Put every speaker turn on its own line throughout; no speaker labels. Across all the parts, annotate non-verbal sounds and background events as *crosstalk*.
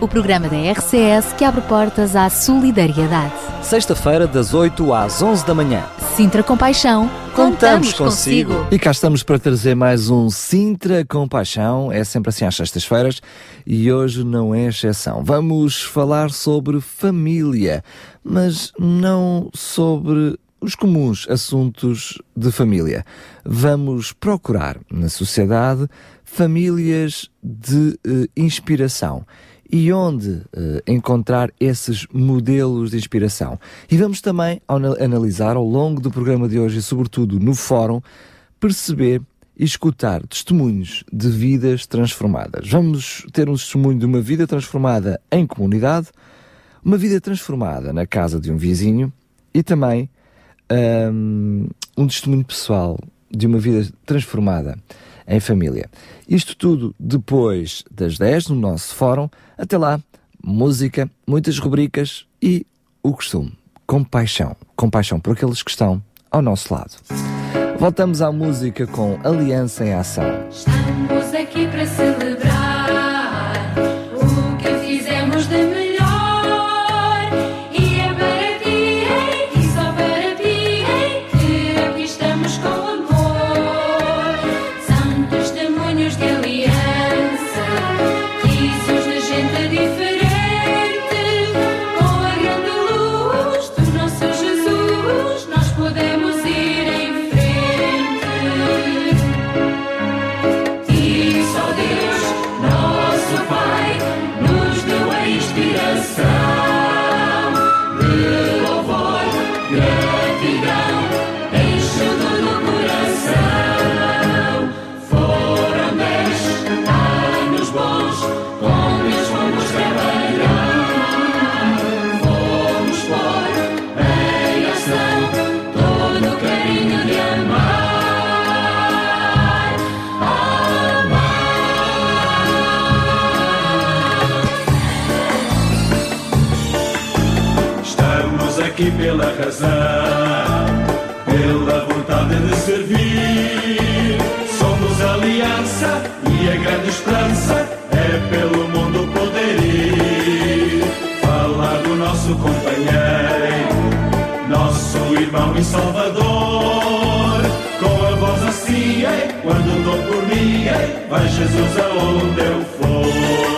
o programa da RCS que abre portas à solidariedade.
Sexta-feira, das 8 às 11 da manhã.
Sintra Compaixão, contamos,
Contamos consigo.
consigo.
E cá estamos para trazer mais um Sintra com Paixão. É sempre assim às sextas-feiras e hoje não é exceção. Vamos falar sobre família, mas não sobre os comuns assuntos de família. Vamos procurar na sociedade famílias de eh, inspiração e onde eh, encontrar esses modelos de inspiração. E vamos também ana- analisar ao longo do programa de hoje e, sobretudo, no fórum, perceber e escutar testemunhos de vidas transformadas. Vamos ter um testemunho de uma vida transformada em comunidade, uma vida transformada na casa de um vizinho e também hum, um testemunho pessoal de uma vida transformada em família. Isto tudo depois das 10 no nosso fórum. Até lá, música, muitas rubricas e o costume. Compaixão. Compaixão por aqueles que estão ao nosso lado. Voltamos à música com Aliança em Ação.
Estamos aqui para celebrar
razão, pela vontade de servir. Somos aliança e a grande esperança é pelo mundo poder ir. Falar do nosso companheiro, nosso irmão e salvador. Com a voz assim, quando dou por mim, vai Jesus aonde eu for.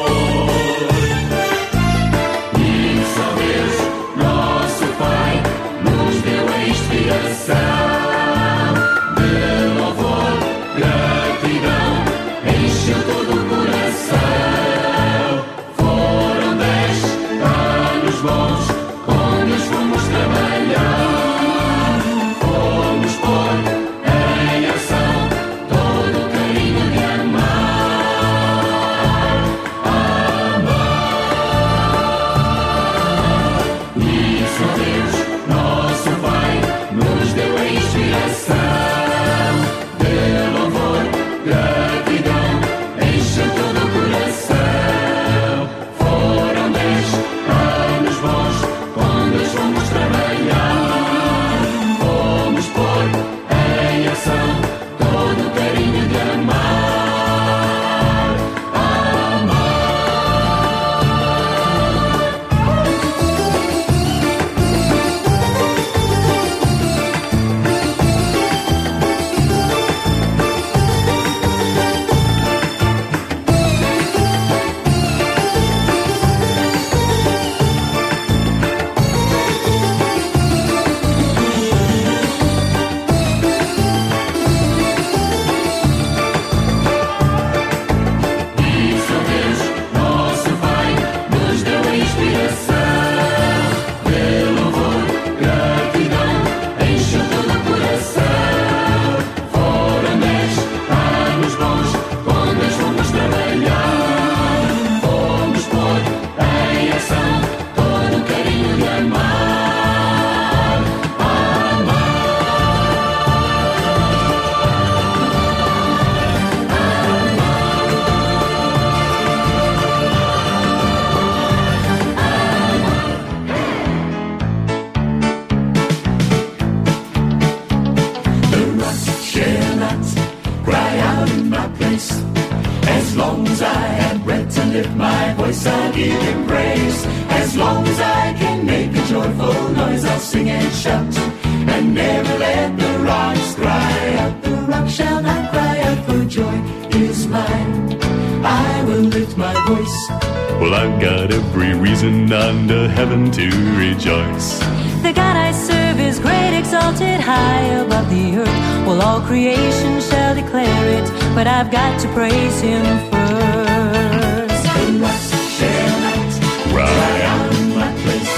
Rejoice.
The God I serve is great, exalted high above the earth. Well, all creation shall declare it, but I've got to praise Him first.
The rocks shall not cry out in my place.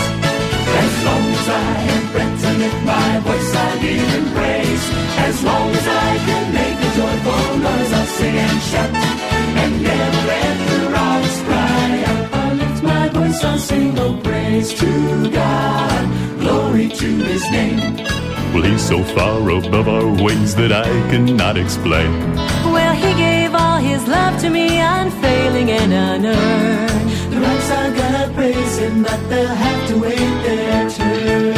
As long as I have breath to lift my voice, I'll give him praise. As long as I can make a joyful noise, I'll sing and shout. Voice, I'll sing, oh praise to God. Glory to his name.
Well, he's so far above our ways that I cannot explain.
Well, He gave all His love to me, unfailing and unearned.
The rocks are gonna praise him, but they'll have to wait their turn.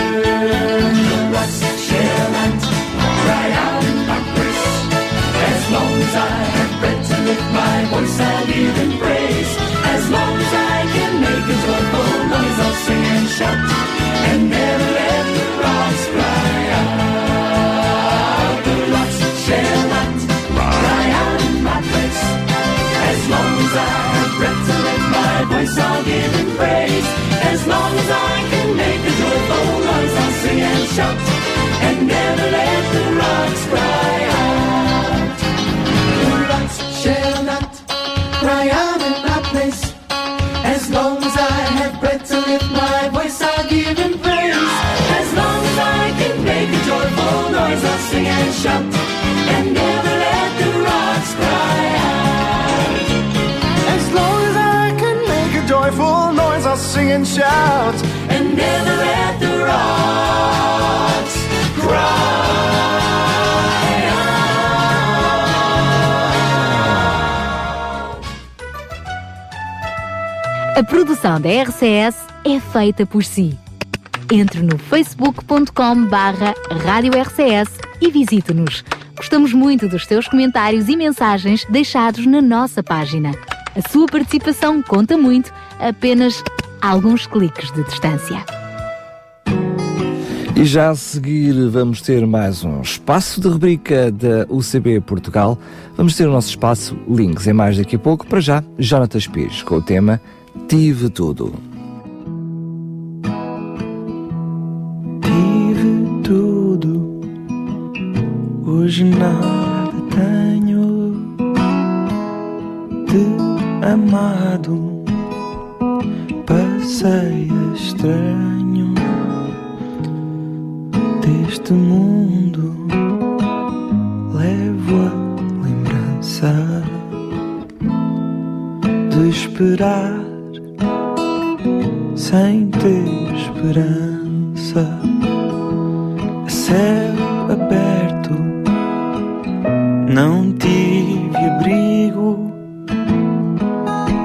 The rocks shall not cry out in my praise. As long as I have breath to lift my voice, I'll him praise. Sing and never let the rocks cry out. The rocks shall not cry out in my place. As long as I have breath to lift my voice, I'll give him praise. As long as I can make a joyful noise, I'll sing and shout. And never let the rocks cry out. I'll sing and shout. And never let the rocks cry out.
As long as I can make a joyful noise, I'll sing and shout.
and never let the rocks cry out.
A produção da RCS é feita por si. Entre no facebook.com barra RCS e visite-nos. Gostamos muito dos seus comentários e mensagens deixados na nossa página. A sua participação conta muito, apenas alguns cliques de distância.
E já a seguir vamos ter mais um espaço de rubrica da UCB Portugal. Vamos ter o nosso espaço Links em mais daqui a pouco. Para já, Jonatas Pires com o tema Tive Tudo.
Passei a estranho deste mundo, levo a lembrança de esperar sem ter esperança. A céu aberto, não tive abrigo,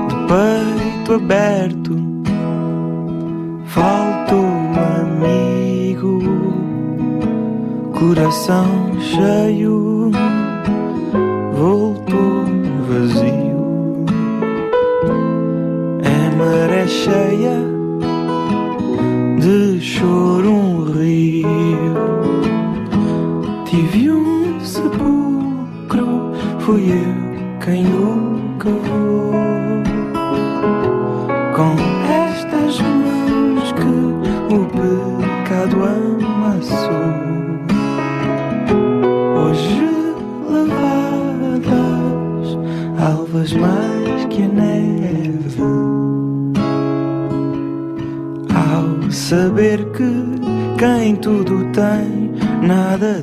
de peito aberto, coração cheio, que quem tudo tem, nada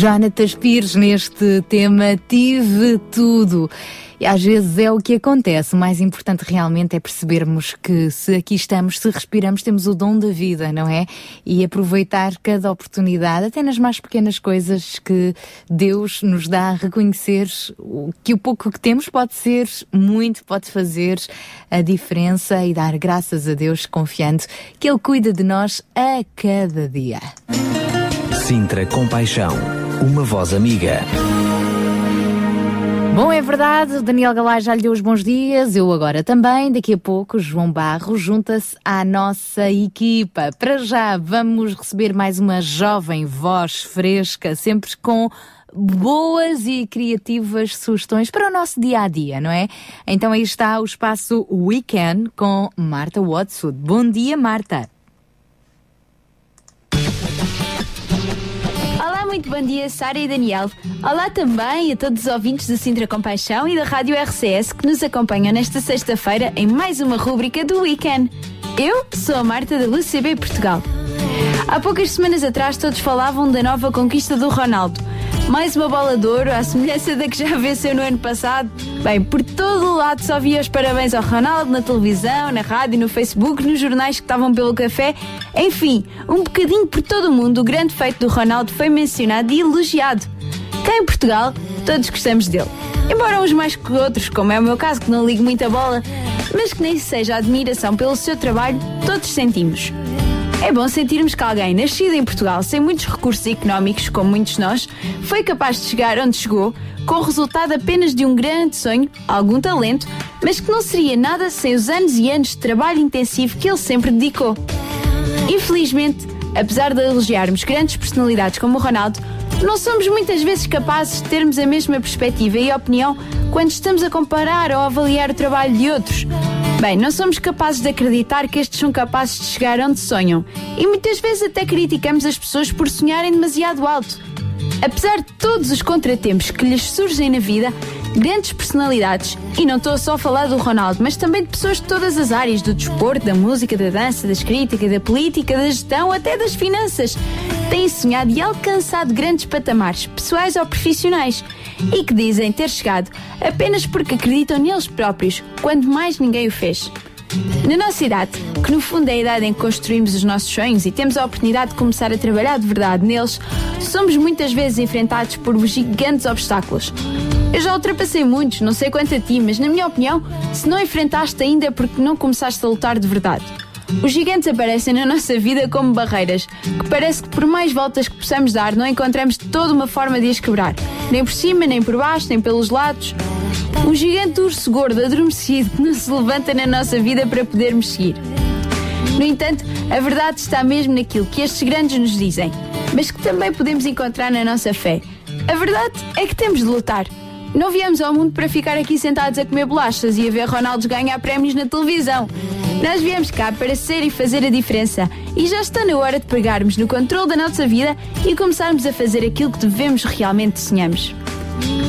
Jonatas Pires neste tema Tive Tudo. E às vezes é o que acontece. O mais importante realmente é percebermos que se aqui estamos, se respiramos, temos o dom da vida, não é? E aproveitar cada oportunidade, até nas mais pequenas coisas que Deus nos dá a reconhecer que o pouco que temos pode ser muito, pode fazer a diferença e dar graças a Deus confiando que Ele cuida de nós a cada dia.
Sintra Compaixão, uma voz amiga.
Bom, é verdade, Daniel Galay já lhe deu os bons dias, eu agora também. Daqui a pouco, João Barro junta-se à nossa equipa. Para já, vamos receber mais uma jovem voz fresca, sempre com boas e criativas sugestões para o nosso dia a dia, não é? Então aí está o espaço Weekend com Marta Watson. Bom dia, Marta.
Muito bom dia, Sara e Daniel. Olá também a todos os ouvintes do Sintra Compaixão e da Rádio RCS que nos acompanham nesta sexta-feira em mais uma rúbrica do Weekend. Eu sou a Marta da UCB Portugal. Há poucas semanas atrás todos falavam da nova conquista do Ronaldo. Mais uma bola de ouro, à semelhança da que já venceu no ano passado. Bem, por todo o lado só via os parabéns ao Ronaldo na televisão, na rádio, no Facebook, nos jornais que estavam pelo café. Enfim, um bocadinho por todo o mundo, o grande feito do Ronaldo foi mencionado e elogiado. Cá em Portugal, todos gostamos dele. Embora uns mais que outros, como é o meu caso, que não ligo muita bola, mas que nem seja admiração pelo seu trabalho, todos sentimos. É bom sentirmos que alguém nascido em Portugal, sem muitos recursos económicos, como muitos nós, foi capaz de chegar onde chegou, com o resultado apenas de um grande sonho, algum talento, mas que não seria nada sem os anos e anos de trabalho intensivo que ele sempre dedicou. Infelizmente, apesar de elogiarmos grandes personalidades como o Ronaldo, não somos muitas vezes capazes de termos a mesma perspectiva e opinião quando estamos a comparar ou avaliar o trabalho de outros. Bem, não somos capazes de acreditar que estes são capazes de chegar onde sonham. E muitas vezes até criticamos as pessoas por sonharem demasiado alto. Apesar de todos os contratempos que lhes surgem na vida, grandes personalidades, e não estou só a falar do Ronaldo, mas também de pessoas de todas as áreas, do desporto, da música, da dança, da escrita, da política, da gestão, até das finanças, têm sonhado e alcançado grandes patamares, pessoais ou profissionais, e que dizem ter chegado apenas porque acreditam neles próprios, quando mais ninguém o fez. Na nossa idade, que no fundo é a idade em que construímos os nossos sonhos e temos a oportunidade de começar a trabalhar de verdade neles, somos muitas vezes enfrentados por gigantes obstáculos. Eu já ultrapassei muitos, não sei quanto a ti, mas na minha opinião, se não enfrentaste ainda é porque não começaste a lutar de verdade. Os gigantes aparecem na nossa vida como barreiras, que parece que por mais voltas que possamos dar, não encontramos toda uma forma de as quebrar. Nem por cima, nem por baixo, nem pelos lados. Um gigante urso gordo adormecido que não se levanta na nossa vida para podermos seguir. No entanto, a verdade está mesmo naquilo que estes grandes nos dizem, mas que também podemos encontrar na nossa fé. A verdade é que temos de lutar. Não viemos ao mundo para ficar aqui sentados a comer bolachas e a ver Ronaldos ganhar prémios na televisão. Nós viemos cá para ser e fazer a diferença. E já está na hora de pegarmos no controle da nossa vida e começarmos a fazer aquilo que devemos realmente sonhamos.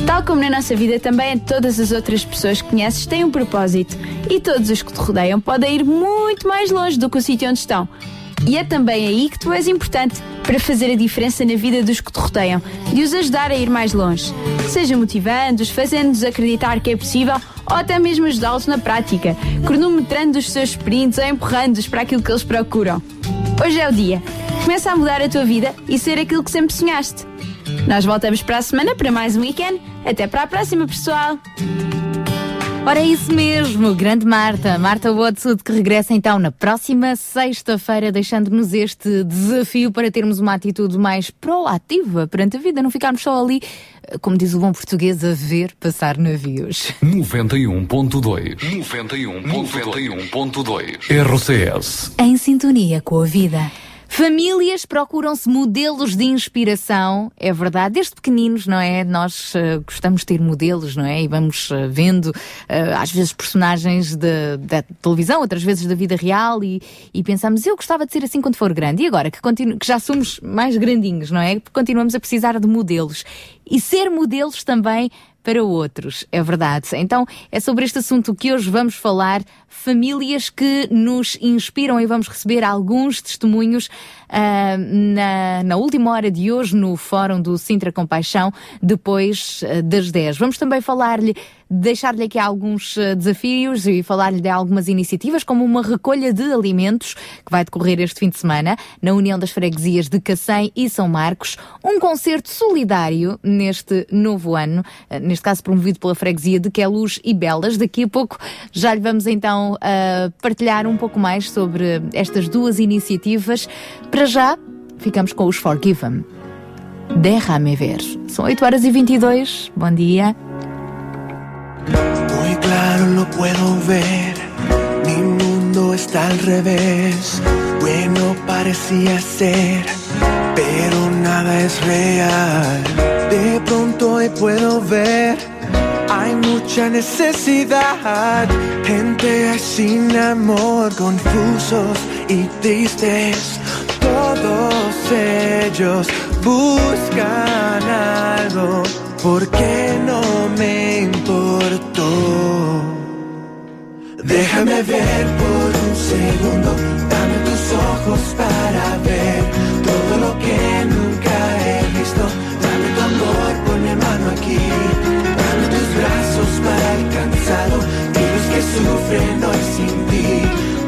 Tal como na nossa vida, também todas as outras pessoas que conheces têm um propósito e todos os que te rodeiam podem ir muito mais longe do que o sítio onde estão. E é também aí que tu és importante para fazer a diferença na vida dos que te rodeiam, de os ajudar a ir mais longe. Seja motivando-os, fazendo-os acreditar que é possível ou até mesmo ajudá-los na prática, cronometrando os seus sprints ou empurrando-os para aquilo que eles procuram. Hoje é o dia. Começa a mudar a tua vida e ser aquilo que sempre sonhaste. Nós voltamos para a semana para mais um weekend. Até para a próxima, pessoal!
Ora, é isso mesmo, grande Marta, Marta Wodsud, que regressa então na próxima sexta-feira, deixando-nos este desafio para termos uma atitude mais proativa perante a vida, não ficarmos só ali, como diz o bom português, a ver passar navios.
91.2 91.2 RCS
Em sintonia com a vida. Famílias procuram-se modelos de inspiração, é verdade, desde pequeninos, não é? Nós uh, gostamos de ter modelos, não é? E vamos uh, vendo, uh, às vezes, personagens da televisão, outras vezes da vida real, e, e, pensamos, eu gostava de ser assim quando for grande. E agora que, que já somos mais grandinhos, não é? Continuamos a precisar de modelos. E ser modelos também para outros, é verdade. Então é sobre este assunto que hoje vamos falar, famílias que nos inspiram e vamos receber alguns testemunhos na, na última hora de hoje no Fórum do Sintra Compaixão, depois uh, das 10. Vamos também falar-lhe deixar-lhe aqui alguns uh, desafios e falar-lhe de algumas iniciativas, como uma recolha de alimentos que vai decorrer este fim de semana na União das Freguesias de Cacém e São Marcos, um concerto solidário neste novo ano, neste caso promovido pela Freguesia de Queluz e Belas. Daqui a pouco já lhe vamos então uh, partilhar um pouco mais sobre estas duas iniciativas. Para já, ficamos com os Forgiven. Déjame ver. São 8 horas e 22. Bom dia.
Muy claro lo puedo ver, mi mundo está al revés. Bueno parecía ser, pero nada es real. De pronto hoy puedo ver, hay mucha necesidad. Gente sin amor, confusos y tristes. Todos ellos buscan algo porque no me importó. Déjame ver por un segundo, dame tus ojos para ver y los que sufren hoy sin ti.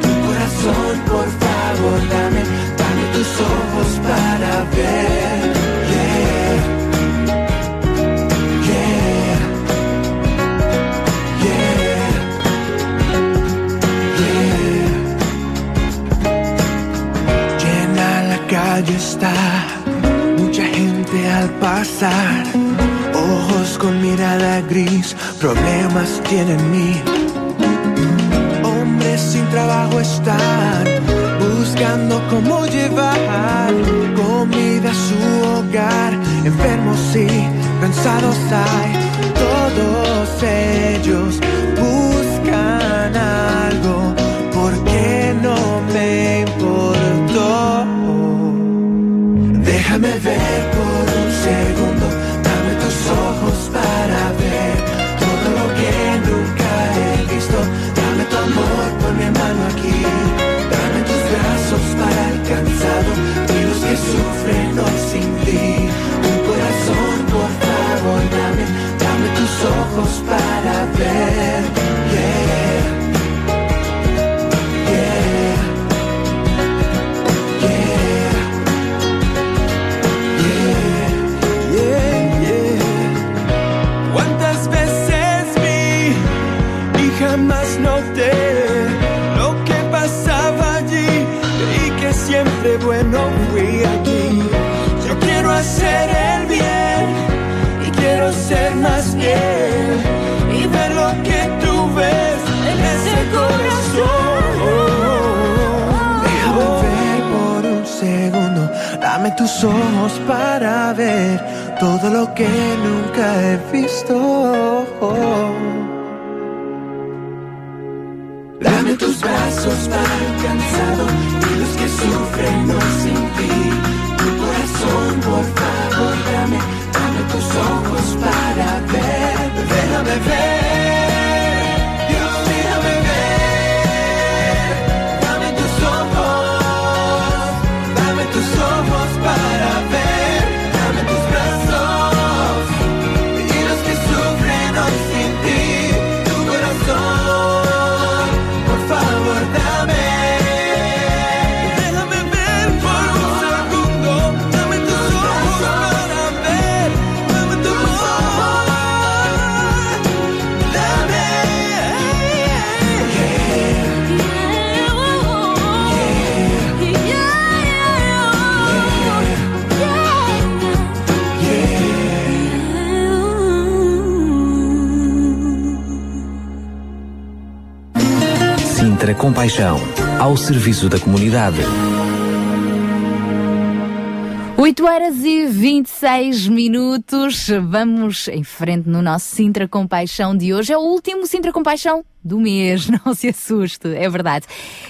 Tu corazón, por favor, dame, dame tus ojos para ver. Yeah. Yeah. Yeah. Llena la calle está, mucha gente al pasar. Ojos con mirada gris, problemas tienen mí. Hombres sin trabajo están buscando cómo llevar comida a su hogar. Enfermos y cansados hay, todos ellos buscan algo. porque no me importó? Déjame ver. better. Tus ojos para ver todo lo que nunca he visto. Dame tus brazos para el cansado y los que sufren no sin ti. Tu corazón, por favor, dame, dame tus ojos para ver. Déjame ver,
Sintra Compaixão, ao serviço da comunidade.
8 horas e 26 minutos. Vamos em frente no nosso Sintra Compaixão de hoje. É o último Sintra Compaixão do mês, *laughs* não se assuste, é verdade.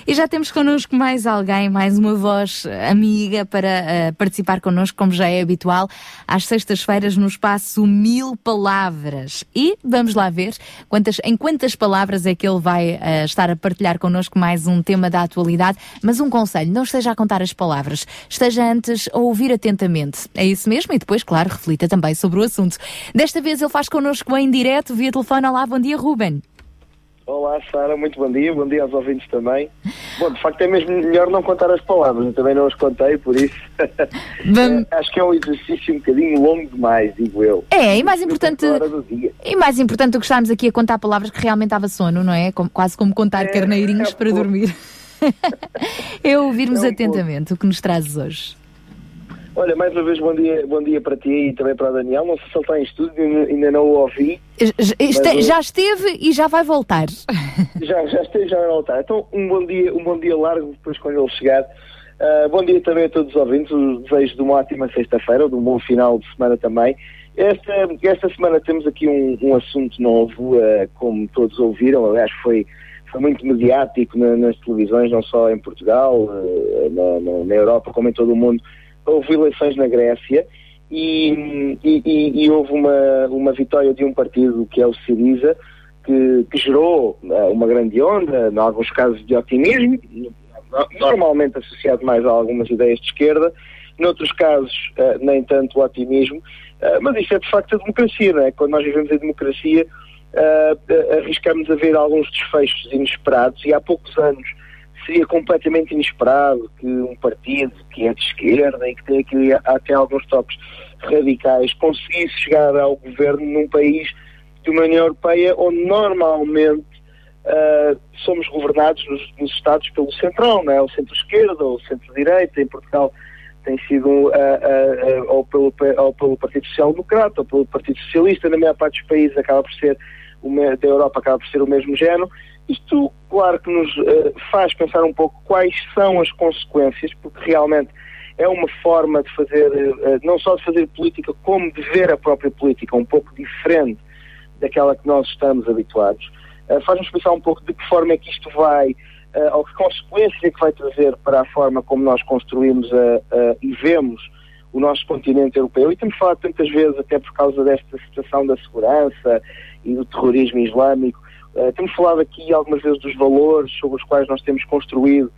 E já temos connosco mais alguém, mais uma voz amiga para eh, participar connosco, como já é habitual, às sextas-feiras no espaço Mil Palavras. E vamos lá ver quantas, em quantas palavras é que ele vai eh, estar a partilhar connosco mais um tema da atualidade. Mas um conselho, não esteja a contar as palavras, esteja antes a ouvir atentamente. É isso mesmo? E depois, claro, reflita também sobre o assunto. Desta vez ele faz connosco em direto, via telefone. Olá, bom dia, Ruben.
Olá, Sara, muito bom dia. Bom dia aos ouvintes também. Bom, de facto é mesmo melhor não contar as palavras, eu também não as contei, por isso. *laughs*
Vamos-
Acho que é um exercício um bocadinho longo demais, digo eu.
É, e mais importante, e mais importante do que estarmos aqui a contar palavras que realmente dava sono, não é? Como- quase como contar carneirinhos para dormir. *laughs* é *laughs* ouvirmos atentamente o que nos trazes hoje.
Olha, mais uma vez bom dia, bom dia para ti e também para o Daniel. Não sei se ele está em estúdio, ainda- não o ouvi.
Este-
Mas,
já esteve e já vai voltar. *laughs*
Já, já esteja já vai voltar. Então, um bom dia, um bom dia largo depois quando ele chegar. Ah, bom dia também a todos os ouvintes. Os desejos de uma ótima sexta-feira, de um bom final de semana também. Esta, esta semana temos aqui um, um assunto novo, ah, como todos ouviram. Aliás, foi, muito mediático na- nas televisões, não só em Portugal, ah, na, na- na Europa, como em todo o mundo. Houve eleições na Grécia. E, e- e- houve uma, uma vitória de um partido que é o Siriza, que, que gerou eh, uma grande onda, em alguns casos de otimismo, no- normalmente associado mais a algumas ideias de esquerda, noutros casos eh, nem tanto otimismo, eh, mas isso é de facto a democracia, não é? Quando nós vivemos em democracia, arriscamos a ver alguns desfechos inesperados e há poucos anos seria completamente inesperado que um partido que é de esquerda e que tem aqui até alguns toques radicais conseguisse chegar ao governo num país de uma União Europeia onde normalmente ah, somos governados nos, nos Estados pelo centrão, não é? o centro-esquerda ou o centro-direita. Em Portugal tem sido ah, ah, ou, pelo, ou pelo Partido Social Democrata ou pelo Partido Socialista. Na maior parte dos países acaba por ser, da Europa acaba por ser o mesmo género. Isto, claro que nos ah, faz pensar um pouco quais são as consequências, porque realmente é uma forma de fazer, eh, não só de fazer política, como de ver a própria política, um pouco diferente daquela que nós estamos habituados. Eh, Faz-nos pensar um pouco de que forma é que isto vai, ou que consequências é que vai trazer para a forma como nós construímos e vemos o nosso continente europeu. E temos falado tantas vezes, até por causa desta situação da segurança e do terrorismo islâmico, eh, temos falado aqui algumas vezes dos valores sobre os quais nós temos construído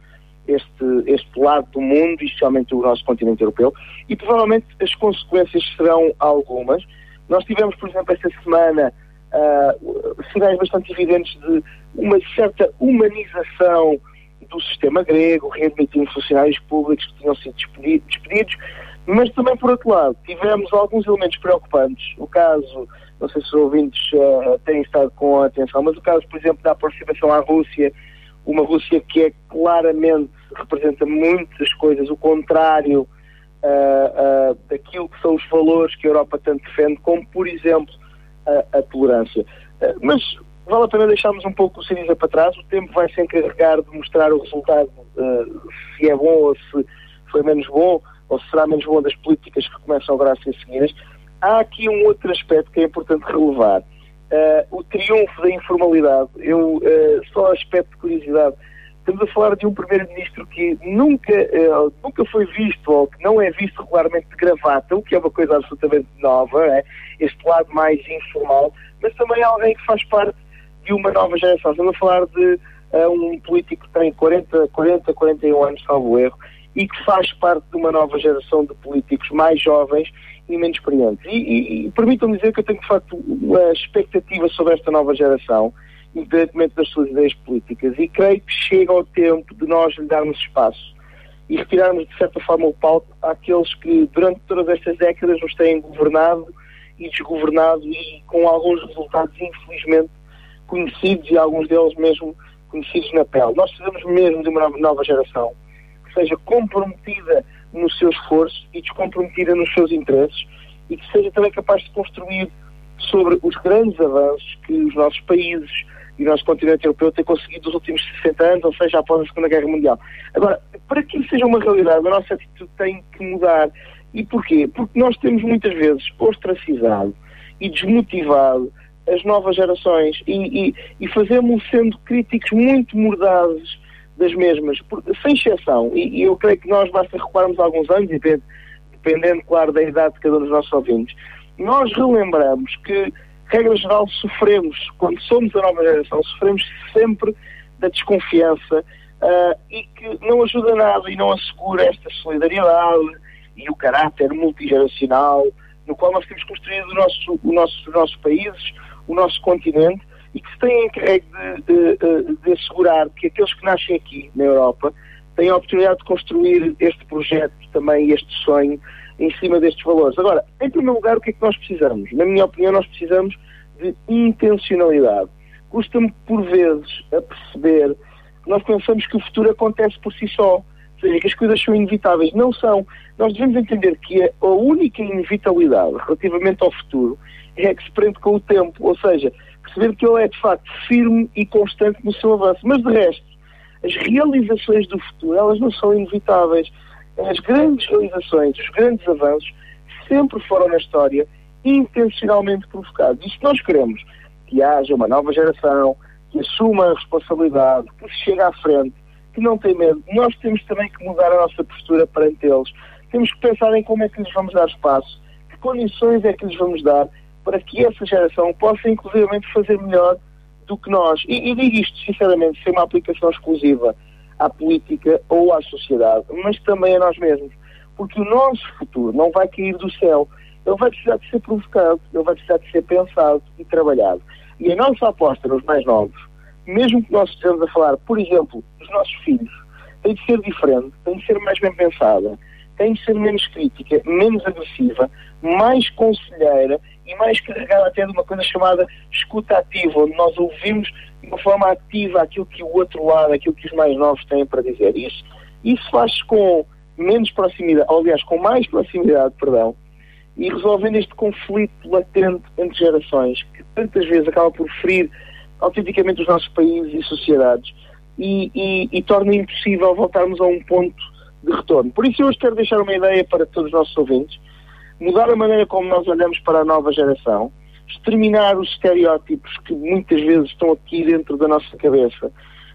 este, este lado do mundo, especialmente o nosso continente europeu, e provavelmente as consequências serão algumas. Nós tivemos, por exemplo, esta semana ah, sinais bastante evidentes de uma certa humanização do sistema grego, readmitindo funcionários públicos que tinham sido despedi- despedidos, mas também, por outro lado, tivemos alguns elementos preocupantes. O caso, não sei se os ouvintes ah, têm estado com atenção, mas o caso, por exemplo, da aproximação à Rússia, uma Rússia que é claramente, representa muitas coisas, o contrário ah, ah, daquilo que são os valores que a Europa tanto defende, como, por exemplo, a, a tolerância. Mas vale a pena deixarmos um pouco o Siriza para trás, o tempo vai se encarregar de mostrar o resultado, se é bom ou se foi menos bom. ou se será menos bom das políticas que começam agora a ser seguidas. Há aqui um outro aspecto que é importante relevar. Uh, o triunfo da informalidade. Eu, uh, só aspecto de curiosidade, estamos a falar de um primeiro-ministro que nunca, uh, nunca foi visto, ou que não é visto regularmente de gravata, o que é uma coisa absolutamente nova, é? este lado mais informal, mas também alguém que faz parte de uma nova geração. Estamos a falar de um político que tem 40, 40, 41 anos, salvo erro, e que faz parte de uma nova geração de políticos mais jovens e menos experientes. E, e, e permitam-me dizer que eu tenho, de facto, uma expectativa sobre esta nova geração, independentemente das suas ideias políticas, e creio que chega o tempo de nós lhe darmos espaço e retirarmos, de certa forma, o palco àqueles que, durante todas estas décadas, nos têm governado e desgovernado e com alguns resultados, infelizmente, conhecidos e alguns deles mesmo conhecidos na pele. Nós precisamos mesmo de uma nova geração que seja comprometida no seu esforço e descomprometida nos seus interesses e que seja também capaz de construir sobre os grandes avanços que os nossos países e o nosso continente europeu têm conseguido nos últimos 60 anos, ou seja, após a Segunda Guerra Mundial. Agora, para que isso seja uma realidade, a nossa atitude tem que mudar. E porquê? Porque nós temos muitas vezes ostracizado e desmotivado as novas gerações e, e, e fazemos sendo críticos muito mordazes das mesmas, por, sem exceção. E, e, eu creio que nós basta recuarmos alguns anos, depend, dependendo, claro, da idade de cada um dos nossos ouvintes. Nós relembramos que, regra geral, sofremos, quando somos a nova geração, sofremos sempre da desconfiança uh, e que não ajuda nada e não assegura esta solidariedade e o caráter multigeracional no qual nós temos construído o nosso, o nosso, os nossos países, o nosso continente e que se tem encarregue de, de, de, assegurar que aqueles que nascem aqui na Europa têm a oportunidade de construir este projeto também, este sonho, em cima destes valores. Agora, em primeiro lugar, o que é que nós precisamos? Na minha opinião, nós precisamos de intencionalidade. Custa-me, por vezes, a perceber que nós pensamos que o futuro acontece por si só. Ou seja, que as coisas são inevitáveis. Não são. Nós devemos entender que a única inevitabilidade relativamente ao futuro é que se prende com o tempo. Ou seja, perceber que ele é de facto firme e constante no seu avanço. Mas de resto, as realizações do futuro, elas não são inevitáveis. As grandes realizações, os grandes avanços, sempre foram na história intencionalmente provocados. E se nós queremos que haja uma nova geração, que assuma a responsabilidade, que se chegue à frente, que não tem medo, nós temos também que mudar a nossa postura perante eles. Temos que pensar em como é que lhes vamos dar espaço, que condições é que lhes vamos dar para que essa geração possa inclusivamente fazer melhor do que nós. E, e digo isto sinceramente, sem uma aplicação exclusiva à política ou à sociedade, mas também a nós mesmos. Porque o nosso futuro não vai cair do céu. Ele vai precisar de ser provocado, ele vai precisar de ser pensado e trabalhado. E a nossa aposta nos mais novos, mesmo que nós estejamos a falar, por exemplo, dos nossos filhos, tem de ser diferente, tem de ser mais bem pensada, tem de ser menos crítica, menos agressiva, mais conselheira e mais carregada até de uma coisa chamada escuta ativa, onde nós ouvimos de uma forma ativa aquilo que o outro lado, aquilo que os mais novos têm para dizer. Isso, isso faz com menos proximidade, ou, aliás, com mais proximidade, perdão, e resolvendo este conflito latente entre gerações, que tantas vezes acaba por ferir autenticamente os nossos países e sociedades e, e, e torna impossível voltarmos a um ponto de retorno. Por isso eu hoje quero deixar uma ideia para todos os nossos ouvintes, mudar a maneira como nós olhamos para a nova geração, exterminar os estereótipos que muitas vezes estão aqui dentro da nossa cabeça,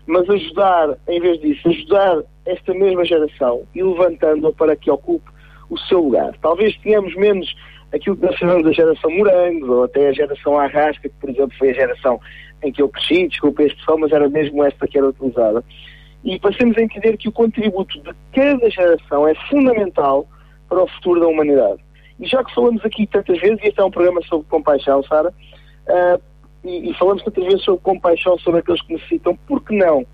mas ajudar, em vez disso, ajudar esta mesma geração e levantando-a para que ocupe o seu lugar. Talvez tenhamos menos aquilo que nós chamamos da geração morangos, ou até a geração arrasca, que por exemplo foi a geração em que eu cresci, desculpa a expressão, mas era mesmo esta que era utilizada. E passemos a entender que o contributo de cada geração é fundamental para o futuro da humanidade. Já que falamos aqui tantas vezes, e este é um programa sobre compaixão, Sara, uh, e, e, falamos tantas vezes sobre compaixão sobre aqueles que necessitam, por que não?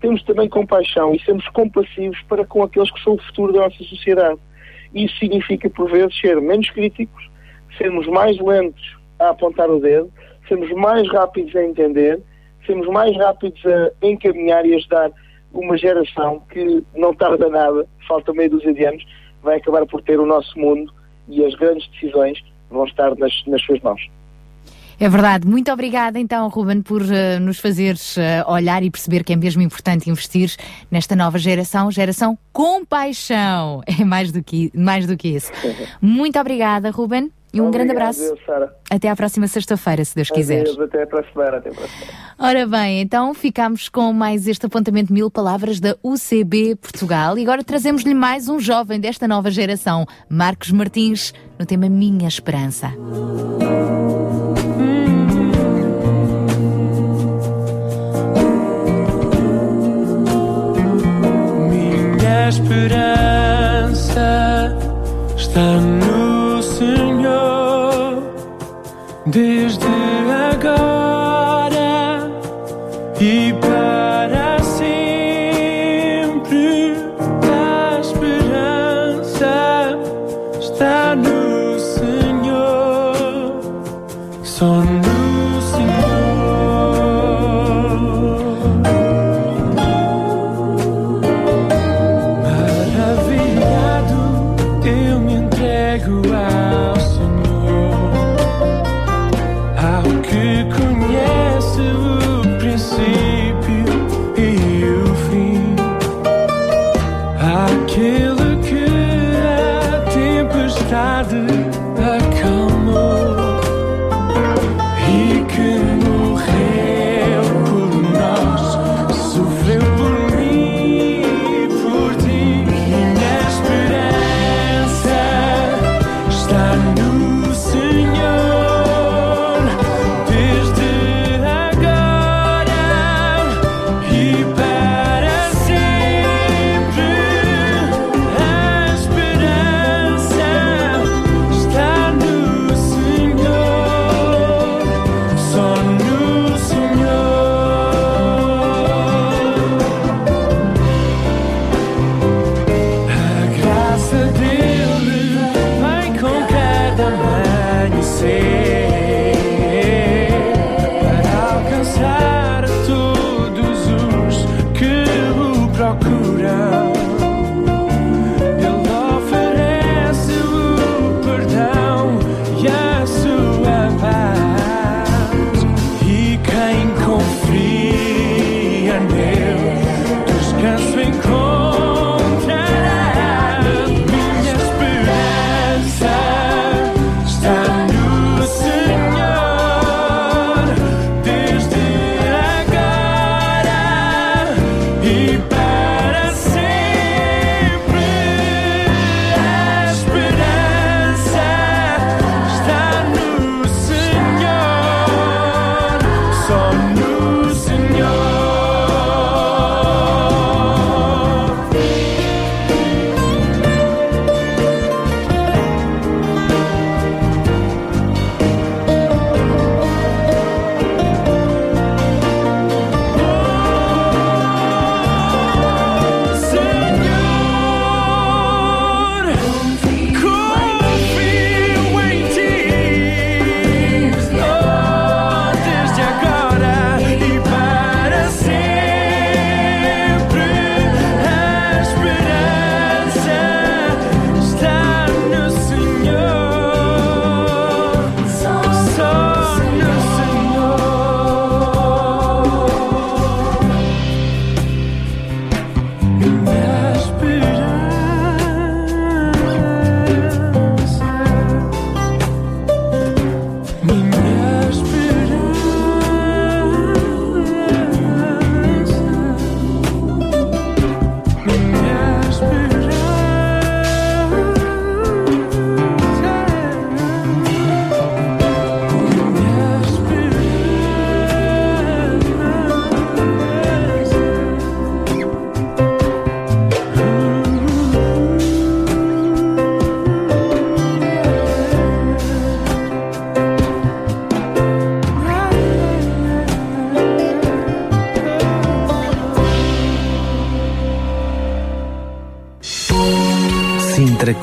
Temos também compaixão e sermos compassivos para com aqueles que são o futuro da nossa sociedade. Isso significa, por vezes, ser menos críticos, sermos mais lentos a apontar o dedo, sermos mais rápidos a entender, sermos mais rápidos a encaminhar e ajudar uma geração que não tarda nada, falta meio dúzia de anos, vai acabar por ter o nosso mundo e as grandes decisões vão estar nas, nas suas mãos.
É verdade. Muito obrigada, então, Ruben, por uh, nos fazeres uh, olhar e perceber que é mesmo importante investir nesta nova geração, geração com paixão. *laughs* É mais do que, mais do que isso. Muito obrigada, Ruben. E um grande abraço.
Deus.
Até à próxima sexta-feira, se Deus quiser.
Adeus, até para a semana. Até para a semana.
Ora bem, então ficamos com mais este apontamento de mil palavras da UCB Portugal e agora trazemos-lhe mais um jovem desta nova geração, Marcos Martins, no tema Minha Esperança.
Minha esperança está no Senhor, desde agora e para sempre. A esperança está no Senhor, só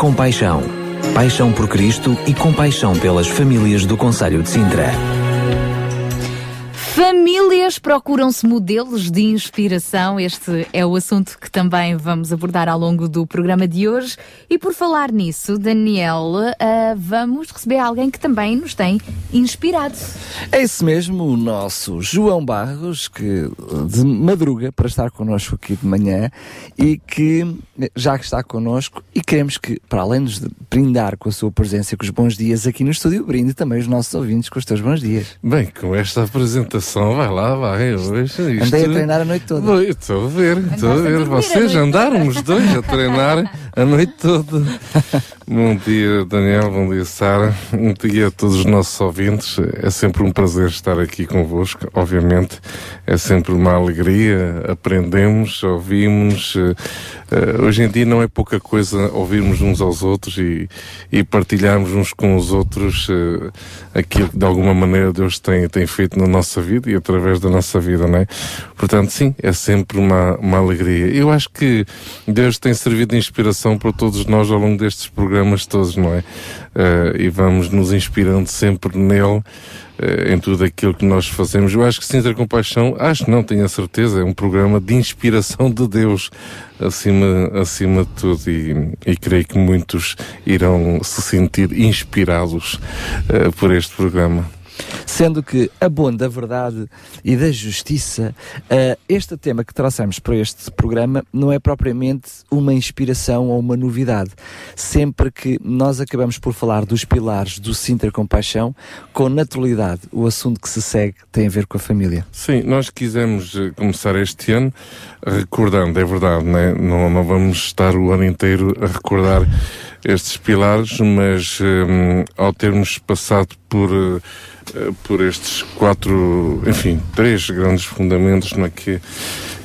Compaixão. Paixão por Cristo e compaixão pelas famílias do Conselho de Sintra.
Famílias procuram-se modelos de inspiração. Este é o assunto que também vamos abordar ao longo do programa de hoje. E por falar nisso, Daniel, ah, vamos receber alguém que também nos tem inspirado.
É isso mesmo, o nosso João Barros, que de madruga para estar connosco aqui de manhã e que já que está connosco e queremos que, para além de nos brindar com a sua presença e com os bons dias aqui no estúdio, brinde também os nossos ouvintes com os teus bons dias.
Bem, com esta apresentação, vai lá, vai. Hoje, isto...
Andei a treinar a noite toda.
Estou a ver, estou a ver. Vocês andaram os dois a treinar a noite toda. *laughs* bom dia, Daniel, bom dia, Sara. Um dia a todos os nossos ouvintes. É sempre um prazer estar aqui convosco. Obviamente, é sempre uma alegria. Aprendemos, ouvimos. eh, hoje em dia não é pouca coisa ouvirmos uns aos outros e, e partilharmos uns com os outros eh, aquilo que de alguma maneira Deus tem, tem feito na nossa vida e através da nossa vida, não é? Portanto, sim, é sempre uma, uma alegria. Eu acho que Deus tem servido de inspiração para todos nós ao longo destes programas todos, não é? Eh, e vamos nos inspirando sempre nele eh, em tudo aquilo que nós fazemos. Eu acho que Sintra Compaixão, acho não, tenho a certeza, é um programa de inspiração de Deus acima, acima de tudo e, e creio que muitos irão se sentir inspirados eh, por este programa.
Sendo que a bom da verdade e da justiça, eh, este tema que trouxemos para este programa não é propriamente uma inspiração ou uma novidade. Sempre que nós acabamos por falar dos pilares do Sintra Compaixão, com naturalidade, o assunto que se segue tem a ver com a família.
Sim, nós quisemos eh, começar este ano recordando, é verdade, né? não, não vamos estar o ano inteiro a recordar estes pilares, mas hum, ao termos passado por, eh, por estes quatro, enfim, três grandes fundamentos é? que,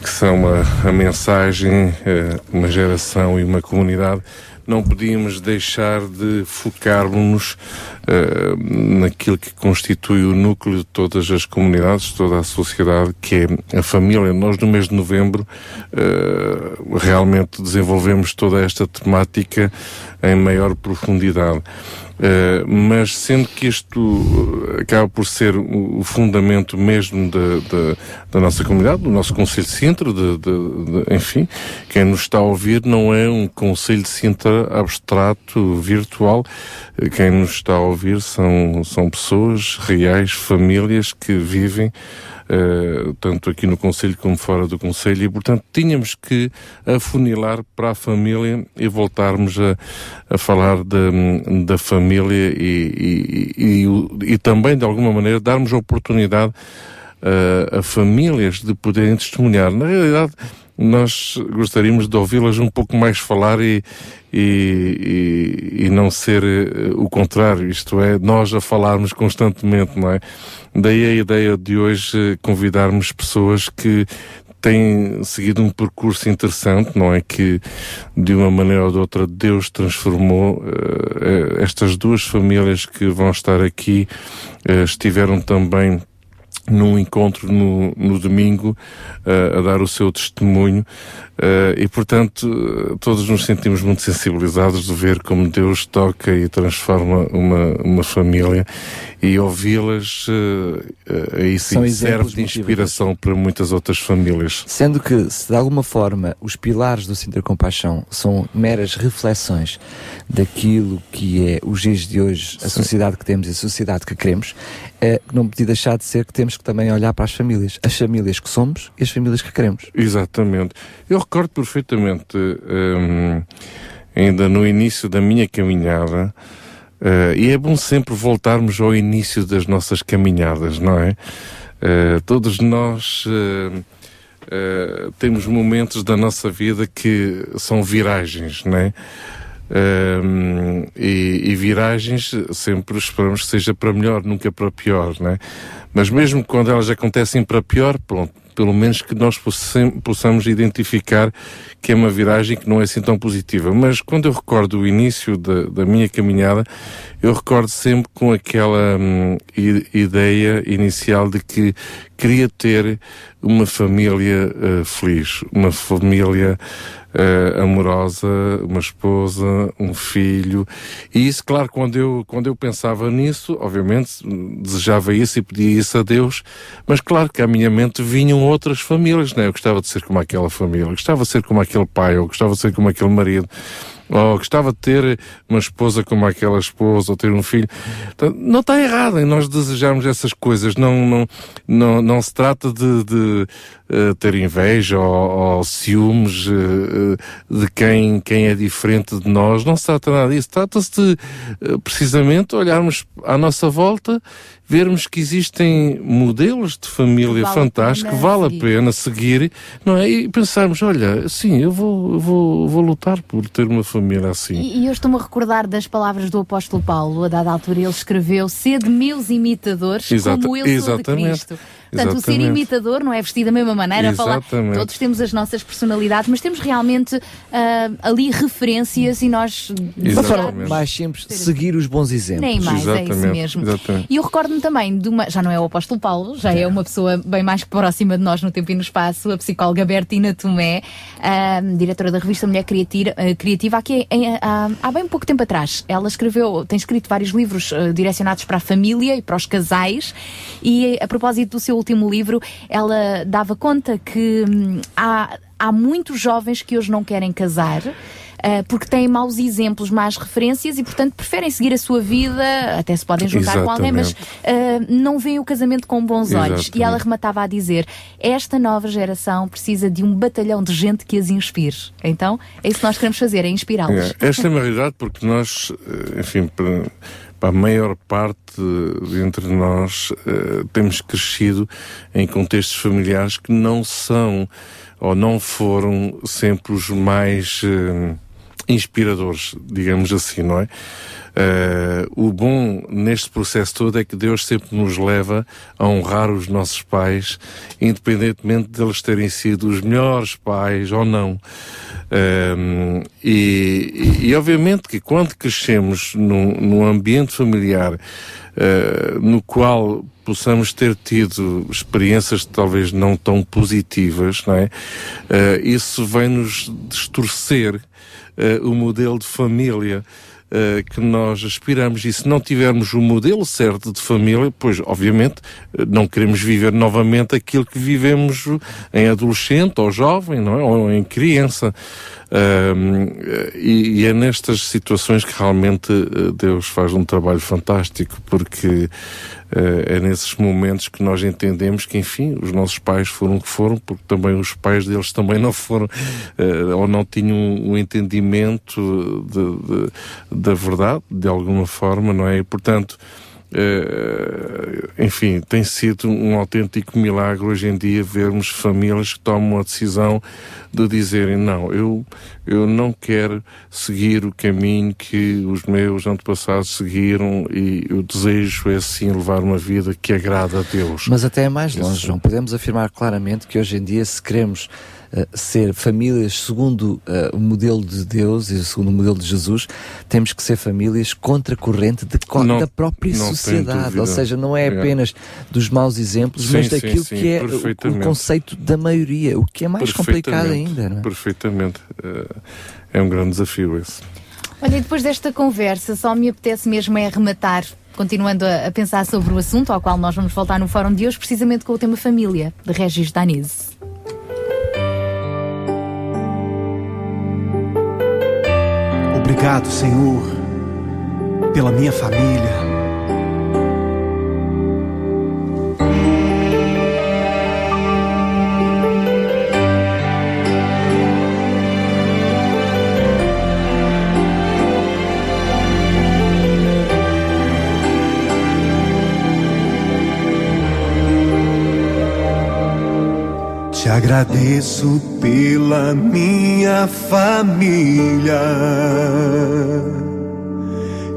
que são a, a mensagem, eh, uma geração e uma comunidade, não podíamos deixar de focarmos-nos eh, naquilo que constitui o núcleo de todas as comunidades, toda a sociedade, que é a família. Nós, no mês de novembro, eh, realmente desenvolvemos toda esta temática em maior profundidade. Uh, mas sendo que isto uh, acaba por ser o, fundamento mesmo da, da, nossa comunidade, do nosso Conselho de Sintra, de, de- enfim, quem nos está a ouvir não é um Conselho de Sintra abstrato, virtual, Uh, quem nos está a ouvir são, são pessoas reais, famílias que vivem Uh, tanto aqui no Conselho como fora do Conselho, e portanto tínhamos que afunilar para a família e voltarmos a, a falar da, da família e, e, e, e também, de alguma maneira, darmos a oportunidade uh, a famílias de poderem testemunhar. Na realidade, nós gostaríamos de ouvi-las um pouco mais falar e, e, e, e não ser eh, o contrário, isto é, nós a falarmos constantemente, não é? Daí a ideia de hoje eh, convidarmos pessoas que têm seguido um percurso interessante, não é? Que de uma maneira ou de outra Deus transformou eh, estas duas famílias que vão estar aqui, eh, estiveram também num encontro no, no domingo eh, a dar o seu testemunho eh, e portanto todos nos sentimos muito sensibilizados de ver como Deus toca e transforma uma, uma família e ouvi-las eh, aí sim serve de inspiração para muitas outras famílias.
Sendo que, se de alguma forma os pilares do Sintra Compaixão são meras reflexões daquilo que é os dias de hoje, a
Sim.
sociedade que temos e a sociedade que queremos, é, não podia deixar de ser que temos que também olhar para as famílias. As famílias que somos e as famílias que queremos.
Exatamente. Eu recordo perfeitamente, hum, ainda no início da minha caminhada, eh, e é bom sempre voltarmos ao início das nossas caminhadas, não é? Eh, todos nós eh, temos momentos da nossa vida que são viragens, não é? Hum, e, e viragens sempre esperamos que seja para melhor, nunca para pior, né? Mas mesmo quando elas acontecem para pior, pronto, pelo menos que nós possam- possamos identificar que é uma viragem que não é assim tão positiva. Mas quando eu recordo o início da, da minha caminhada, eu recordo sempre com aquela hum, ideia inicial de que queria ter uma família eh, feliz, uma família eh, amorosa, uma esposa, um filho. E isso, claro, quando eu, quando eu pensava nisso, obviamente desejava isso e pedia isso a Deus, mas claro que à minha mente vinham outras famílias, né? Eu gostava de ser como aquela família, eu gostava de ser como aquele pai, eu gostava de ser como aquele marido. Ou gostava de ter uma esposa como aquela esposa, ou ter um filho. Portanto, não está errado em nós desejarmos essas coisas. Não, não, não, não se trata de, de eh, ter inveja ou, ou ciúmes eh, de quem, quem é diferente de nós. Não se trata nada disso. Trata-se de, precisamente, olharmos à nossa volta, vermos que existem modelos de família
Vale a
fantásticos,
pena
vale a
seguir.
pena seguir, não é? E pensarmos, olha, sim, eu vou, vou, vou lutar por ter uma família assim.
E, e eu estou-me a recordar das palavras do apóstolo Paulo. A dada altura ele escreveu: Sede meus imitadores,
Exata-
como eu sou de
exatamente.
Cristo. Portanto, o ser
Exatamente.
imitador não é vestir da mesma maneira, falar.
Exatamente.
Todos temos as nossas personalidades, mas temos realmente ah, ali referências e nós.
De uma forma
Exatamente.
mais simples, seguir os bons exemplos.
Nem mais, é isso
Exatamente,
mesmo.
exatamente.
E eu recordo-me também de uma, já não é o apóstolo Paulo, já é uma pessoa bem mais próxima de nós no tempo e no espaço, a psicóloga Bertina Tomé, ah, diretora da revista Mulher Criativa, ah, Criativa aqui em- ah, há bem pouco tempo atrás. Ela escreveu, tem escrito vários livros direcionados para a família e para os casais, e a propósito do seu último livro, ela dava conta que hum, há, há muitos jovens que hoje não querem casar. Uh, porque têm maus exemplos, más referências e, portanto, preferem seguir a sua vida, até se podem juntar com alguém, mas uh, não veem o casamento com bons olhos.
Exatamente.
E ela rematava a dizer: esta nova geração precisa de um batalhão de gente que as inspire. Então, é isso que nós queremos fazer, é inspirá-los.
É, esta é uma realidade porque nós, eh, enfim, a maior parte de entre nós, eh, temos crescido em contextos familiares que não são ou não foram sempre os mais eh, inspiradores, digamos assim, não é? Eh, o bom neste processo todo é que Deus sempre nos leva a honrar os nossos pais, independentemente deles terem sido os melhores pais ou não. Um, e, e, obviamente que quando crescemos num, num ambiente familiar uh, no qual possamos ter tido experiências talvez não tão positivas, não é? Uh, isso vai nos distorcer uh, o modelo de família uh, que nós aspiramos. E se não tivermos o modelo certo de família, pois, obviamente, uh, não queremos viver novamente aquilo que vivemos em adolescente ou jovem, não é? Ou em criança. Um, e, e, é nestas situações que realmente uh, Deus faz um trabalho fantástico, porque uh, é nesses momentos que nós entendemos que, enfim, os nossos pais foram o que foram, porque também os pais deles também não foram, uh, ou não tinham um, um entendimento de, de, da verdade, de alguma forma, não é? E, portanto, Uh, enfim, tem sido um autêntico milagre hoje em dia vermos famílias que tomam a decisão de dizerem não, eu, eu não quero seguir o caminho que os meus antepassados seguiram e o desejo é sim levar uma vida que agrada a Deus.
Mas até é mais longe, João. Podemos afirmar claramente que hoje em dia, se queremos ser famílias segundo uh, o modelo de Deus e segundo o modelo de Jesus, temos que ser famílias contracorrente de,
não,
da própria sociedade. Ou seja, não é apenas dos maus exemplos,
sim,
mas daquilo
sim,
que é o, o, conceito da maioria, o que é mais complicado ainda. Não é?
Perfeitamente. Uh, é um grande desafio esse.
Olha, e depois desta conversa, só me apetece mesmo é arrematar continuando a, a, pensar sobre o assunto ao qual nós vamos voltar no fórum de hoje, precisamente com o tema família, de Regis Danise.
Obrigado, Senhor, pela minha família. Agradeço pela minha família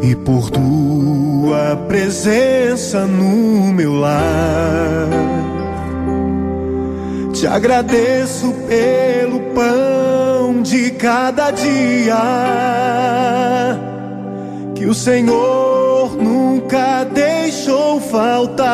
e por tua presença no meu lar. Te agradeço pelo pão de cada dia que o Senhor nunca deixou faltar.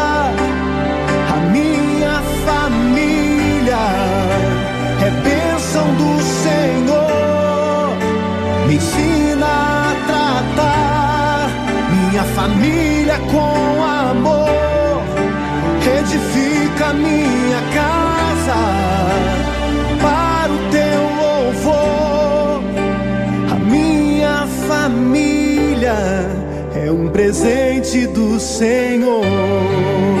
Família com amor. Edifica minha casa para o teu louvor. A minha família é um presente do Senhor.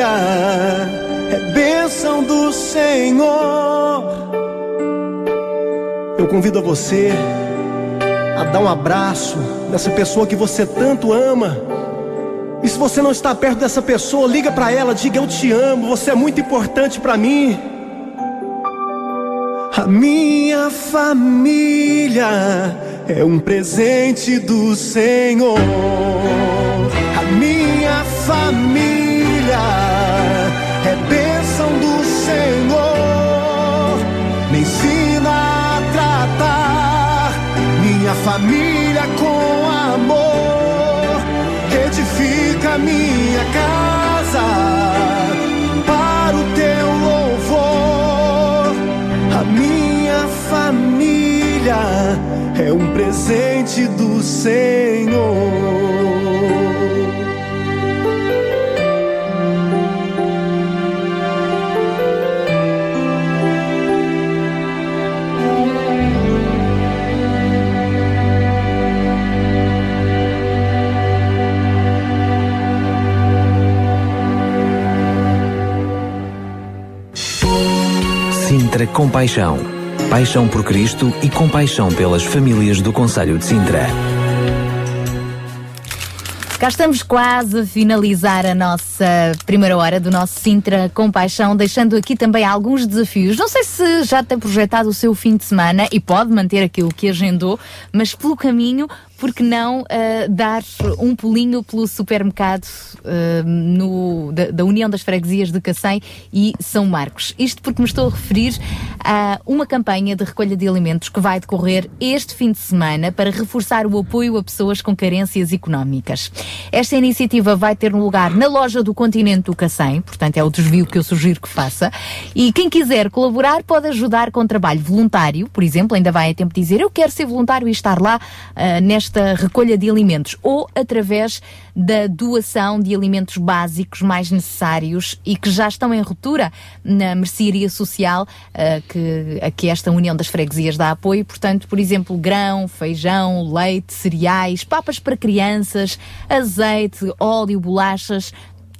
é bênção do Senhor. Eu convido a você a dar um abraço nessa pessoa que você tanto ama. E se você não está perto dessa pessoa, liga para ela, diga eu te amo, você é muito importante para mim. A minha família é um presente do Senhor. A minha família família com amor. Edifica minha casa para o teu louvor. A minha família é um presente do Senhor.
Sintra Compaixão. Paixão por Cristo e compaixão pelas famílias do Conselho de Sintra.
Cá estamos quase a finalizar a nossa nossa primeira hora do nosso Sintra com Paixão, deixando aqui também alguns desafios. Não sei se já tem projetado o seu fim de semana e pode manter aquilo que agendou, mas pelo caminho, por que não uh, dar um pulinho pelo supermercado uh, no, da, da União das Freguesias de Cacém e São Marcos? Isto porque me estou a referir a uma campanha de recolha de alimentos que vai decorrer este fim de semana para reforçar o apoio a pessoas com carências económicas. Esta iniciativa vai ter lugar na loja do Continente do Cacém, portanto é o desvio que eu sugiro que faça. E quem quiser colaborar pode ajudar com trabalho voluntário, por exemplo, ainda vai a tempo de dizer eu quero ser voluntário e estar lá uh, nesta recolha de alimentos ou através da doação de alimentos básicos mais necessários e que já estão em ruptura na mercearia social uh, que, a que esta União das Freguesias dá apoio. Portanto, por exemplo, grão, feijão, leite, cereais, papas para crianças, azeite, óleo, bolachas,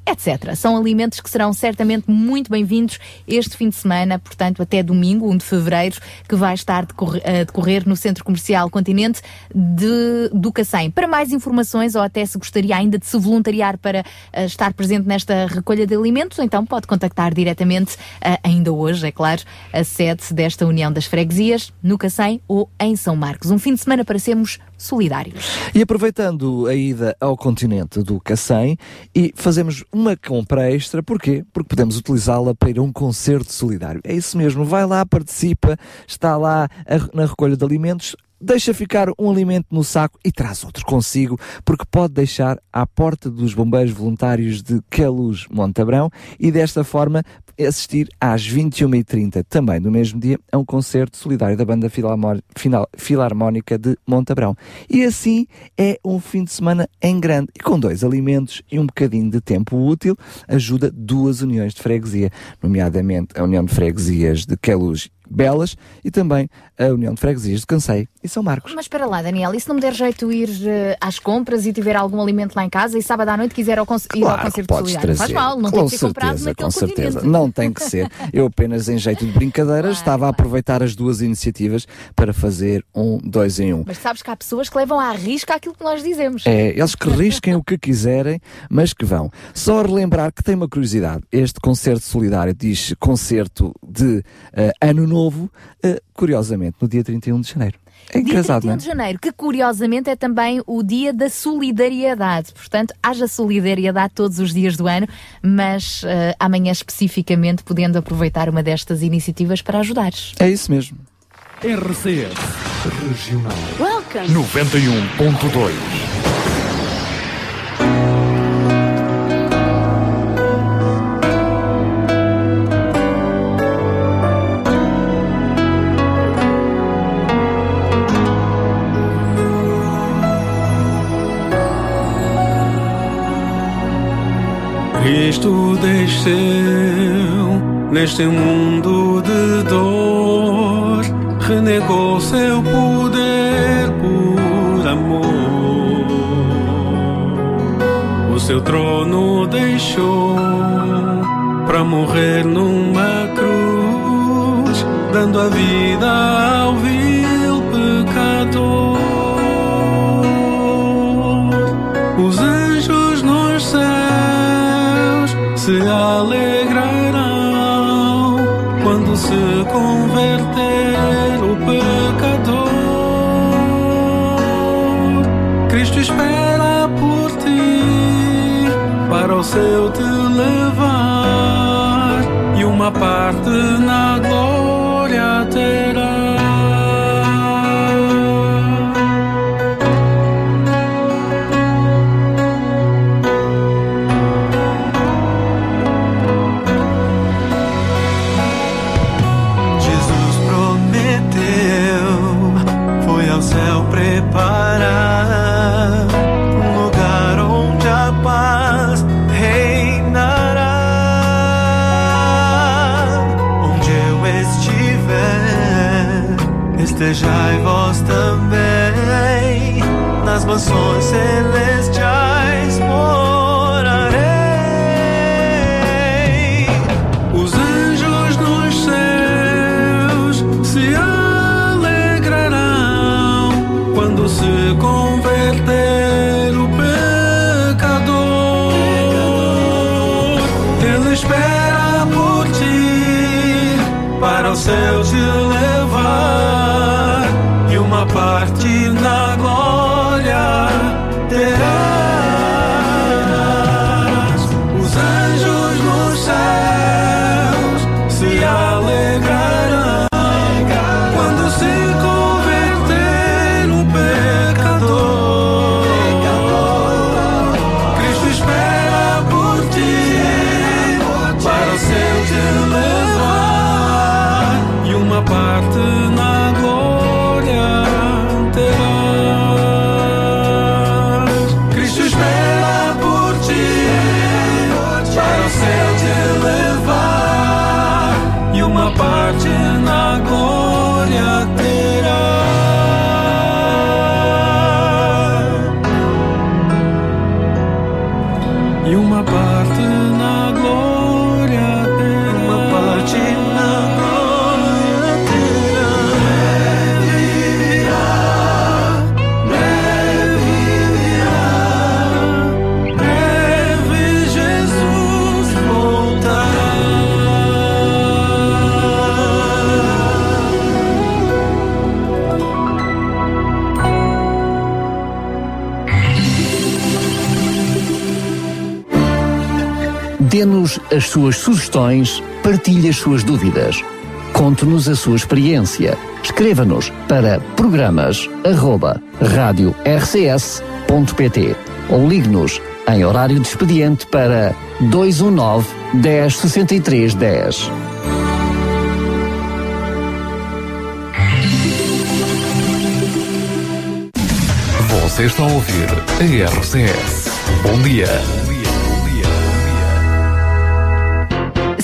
etc. São alimentos que serão certamente muito bem-vindos este fim de semana, portanto, até domingo, 1 de fevereiro, que vai estar a decorrer no Centro Comercial Continente de, do Cacém. Para mais informações, ou até se gostaria ainda de se voluntariar para uh, estar presente nesta recolha de alimentos, então pode contactar diretamente, uh, ainda hoje, é claro, a sede desta União das Freguesias, no Cacém ou em São Marcos. Um fim de semana para sermos solidários.
E aproveitando a ida ao continente do Cacém e fazemos uma compra extra, porquê? Porque podemos utilizá-la para ir a um concerto solidário. É isso mesmo, vai lá, participa, está lá na recolha de alimentos, deixa ficar um alimento no saco e traz outro consigo, porque pode deixar à porta dos bombeiros voluntários de Queluz Montabrão e desta forma assistir às 21h30, também no mesmo dia, a um concerto solidário da Banda Filarmónica de Montabrão. E assim é um fim de semana em grande, e com dois alimentos e um bocadinho de tempo útil, ajuda duas uniões de freguesia, nomeadamente a União de Freguesias de Queluz Belas e também a União de Freguesias de Cansei e São Marcos.
Mas para lá, Daniel, e se não me der jeito ir uh, às compras e tiver algum alimento lá em casa e sábado à noite quiser ao claro ir ao concerto solidário?
Trazer.
Faz mal, não
com
tem que ser
certeza,
comprado
com
naquele
certeza.
continente.
Não tem que ser. Eu apenas em jeito de brincadeira *laughs* estava a aproveitar as duas iniciativas para fazer um dois em um.
Mas sabes que há pessoas que levam à risca aquilo que nós dizemos.
É, eles que risquem o que quiserem, mas que vão. Só relembrar que tem uma curiosidade. Este concerto solidário diz concerto de uh, Ano Novo, uh, curiosamente, no dia 31 de janeiro. É
Dia
engraçado,
31
não é?
de janeiro, que curiosamente é também o dia da solidariedade. Portanto, haja solidariedade todos os dias do ano, mas eh, amanhã especificamente podendo aproveitar uma destas iniciativas para ajudares.
É isso mesmo.
RCS Regional
Welcome.
91.2
Cristo desceu neste mundo de dor, renegou seu poder por amor. O seu trono deixou para morrer numa cruz, dando a vida ao vil pecador. Se alegrarão quando se converter o pecador. Cristo espera por ti para o seu te levar e uma parte na glória
nas mansões
suas sugestões, partilhe as suas dúvidas. Conte-nos a sua experiência. Escreva-nos para programas arroba rádio rcs.pt ou ligue-nos em horário de expediente para 219 10 63 10.
Você está a ouvir a RCS. Bom dia.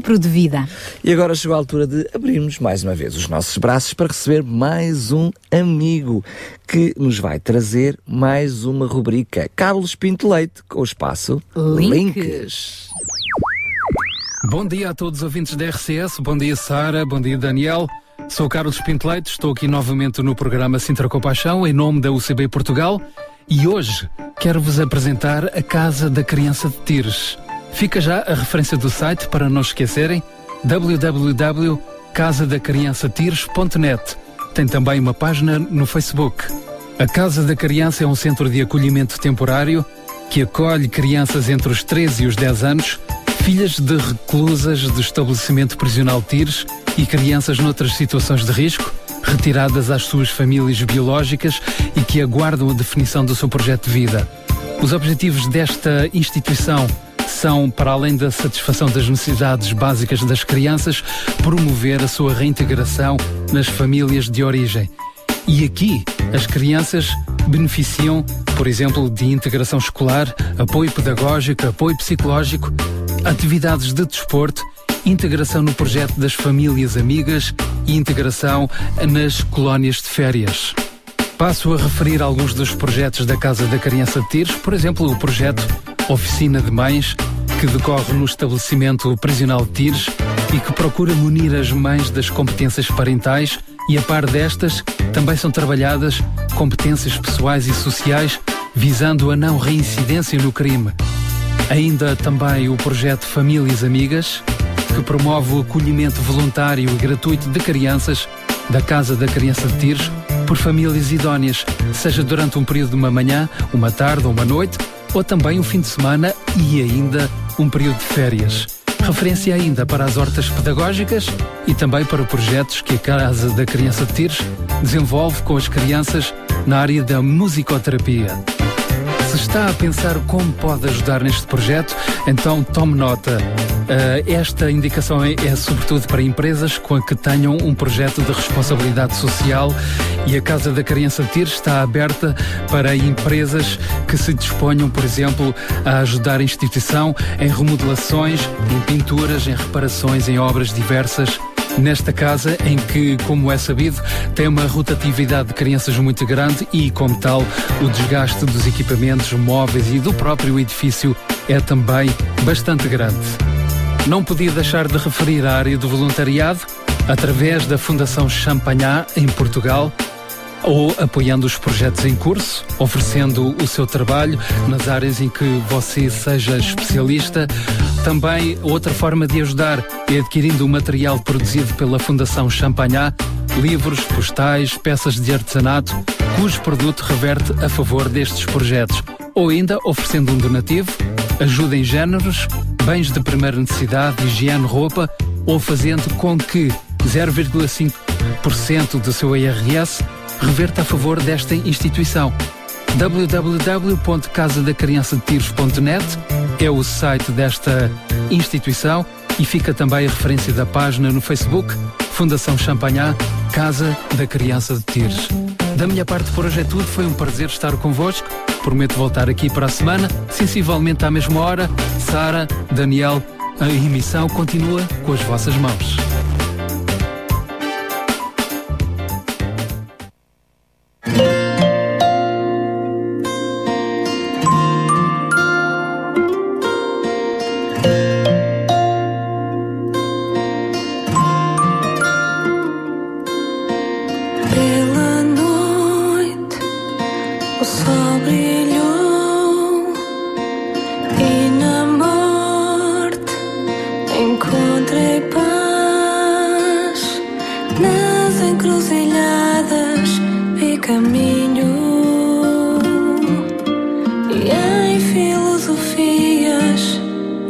sopro de vida.
E agora chegou a altura de abrirmos mais uma vez os nossos braços para receber mais um amigo que nos vai trazer mais uma rubrica. Carlos Pinto Leite, com o espaço
Links.
Bom dia a todos os ouvintes da RCS, bom dia Sara, bom dia Daniel. Sou Carlos Pinto Leite, estou aqui novamente no programa Sintra Compaixão em nome da UCB Portugal e hoje quero-vos apresentar a Casa da Criança de Tires. Fica já a referência do site para não esquecerem www.casadacriançatires.net. Tem também uma página no Facebook. A Casa da Criança é um centro de acolhimento temporário que acolhe crianças entre os 13 e os 10 anos, filhas de reclusas do estabelecimento prisional Tires e crianças noutras situações de risco, retiradas às suas famílias biológicas e que aguardam a definição do seu projeto de vida. Os objetivos desta instituição são, para além da satisfação das necessidades básicas das crianças, promover a sua reintegração nas famílias de origem. E aqui, as crianças beneficiam, por exemplo, de integração escolar, apoio pedagógico, apoio psicológico, atividades de desporto, integração no projeto das famílias amigas e integração nas colónias de férias. Passo a referir alguns dos projetos da Casa da Criança de Tires, por exemplo, o projeto Oficina de Mães, que decorre no estabelecimento prisional de Tires e que procura munir as mães das competências parentais e, a par destas, também são trabalhadas competências pessoais e sociais visando a não reincidência no crime. Ainda também o projeto Famílias Amigas, que promove o acolhimento voluntário e gratuito de crianças da Casa da Criança de Tires por famílias idóneas, seja durante um período de uma manhã, uma tarde ou uma noite, ou também um fim de semana e ainda um período de férias. Referência ainda para as hortas pedagógicas e também para projetos que a Casa da Criança de Tires desenvolve com as crianças na área da musicoterapia. Se está a pensar como pode ajudar neste projeto, então tome nota. Uh, esta indicação é, é, sobretudo para empresas com que tenham um projeto de responsabilidade social e a Casa da Criança de Tires está aberta para empresas que se disponham, por exemplo, a ajudar a instituição em remodelações, em pinturas, em reparações, em obras diversas nesta casa em que, como é sabido, tem uma rotatividade de crianças muito grande e, como tal, o desgaste dos equipamentos móveis e do próprio edifício é também bastante grande. Não podia deixar de referir a área do voluntariado através da Fundação Champagnat em Portugal ou apoiando os projetos em curso, oferecendo o seu trabalho nas áreas em que você seja especialista. Também outra forma de ajudar é adquirindo o material produzido pela Fundação Champagnat, livros, postais, peças de artesanato, cujo produto reverte a favor destes projetos. Ou ainda oferecendo um donativo, ajuda em géneros, bens de primeira necessidade, higiene, roupa, ou fazendo com que 0,5% do seu IRS reverta a favor desta instituição. www.casadacriançadetiros.net é o site desta instituição e fica também a referência da página no Facebook Fundação Champagnat Casa da Criança de Tires. Da minha parte por hoje é tudo, foi um prazer estar convosco. Prometo voltar aqui para a semana, sensivelmente à mesma hora. Sara, Daniel, a emissão continua com as vossas mãos.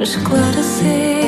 Filosofias me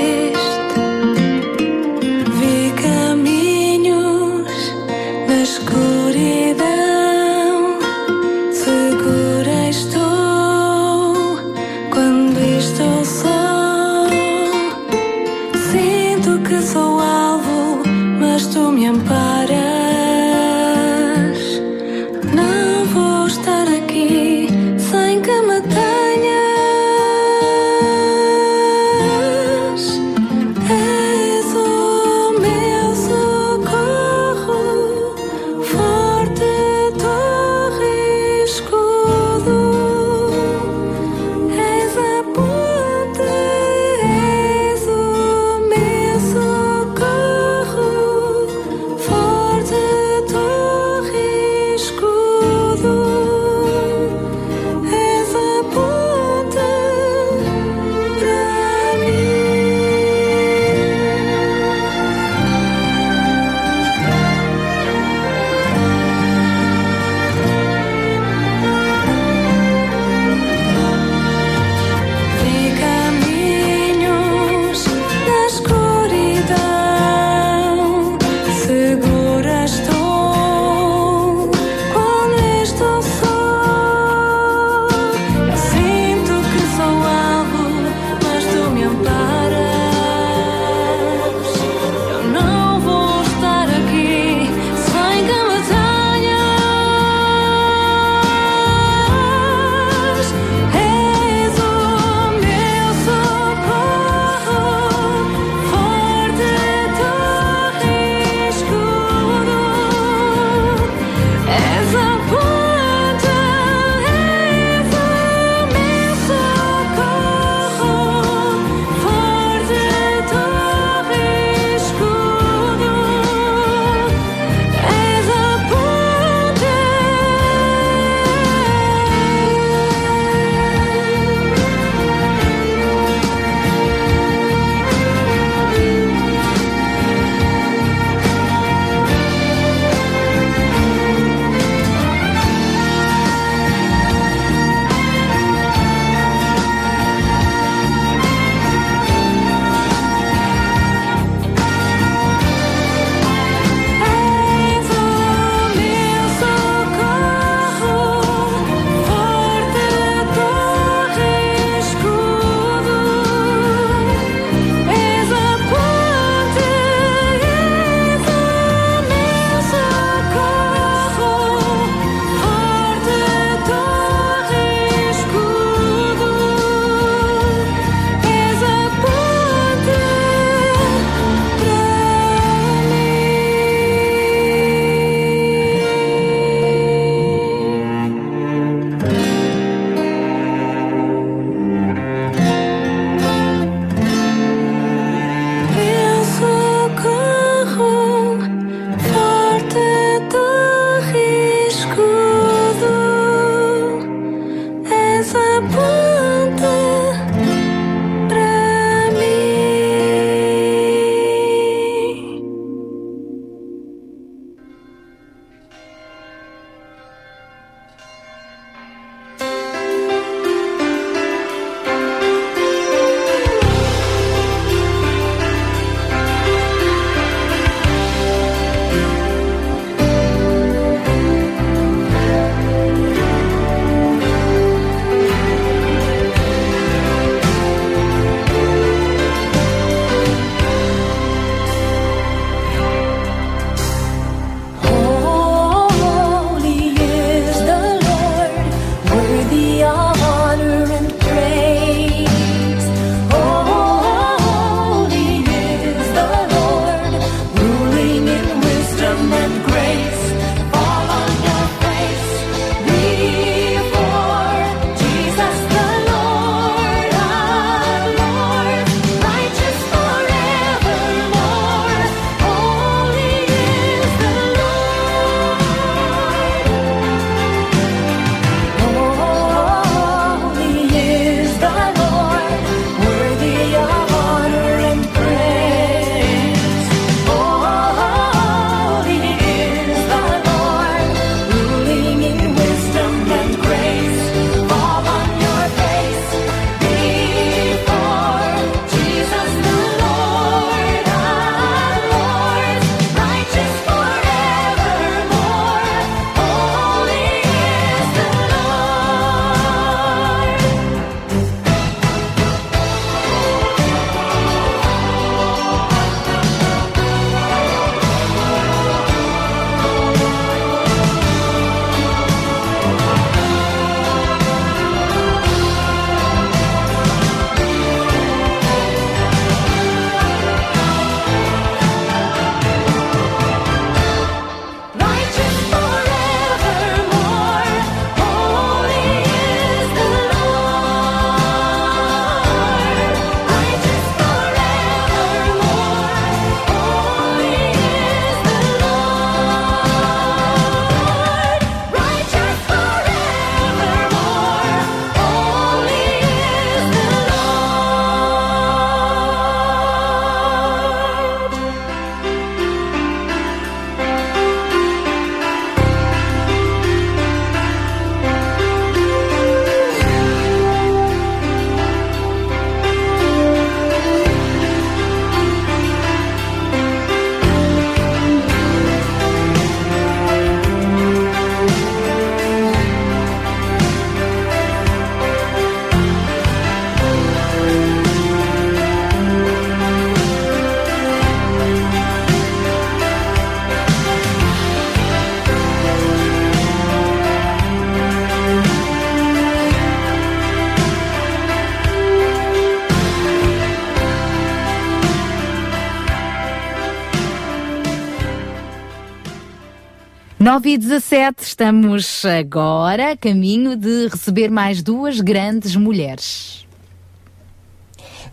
9 e 17, estamos agora a caminho de receber mais duas grandes mulheres.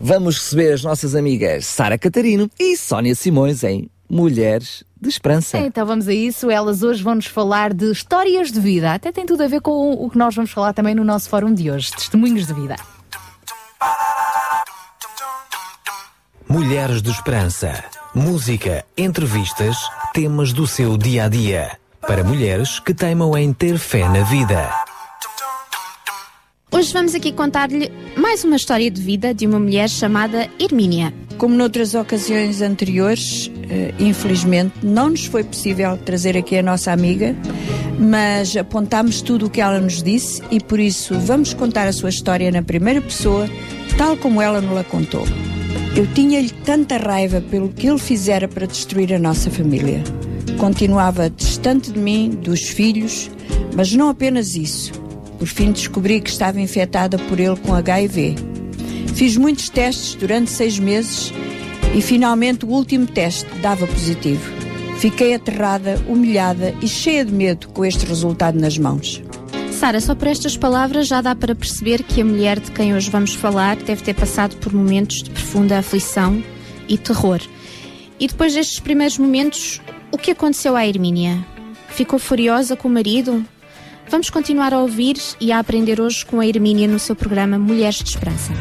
Vamos receber as nossas amigas Sara Catarino e Sónia Simões em Mulheres de Esperança.
Então vamos a isso. Elas hoje vão nos falar de histórias de vida. Até tem tudo a ver com o que nós vamos falar também no nosso fórum de hoje: testemunhos de vida.
Mulheres de Esperança. Música, entrevistas, temas do seu dia a dia. Para mulheres que teimam em ter fé na vida.
Hoje vamos aqui contar-lhe mais uma história de vida de uma mulher chamada Hermínia.
Como noutras ocasiões anteriores, eh, infelizmente não nos foi possível trazer aqui a nossa amiga, mas apontámos tudo o que ela nos disse e por isso vamos contar a sua história na primeira pessoa, tal como ela nos a contou. Eu tinha-lhe tanta raiva pelo que ele fizera para destruir a nossa família. Continuava distante de mim, dos filhos, mas não apenas isso. Por fim descobri que estava infectada por ele com HIV. Fiz muitos testes durante seis meses e finalmente o último teste dava positivo. Fiquei aterrada, humilhada e cheia de medo com este resultado nas mãos.
Sara, só por estas palavras já dá para perceber que a mulher de quem hoje vamos falar deve ter passado por momentos de profunda aflição e terror. E depois destes primeiros momentos, o que aconteceu à Hermínia? Ficou furiosa com o marido? Vamos continuar a ouvir e a aprender hoje com a Hermínia no seu programa Mulheres de Esperança.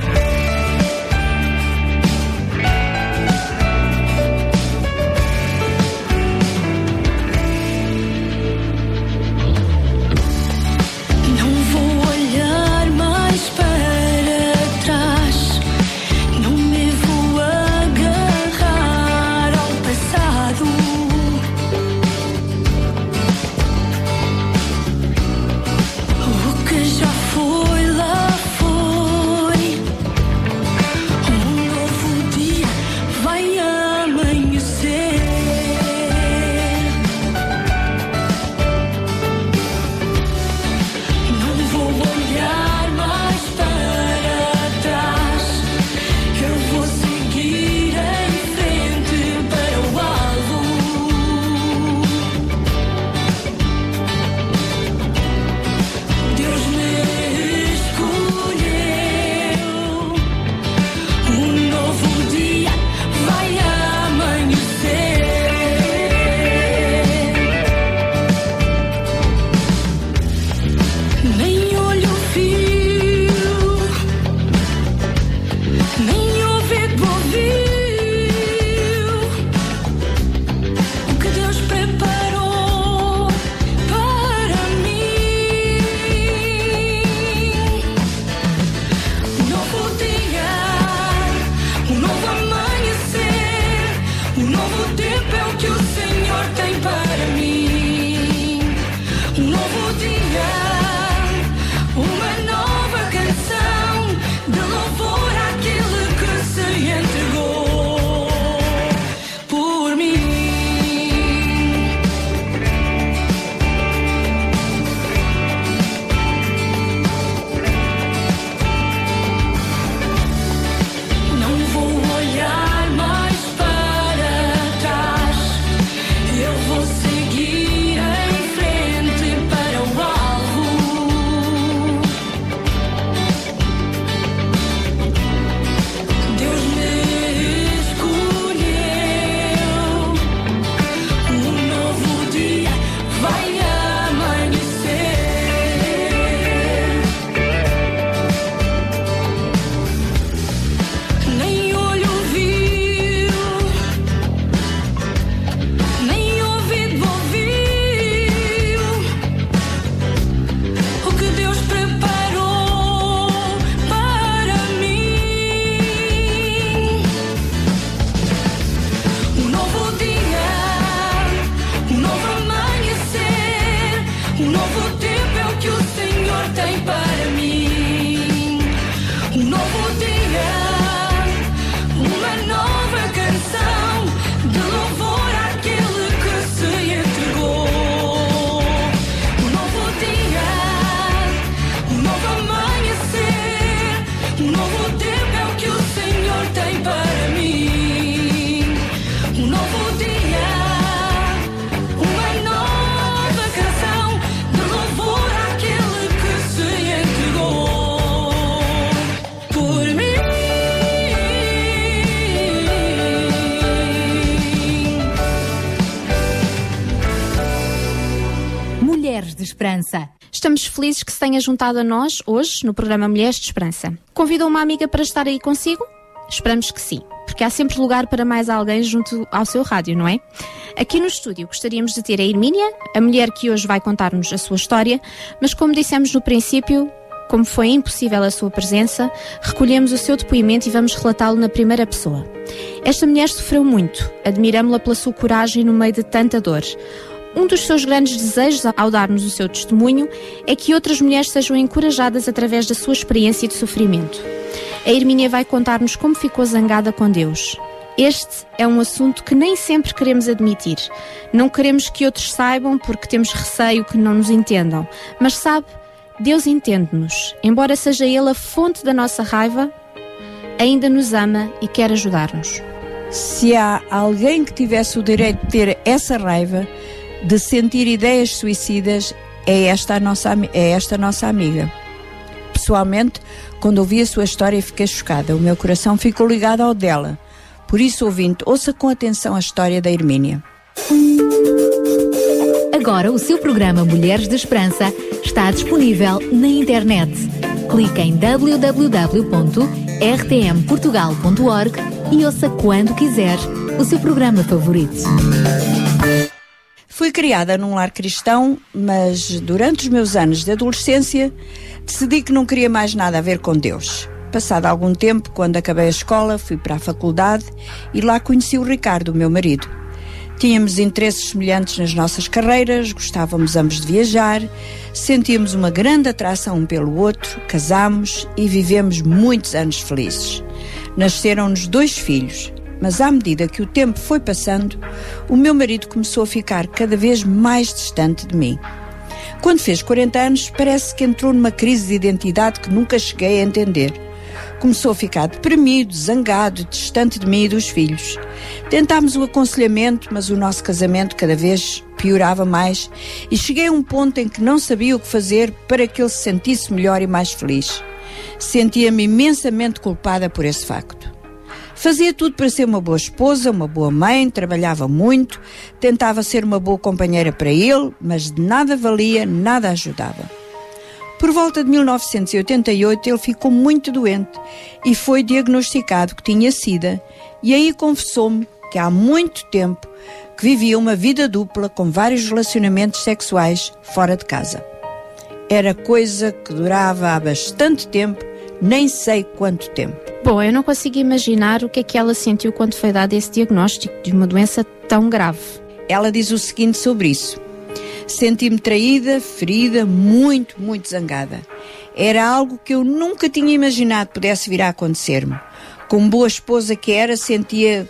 Felizes que se tenha juntado a nós hoje no programa Mulheres de Esperança. Convidou uma amiga para estar aí consigo? Esperamos que sim, porque há sempre lugar para mais alguém junto ao seu rádio, não é? Aqui no estúdio gostaríamos de ter a Hermínia, a mulher que hoje vai contar-nos a sua história, mas como dissemos no princípio, como foi impossível a sua presença, recolhemos o seu depoimento e vamos relatá-lo na primeira pessoa. Esta mulher sofreu muito, admiramos-la pela sua coragem no meio de tanta dor. Um dos seus grandes desejos ao dar-nos o seu testemunho é que outras mulheres sejam encorajadas através da sua experiência de sofrimento. A Hermínia vai contar-nos como ficou zangada com Deus. Este é um assunto que nem sempre queremos admitir. Não queremos que outros saibam porque temos receio que não nos entendam. Mas sabe, Deus entende-nos. Embora seja Ele a fonte da nossa raiva, ainda nos ama e quer ajudar-nos.
Se há alguém que tivesse o direito de ter essa raiva, de sentir ideias suicidas, é esta a nossa, é esta nossa amiga. Pessoalmente, quando ouvi a sua história, fiquei chocada. O meu coração ficou ligado ao dela. Por isso, ouvinte, ouça com atenção a história da Hermínia.
Agora o seu programa Mulheres de Esperança está disponível na internet. Clique em www.rtmportugal.org e ouça quando quiser o seu programa favorito.
Fui criada num lar cristão, mas durante os meus anos de adolescência decidi que não queria mais nada a ver com Deus. Passado algum tempo, quando acabei a escola, fui para a faculdade e lá conheci o Ricardo, meu marido. Tínhamos interesses semelhantes nas nossas carreiras, gostávamos ambos de viajar, sentíamos uma grande atração um pelo outro, casámos e vivemos muitos anos felizes. Nasceram-nos dois filhos, mas à medida que o tempo foi passando, o meu marido começou a ficar cada vez mais distante de mim. Quando fez 40 anos, parece que entrou numa crise de identidade que nunca cheguei a entender. Começou a ficar deprimido, zangado, distante de mim e dos filhos. Tentámos o aconselhamento, mas o nosso casamento cada vez piorava mais e cheguei a um ponto em que não sabia o que fazer para que ele se sentisse melhor e mais feliz. Sentia-me imensamente culpada por esse facto. Fazia tudo para ser uma boa esposa, uma boa mãe, trabalhava muito, tentava ser uma boa companheira para ele, mas de nada valia, nada ajudava. Por volta de 1988, ele ficou muito doente e foi diagnosticado que tinha SIDA, e aí confessou-me que há muito tempo que vivia uma vida dupla com vários relacionamentos sexuais fora de casa. Era coisa que durava há bastante tempo, nem sei quanto tempo.
Bom, eu não consigo imaginar o que é que ela sentiu quando foi dado esse diagnóstico de uma doença tão grave.
Ela diz o seguinte sobre isso: Senti-me traída, ferida, muito, muito zangada. Era algo que eu nunca tinha imaginado pudesse vir a acontecer-me. Como boa esposa que era, sentia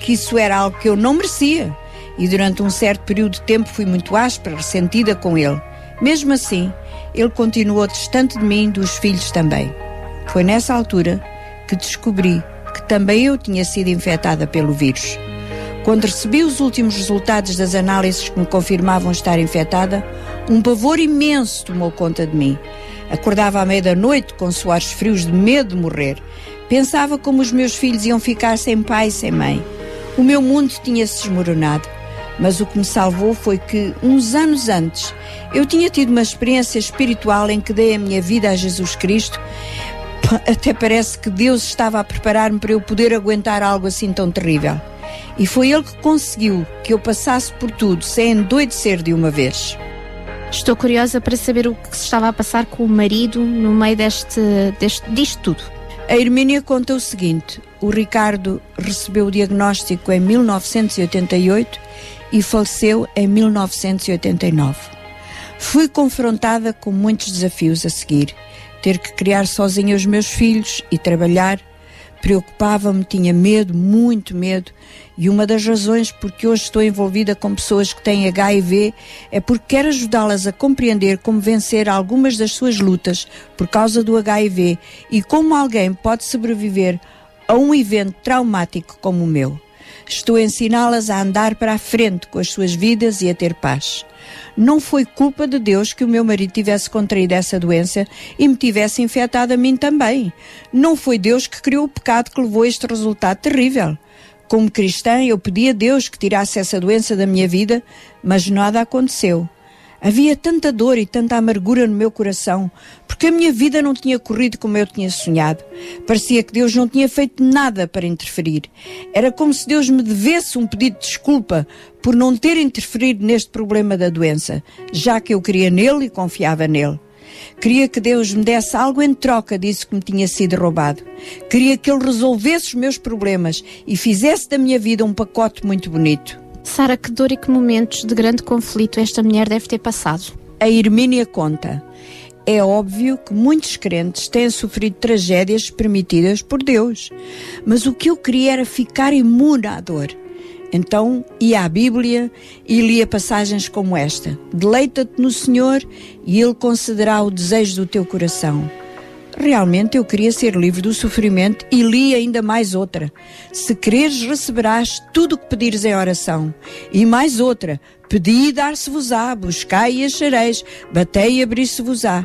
que isso era algo que eu não merecia. E durante um certo período de tempo fui muito áspera, ressentida com ele. Mesmo assim, ele continuou distante de mim, dos filhos também. Foi nessa altura que descobri que também eu tinha sido infectada pelo vírus. Quando recebi os últimos resultados das análises que me confirmavam estar infectada, um pavor imenso tomou conta de mim. Acordava à meia da noite com suores frios de medo de morrer. Pensava como os meus filhos iam ficar sem pai e sem mãe. O meu mundo tinha-se desmoronado. Mas o que me salvou foi que, uns anos antes, eu tinha tido uma experiência espiritual em que dei a minha vida a Jesus Cristo. Até parece que Deus estava a preparar-me para eu poder aguentar algo assim tão terrível. E foi Ele que conseguiu que eu passasse por tudo sem endoidecer de uma vez.
Estou curiosa para saber o que se estava a passar com o marido no meio deste, deste, disto tudo.
A Hermínia conta o seguinte: o Ricardo recebeu o diagnóstico em 1988 e faleceu em 1989. Fui confrontada com muitos desafios a seguir. Ter que criar sozinha os meus filhos e trabalhar preocupava-me, tinha medo, muito medo, e uma das razões porque hoje estou envolvida com pessoas que têm HIV é porque quero ajudá-las a compreender como vencer algumas das suas lutas por causa do HIV e como alguém pode sobreviver a um evento traumático como o meu. Estou a ensiná-las a andar para a frente com as suas vidas e a ter paz. Não foi culpa de Deus que o meu marido tivesse contraído essa doença e me tivesse infectado a mim também. Não foi Deus que criou o pecado que levou a este resultado terrível. Como cristã, eu pedi a Deus que tirasse essa doença da minha vida, mas nada aconteceu. Havia tanta dor e tanta amargura no meu coração, porque a minha vida não tinha corrido como eu tinha sonhado. Parecia que Deus não tinha feito nada para interferir. Era como se Deus me devesse um pedido de desculpa por não ter interferido neste problema da doença, já que eu queria nele e confiava nele. Queria que Deus me desse algo em troca disso que me tinha sido roubado. Queria que Ele resolvesse os meus problemas e fizesse da minha vida um pacote muito bonito.
Sara, que dor e que momentos de grande conflito esta mulher deve ter passado?
A Hermínia conta. É óbvio que muitos crentes têm sofrido tragédias permitidas por Deus, mas o que eu queria era ficar imune à dor. Então ia à Bíblia e lia passagens como esta: Deleita-te no Senhor e Ele concederá o desejo do teu coração. Realmente eu queria ser livre do sofrimento e li ainda mais outra. Se quereres, receberás tudo o que pedires em oração. E mais outra: Pedi e dar-se-vos-á, buscai e achareis, batei e abrir-se-vos-á.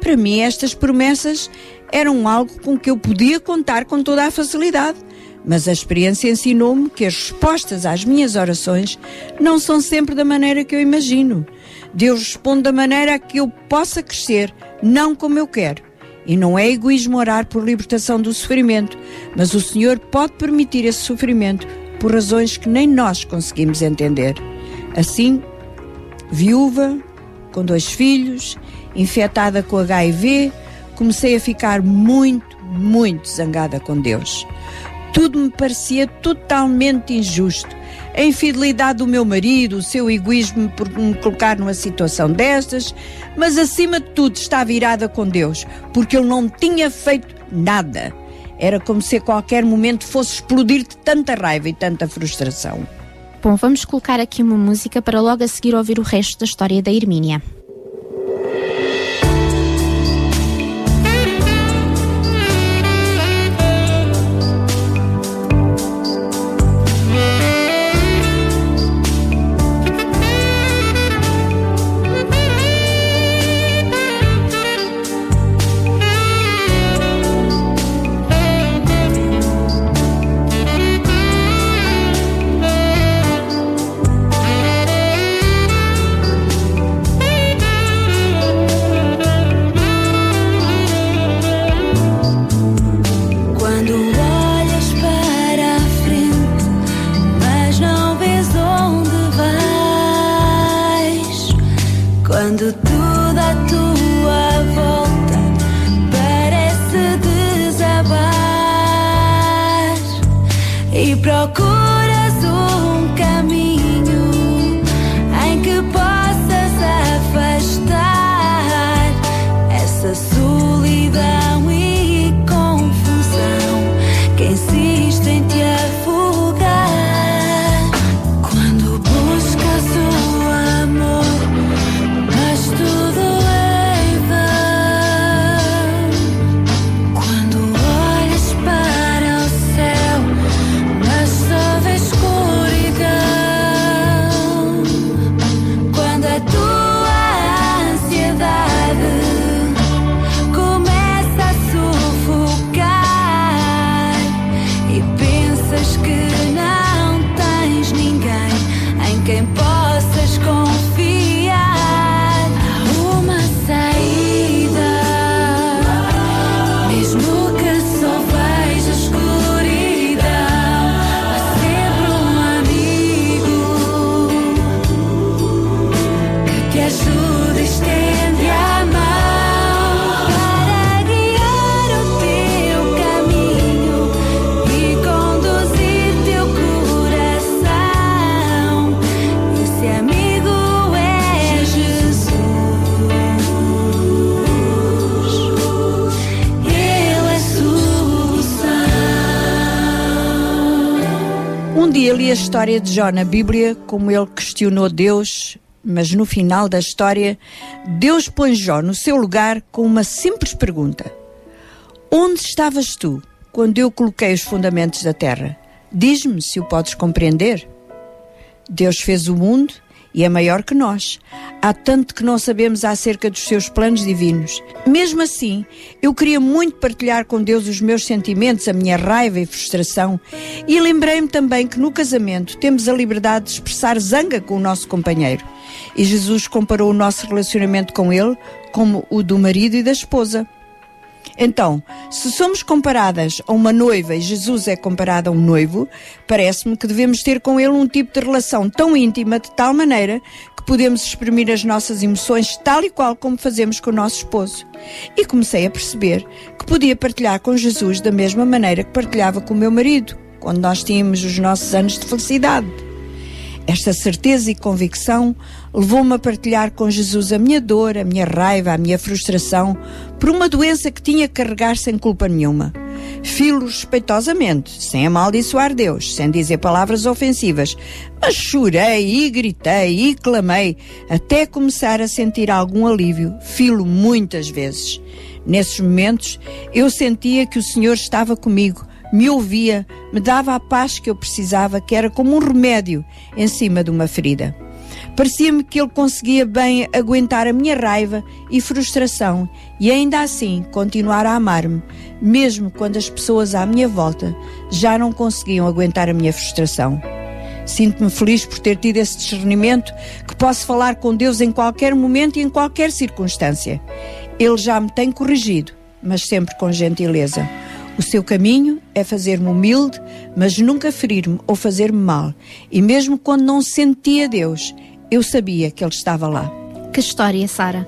Para mim, estas promessas eram algo com que eu podia contar com toda a facilidade. Mas a experiência ensinou-me que as respostas às minhas orações não são sempre da maneira que eu imagino. Deus responde da maneira a que eu possa crescer, não como eu quero. E não é egoísmo orar por libertação do sofrimento, mas o Senhor pode permitir esse sofrimento por razões que nem nós conseguimos entender. Assim, viúva, com dois filhos, infectada com HIV, comecei a ficar muito, muito zangada com Deus. Tudo me parecia totalmente injusto a infidelidade do meu marido, o seu egoísmo por me colocar numa situação destas, mas acima de tudo está virada com Deus, porque ele não tinha feito nada. Era como se a qualquer momento fosse explodir de tanta raiva e tanta frustração.
Bom, vamos colocar aqui uma música para logo a seguir ouvir o resto da história da Hermínia.
História de Jó na Bíblia, como ele questionou Deus, mas no final da história, Deus põe Jó no seu lugar com uma simples pergunta: Onde estavas tu quando eu coloquei os fundamentos da terra? Diz-me se o podes compreender. Deus fez o mundo e é maior que nós. Há tanto que não sabemos acerca dos seus planos divinos. Mesmo assim, eu queria muito partilhar com Deus os meus sentimentos, a minha raiva e frustração, e lembrei-me também que no casamento temos a liberdade de expressar zanga com o nosso companheiro. E Jesus comparou o nosso relacionamento com ele como o do marido e da esposa. Então, se somos comparadas a uma noiva e Jesus é comparado a um noivo, parece-me que devemos ter com ele um tipo de relação tão íntima, de tal maneira que podemos exprimir as nossas emoções tal e qual como fazemos com o nosso esposo. E comecei a perceber que podia partilhar com Jesus da mesma maneira que partilhava com o meu marido, quando nós tínhamos os nossos anos de felicidade. Esta certeza e convicção levou-me a partilhar com Jesus a minha dor, a minha raiva, a minha frustração por uma doença que tinha que carregar sem culpa nenhuma. Filo respeitosamente, sem amaldiçoar Deus, sem dizer palavras ofensivas, mas chorei e gritei e clamei até começar a sentir algum alívio. Filo muitas vezes. Nesses momentos, eu sentia que o Senhor estava comigo me ouvia, me dava a paz que eu precisava, que era como um remédio em cima de uma ferida. Parecia-me que ele conseguia bem aguentar a minha raiva e frustração e ainda assim continuar a amar-me, mesmo quando as pessoas à minha volta já não conseguiam aguentar a minha frustração. Sinto-me feliz por ter tido esse discernimento que posso falar com Deus em qualquer momento e em qualquer circunstância. Ele já me tem corrigido, mas sempre com gentileza. O seu caminho é fazer-me humilde, mas nunca ferir-me ou fazer-me mal. E mesmo quando não sentia Deus, eu sabia que Ele estava lá.
Que história, Sara.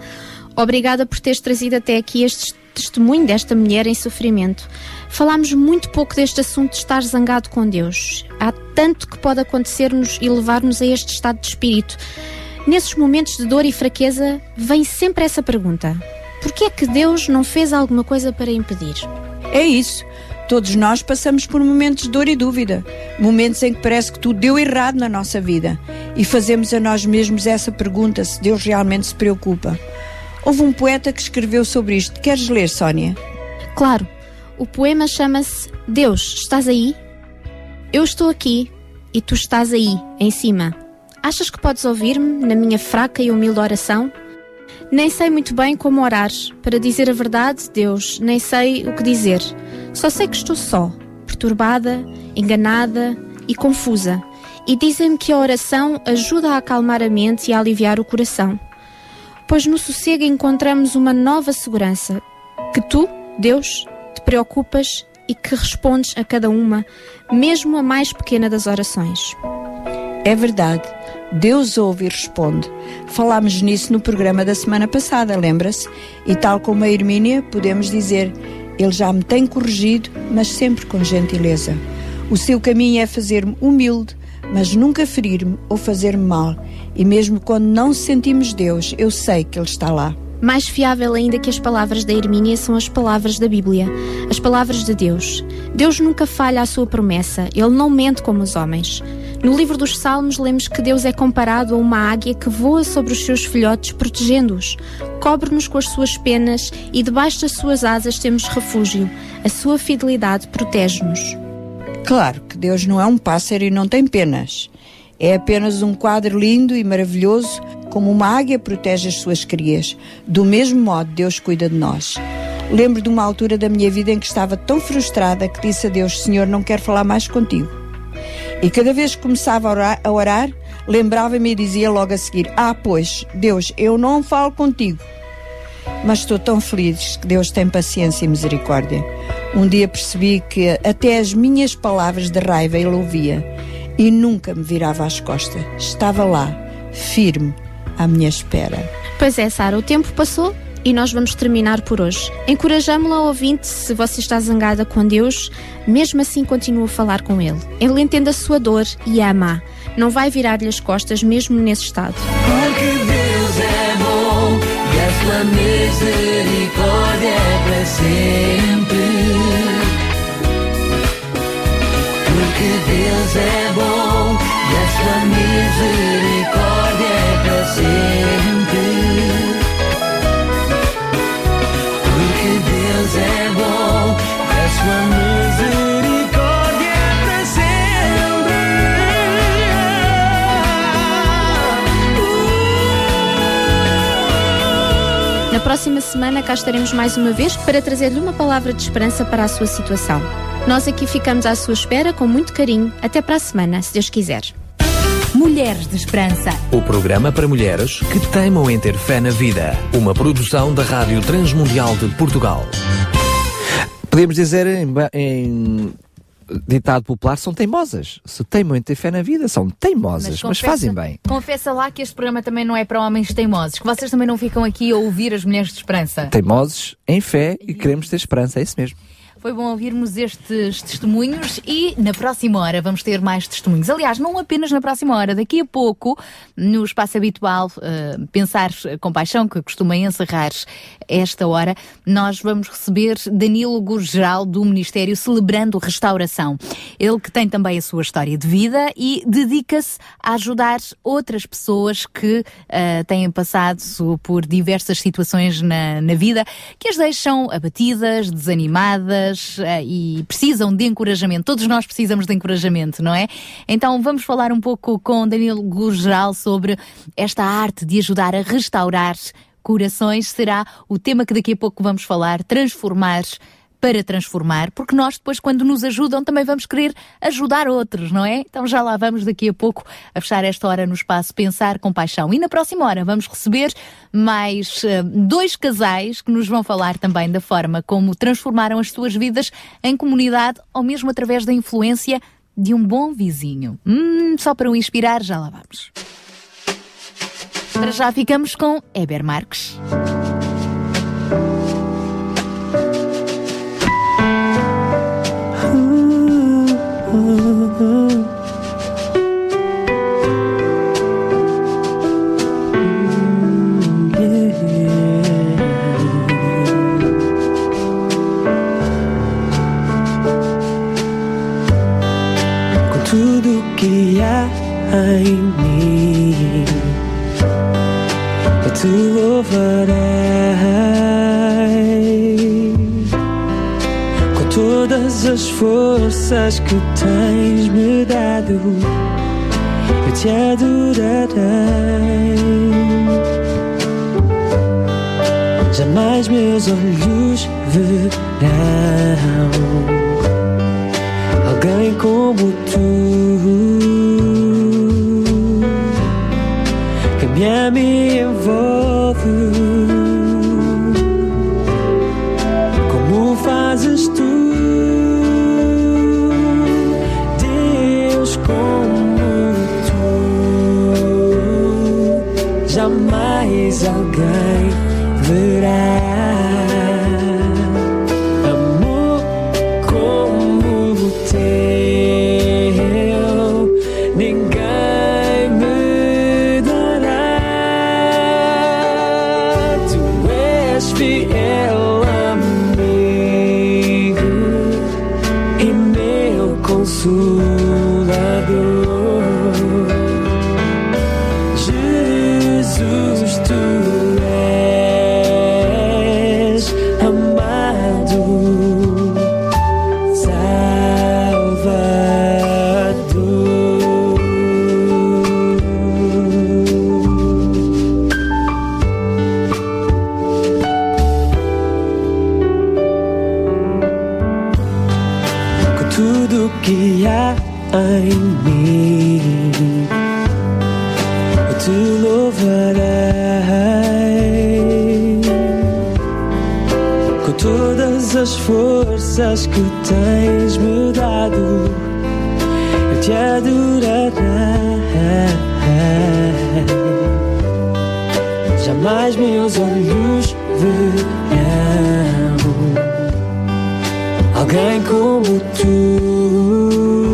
Obrigada por teres trazido até aqui este testemunho desta mulher em sofrimento. Falámos muito pouco deste assunto de estar zangado com Deus. Há tanto que pode acontecer-nos e levar-nos a este estado de espírito. Nesses momentos de dor e fraqueza, vem sempre essa pergunta: por que é que Deus não fez alguma coisa para impedir?
É isso. Todos nós passamos por momentos de dor e dúvida, momentos em que parece que tudo deu errado na nossa vida e fazemos a nós mesmos essa pergunta se Deus realmente se preocupa. Houve um poeta que escreveu sobre isto. Queres ler, Sónia?
Claro. O poema chama-se Deus, estás aí? Eu estou aqui e tu estás aí, em cima. Achas que podes ouvir-me na minha fraca e humilde oração? Nem sei muito bem como orar. Para dizer a verdade, Deus, nem sei o que dizer. Só sei que estou só, perturbada, enganada e confusa. E dizem-me que a oração ajuda a acalmar a mente e a aliviar o coração. Pois no sossego encontramos uma nova segurança, que tu, Deus, te preocupas e que respondes a cada uma, mesmo a mais pequena das orações.
É verdade. Deus ouve e responde. Falámos nisso no programa da semana passada, lembra-se? E tal como a Hermínia, podemos dizer: Ele já me tem corrigido, mas sempre com gentileza. O seu caminho é fazer-me humilde, mas nunca ferir-me ou fazer-me mal. E mesmo quando não sentimos Deus, eu sei que Ele está lá.
Mais fiável ainda que as palavras da Hermínia são as palavras da Bíblia, as palavras de Deus. Deus nunca falha a sua promessa, Ele não mente como os homens. No livro dos Salmos, lemos que Deus é comparado a uma águia que voa sobre os seus filhotes, protegendo-os. Cobre-nos com as suas penas e debaixo das suas asas temos refúgio. A sua fidelidade protege-nos.
Claro que Deus não é um pássaro e não tem penas. É apenas um quadro lindo e maravilhoso, como uma águia protege as suas crias. Do mesmo modo, Deus cuida de nós. Lembro de uma altura da minha vida em que estava tão frustrada que disse a Deus: Senhor, não quero falar mais contigo. E cada vez que começava a orar, a orar lembrava-me e dizia logo a seguir: Ah, pois, Deus, eu não falo contigo. Mas estou tão feliz que Deus tem paciência e misericórdia. Um dia percebi que até as minhas palavras de raiva ele ouvia e nunca me virava às costas. Estava lá, firme, à minha espera.
Pois é, Sara, o tempo passou e nós vamos terminar por hoje. Encorajamo-la ouvinte, se você está zangada com Deus, mesmo assim continua a falar com Ele. Ele entende a sua dor e ama. Não vai virar-lhe as costas mesmo nesse estado.
Porque Deus é bom e a sua misericórdia é para sempre. Porque Deus é bom e a sua misericórdia é para sempre.
Próxima semana cá estaremos mais uma vez para trazer-lhe uma palavra de esperança para a sua situação. Nós aqui ficamos à sua espera com muito carinho. Até para a semana, se Deus quiser.
Mulheres de Esperança.
O programa para mulheres que teimam em ter fé na vida. Uma produção da Rádio Transmundial de Portugal.
Podemos dizer em, em ditado popular, são teimosas. Se teimam em ter fé na vida, são teimosas, mas,
confessa-
fazem bem.
Confessa lá que este programa também não é para homens teimosos, que vocês também não ficam aqui a ouvir as mulheres de esperança.
Teimosos em fé e queremos ter esperança, é isso mesmo.
Foi bom ouvirmos estes testemunhos e na próxima hora vamos ter mais testemunhos. Aliás, não apenas na próxima hora, daqui a pouco, no espaço habitual eh, Pensar com Paixão, que costuma encerrar esta hora, nós vamos receber Danilo Gurgeral do Ministério Celebrando Restauração. Ele que tem também a sua história de vida e dedica-se a ajudar outras pessoas que eh, têm passado por diversas situações na, na vida que as deixam abatidas, desanimadas eh, e precisam de encorajamento. Todos nós precisamos de encorajamento, não é? Então vamos falar um pouco com Danilo Gurgeral sobre esta arte de ajudar a restaurar corações. Será o tema que daqui a pouco vamos falar, transformar para transformar, porque nós depois, quando nos ajudam, também vamos querer ajudar outros, não é? Então já lá vamos daqui a pouco a fechar esta hora no espaço Pensar com Paixão. E na próxima hora vamos receber mais eh, dois casais que nos vão falar também da forma como transformaram as suas vidas em comunidade ou mesmo através da influência de um bom vizinho. Hum, só para o inspirar, já lá vamos. Para já ficamos com Eber Marques.
Em mim. Eu te louvarei com todas as forças que tens me dado. Eu te adorarei. Jamais meus olhos verão alguém como tu me envolve. Como fazes tu? Deus como tu. Jamais alguém forças que tens me dado. Eu te adorarei. Jamais meus olhos verão alguém como tu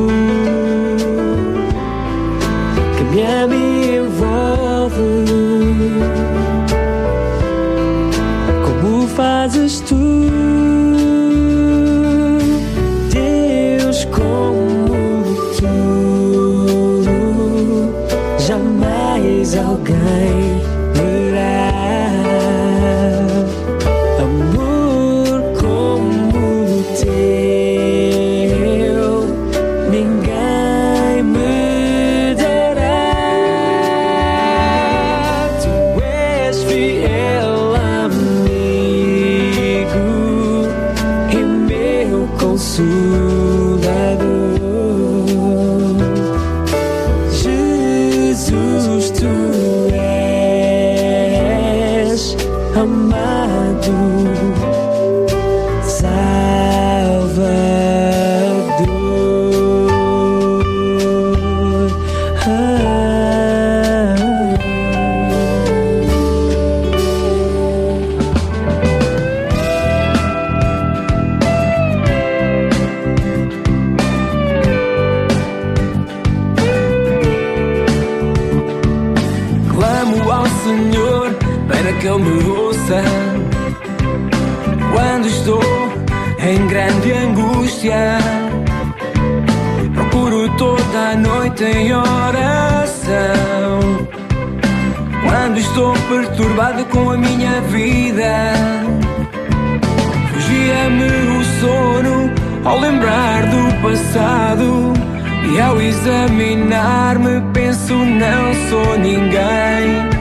examinar-me, penso: não sou ninguém.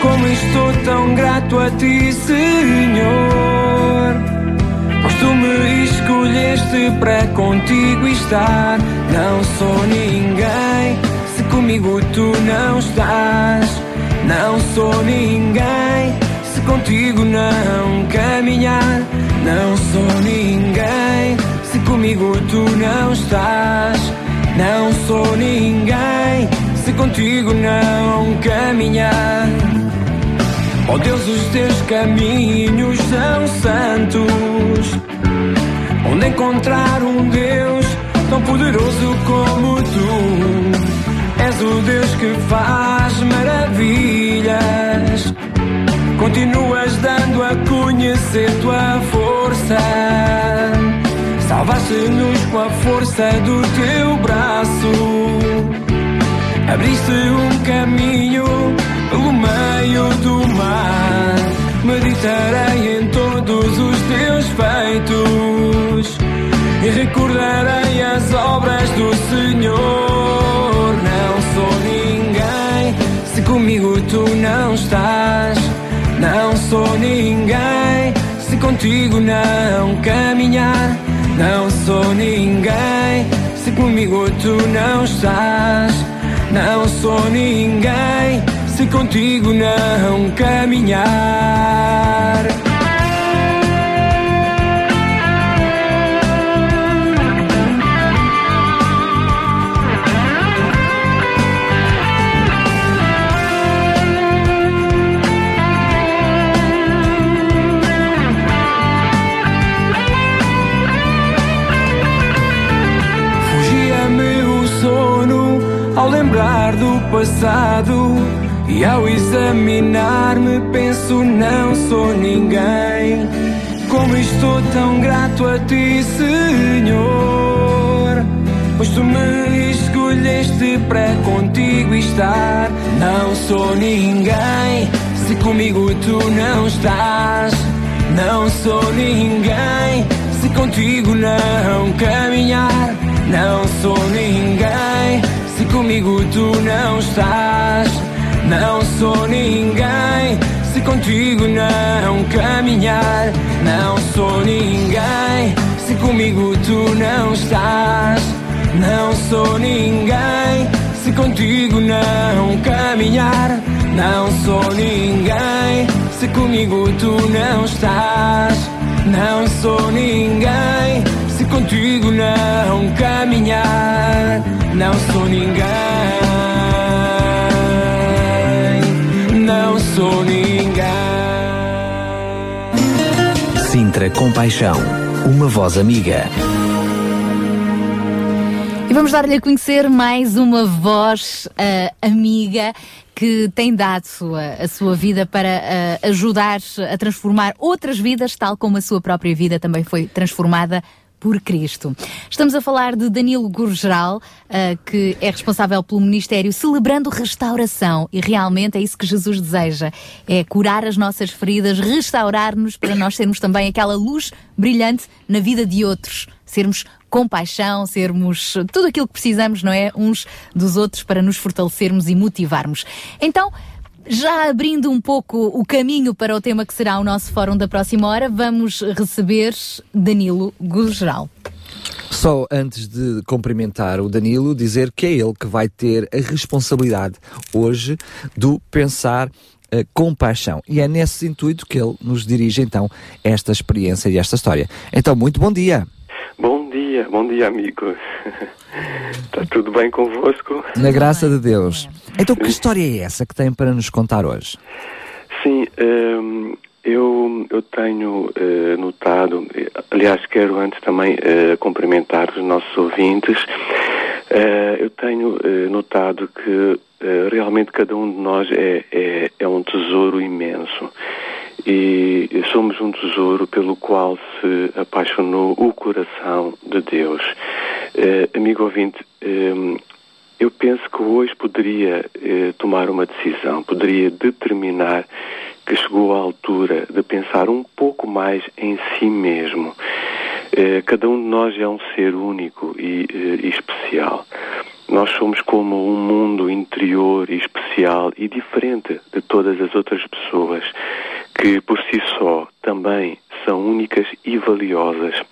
Como estou tão grato a ti, Senhor. Pois tu me escolheste para contigo estar. Não sou ninguém se comigo tu não estás. Não sou ninguém se contigo não caminhar. Não sou ninguém se comigo tu não estás. Não sou ninguém se contigo não caminhar. Oh Deus, os teus caminhos são santos. Onde encontrar um Deus tão poderoso como tu? És o Deus que faz maravilhas. Continuas dando a conhecer tua força. Salvaste-nos com a força do teu braço. Abriste um caminho pelo meio do mar. Meditarei em todos os teus feitos e recordarei as obras do Senhor. Não sou ninguém se comigo tu não estás. Não sou ninguém se contigo não caminhar. Não sou ninguém se comigo tu não estás. Não sou ninguém se contigo não caminhar. Do passado. E ao examinar-me penso não sou ninguém. Como estou tão grato a ti, Senhor? Pois tu me escolheste para contigo estar. Não sou ninguém. Se comigo tu não estás Não sou ninguém. Se contigo não caminhar Não sou ninguém comigo tu não estás não sou ninguém se contigo não caminhar. Não sou ninguém se comigo tu não estás. Não sou ninguém se contigo não caminhar. Não sou ninguém se comigo tu não estás. Não sou ninguém se contigo não caminhar. Não sou ninguém não sou ninguém.
Sintra Compaixão, uma voz amiga.
E vamos dar-lhe a conhecer mais uma voz uh, amiga que tem dado a, a sua vida para uh, ajudar a transformar outras vidas, tal como a sua própria vida também foi transformada por Cristo. Estamos a falar de Danilo Gurgeral, uh, que é responsável pelo Ministério Celebrando Restauração e realmente é isso que Jesus deseja, é curar as nossas feridas, restaurar-nos para nós sermos também aquela luz brilhante na vida de outros, sermos compaixão, sermos tudo aquilo que precisamos, não é? Uns dos outros para nos fortalecermos e motivarmos. Então, já abrindo um pouco o caminho para o tema que será o nosso fórum da próxima hora, vamos receber Danilo Gurgeral.
Só antes de cumprimentar o Danilo, dizer que é ele que vai ter a responsabilidade hoje do pensar a compaixão. E é nesse intuito que ele nos dirige então esta experiência e esta história. Então, muito bom dia.
Bom dia, bom dia, amigo. *laughs* Está tudo bem convosco?
Na graça de Deus. Então, que história é essa que tem para nos contar hoje?
Sim, um, eu, eu tenho uh, notado, aliás, quero antes também uh, cumprimentar os nossos ouvintes. Uh, eu tenho notado que realmente cada um de nós é, é, é um tesouro imenso e somos um tesouro pelo qual se apaixonou o coração de Deus. Eh, amigo ouvinte, eh, eu penso que hoje poderia eh, tomar uma decisão, poderia determinar que chegou à altura de pensar um pouco mais em si mesmo. Eh, cada um de nós é um ser único e, e especial. Nós somos como um mundo interior e especial e diferente de todas as outras pessoas que por si só também são únicas e valiosas.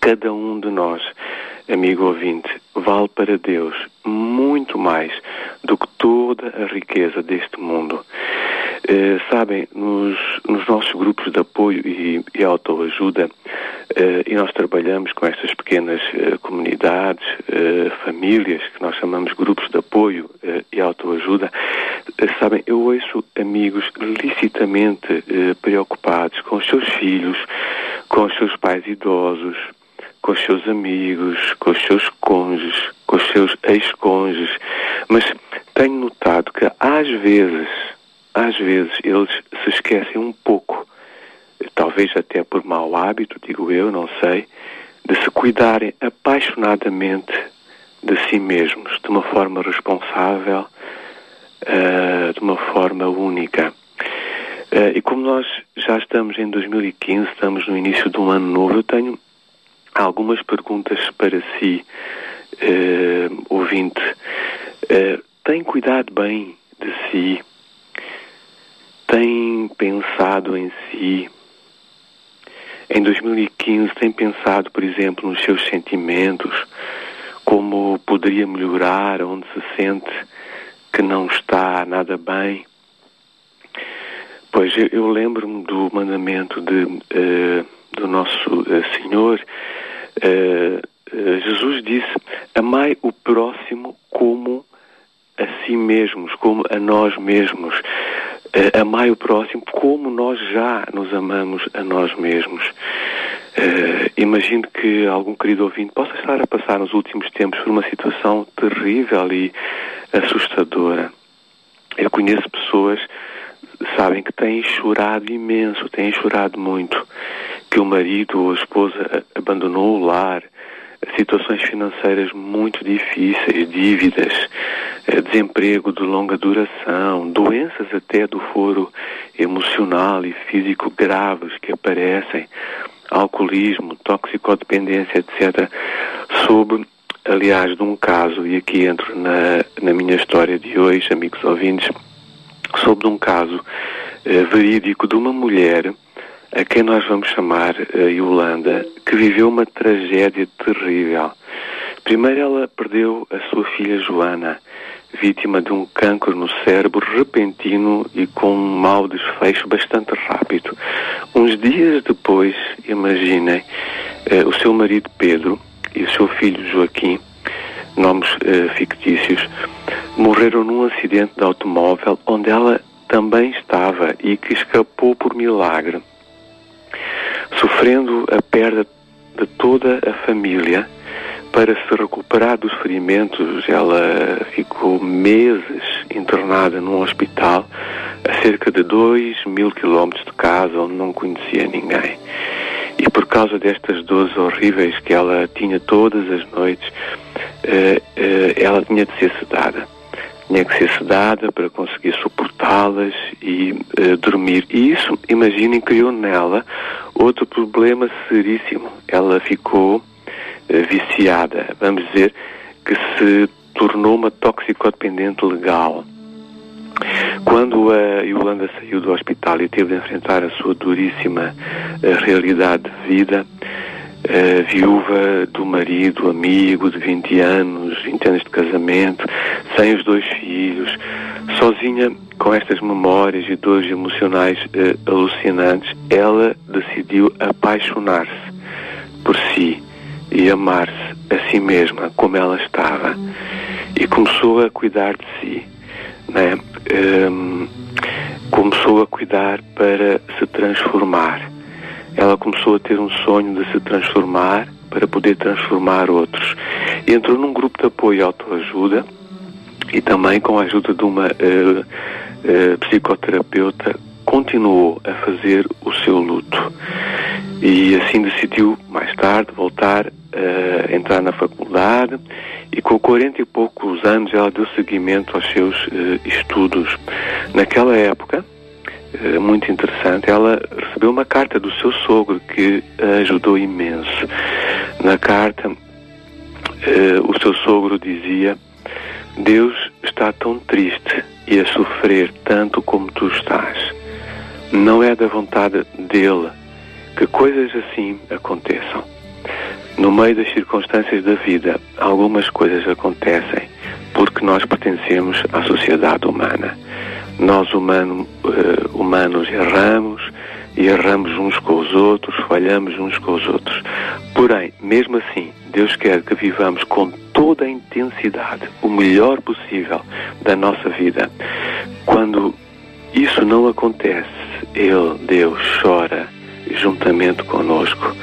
Cada um de nós, amigo ouvinte, vale para Deus muito mais do que toda a riqueza deste mundo. Eh, sabem, nos, nos, nossos grupos de apoio e, e autoajuda, eh, e nós trabalhamos com estas pequenas eh, comunidades, eh, famílias, que nós chamamos grupos de apoio eh, e autoajuda, eh, sabem, eu ouço amigos licitamente preocupados com os seus filhos, com os seus pais idosos, com os seus amigos, com os seus cônjuges, com os seus ex-cônjuges, mas tenho notado que às vezes às vezes eles se esquecem um pouco, talvez até por mau hábito, digo eu, não sei, de se cuidarem apaixonadamente de si mesmos, de uma forma responsável, uh, de uma forma única. Uh, e como nós já estamos em 2015, estamos no início de um ano novo, eu tenho algumas perguntas para si, uh, ouvinte. tem cuidado bem de si? Tem pensado em si? Em 2015 tem pensado, por exemplo, nos seus sentimentos, como poderia melhorar, onde se sente que não está nada bem? Pois eu, eu lembro-me do mandamento de, uh, do nosso uh, Senhor. Uh, Jesus disse: Amai o próximo como a si mesmos, como a nós mesmos uh, amai o próximo como nós já nos amamos a nós mesmos. Uh, imagino que algum querido ouvinte possa estar a passar nos últimos tempos por uma situação terrível e assustadora. Eu conheço pessoas, sabem, que têm chorado imenso, têm chorado muito, que o marido ou a esposa abandonou o lar, situações financeiras muito difíceis, dívidas, eh, desemprego de longa duração, doenças até do foro emocional e físico graves que aparecem, alcoolismo, toxicodependência, etc. Sob, aliás, de um caso, e aqui entro na, na minha história de hoje, amigos ouvintes, sobre um caso eh, verídico de uma mulher a quem nós vamos chamar a Yolanda, que viveu uma tragédia terrível. Primeiro ela perdeu a sua filha Joana, vítima de um cancro no cérebro repentino e com um mau desfecho bastante rápido. Uns dias depois, imaginem, eh, o seu marido Pedro e o seu filho Joaquim, nomes eh, fictícios, morreram num acidente de automóvel onde ela também estava e que escapou por milagre sofrendo a perda de toda a família. Para se recuperar dos ferimentos, ela ficou meses internada num hospital a cerca de 2 mil quilómetros de casa, onde não conhecia ninguém. E por causa destas dores horríveis que ela tinha todas as noites, eh, eh, ela tinha de ser sedada tinha que ser sedada para conseguir suportá-las e uh, dormir. E isso, imaginem, criou nela outro problema seríssimo. Ela ficou uh, viciada, vamos dizer, que se tornou uma toxicodependente legal. Quando a Yolanda saiu do hospital e teve de enfrentar a sua duríssima uh, realidade de vida, uh, viúva do marido, amigo de 20 anos, 20 anos de casamento, sem os dois filhos, sozinha com estas memórias e dores emocionais uh, alucinantes, ela decidiu apaixonar-se por si e amar-se a si mesma como ela estava e começou a cuidar de si, né? Um, começou a cuidar para se transformar ela começou a ter um sonho de se transformar para poder transformar outros. E entrou num grupo de apoio e autoajuda e também com a ajuda de uma uh, uh, psicoterapeuta continuou a fazer o seu luto e assim decidiu mais tarde voltar a entrar na faculdade e com 40 e poucos anos ela deu seguimento aos seus estudos. Naquela época, muito interessante, ela recebeu uma carta do seu sogro que a ajudou imenso. Na carta, uh, o seu sogro dizia: Deus está tão triste e a sofrer tanto como tu estás. Não é da vontade dele que coisas assim aconteçam. No meio das circunstâncias da vida, algumas coisas acontecem porque nós pertencemos à sociedade humana. Nós humano, uh, humanos erramos e erramos uns com os outros, falhamos uns com os outros. Porém, mesmo assim, Deus quer que vivamos com toda a intensidade o melhor possível da nossa vida. Quando isso não acontece, Ele, Deus, chora juntamente conosco.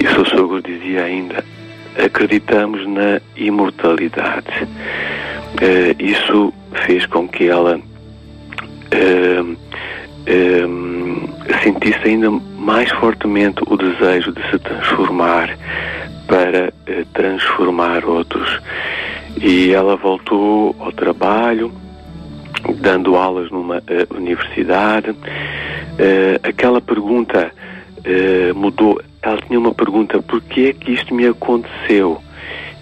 E o seu sogro dizia ainda: acreditamos na imortalidade. Uh, isso fez com que ela uh, uh, sentisse ainda mais fortemente o desejo de se transformar para transformar outros. E ela voltou ao trabalho, dando aulas numa universidade. aquela pergunta mudou. Ela tinha uma pergunta: por que é que isto me aconteceu?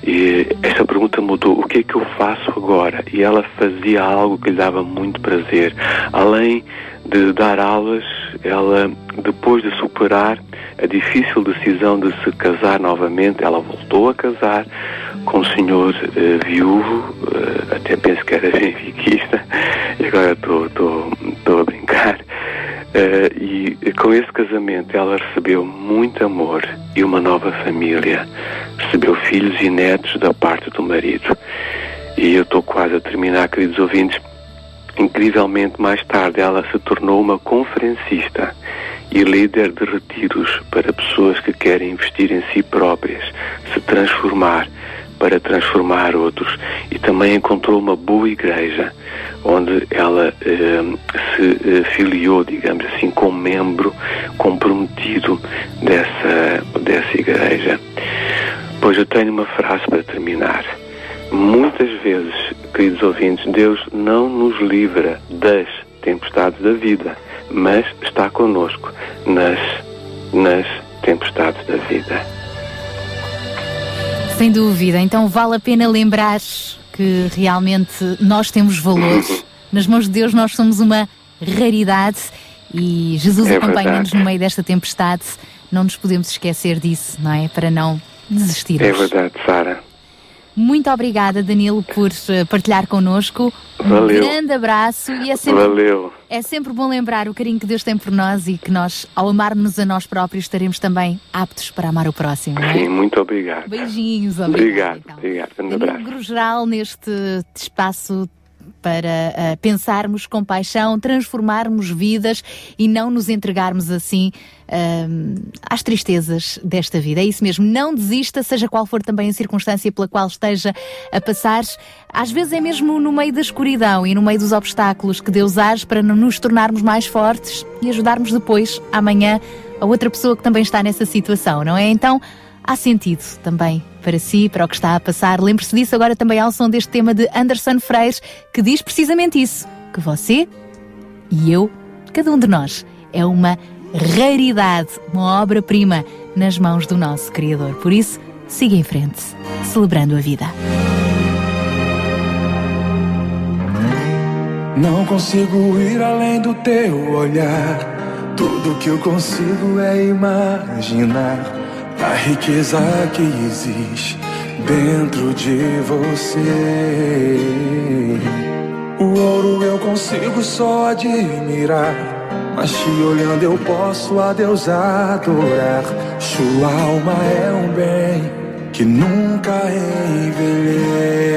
E esta pergunta mudou: o que é que eu faço agora? E ela fazia algo que lhe dava muito prazer. Além de dar aulas, ela, depois de superar a difícil decisão de se casar novamente, ela voltou a casar com um senhor uh, viúvo, uh, até penso que era *laughs* benfiquista, e agora estou a brincar. Uh, e com esse casamento ela recebeu muito amor e uma nova família. Recebeu filhos e netos da parte do marido. E eu estou quase a terminar, queridos ouvintes. Incrivelmente, mais tarde, ela se tornou uma conferencista e líder de retiros para pessoas que querem investir em si próprias, se transformar para transformar outros e também encontrou uma boa igreja onde ela eh, se eh, filiou, digamos assim, como membro comprometido dessa, dessa igreja. Pois eu tenho uma frase para terminar. Muitas vezes, queridos ouvintes, Deus não nos livra das tempestades da vida, mas está conosco nas, nas tempestades da vida.
Sem dúvida, então vale a pena lembrar que realmente nós temos valores. *laughs* Nas mãos de Deus nós somos uma raridade e Jesus
É
acompanha-nos no meio desta tempestade. Não nos podemos esquecer disso, não é? Para não desistirmos.
É verdade, Sara.
Muito obrigada, Danilo, por eh, partilhar connosco.
Valeu.
Um grande abraço e é sempre,
Valeu.
é sempre bom lembrar o carinho que Deus tem por nós e que nós, ao amarmos a nós próprios, estaremos também aptos para amar o próximo. É?
Sim, muito obrigado.
Beijinhos,
Obrigado, obrigado. Um
Danilo
abraço.
Grugeral neste espaço para ah, pensarmos com paixão, transformarmos vidas e não nos entregarmos assim ahm, às tristezas desta vida. É isso mesmo, não desista, seja qual for também a circunstância pela qual esteja a passar. Às vezes é mesmo no meio da escuridão e no meio dos obstáculos que Deus age para nos tornarmos mais fortes e ajudarmos depois, amanhã, a outra pessoa que também está nessa situação, não é? Então, há sentido também para si, para o que está a passar. Lembre-se disso agora também ao som deste tema de Anderson Freires, que diz precisamente isso: que você e eu, cada um de nós, é uma raridade, uma obra-prima nas mãos do nosso Criador. Por isso, siga em frente, celebrando a vida.
Não consigo ir além do teu olhar. Tudo que eu consigo é imaginar a riqueza que existe dentro de você. O ouro eu consigo só admirar. Mas te olhando eu posso a Deus adorar. Sua alma é um bem que nunca envelhecerá.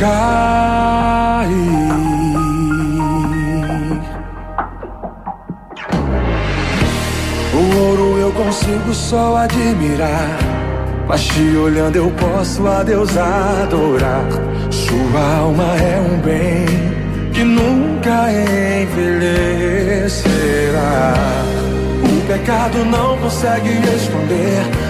cair. O ouro eu consigo só admirar. Mas te olhando eu posso a Deus adorar. Sua alma é um bem que nunca envelhecerá. O pecado não consegue esconder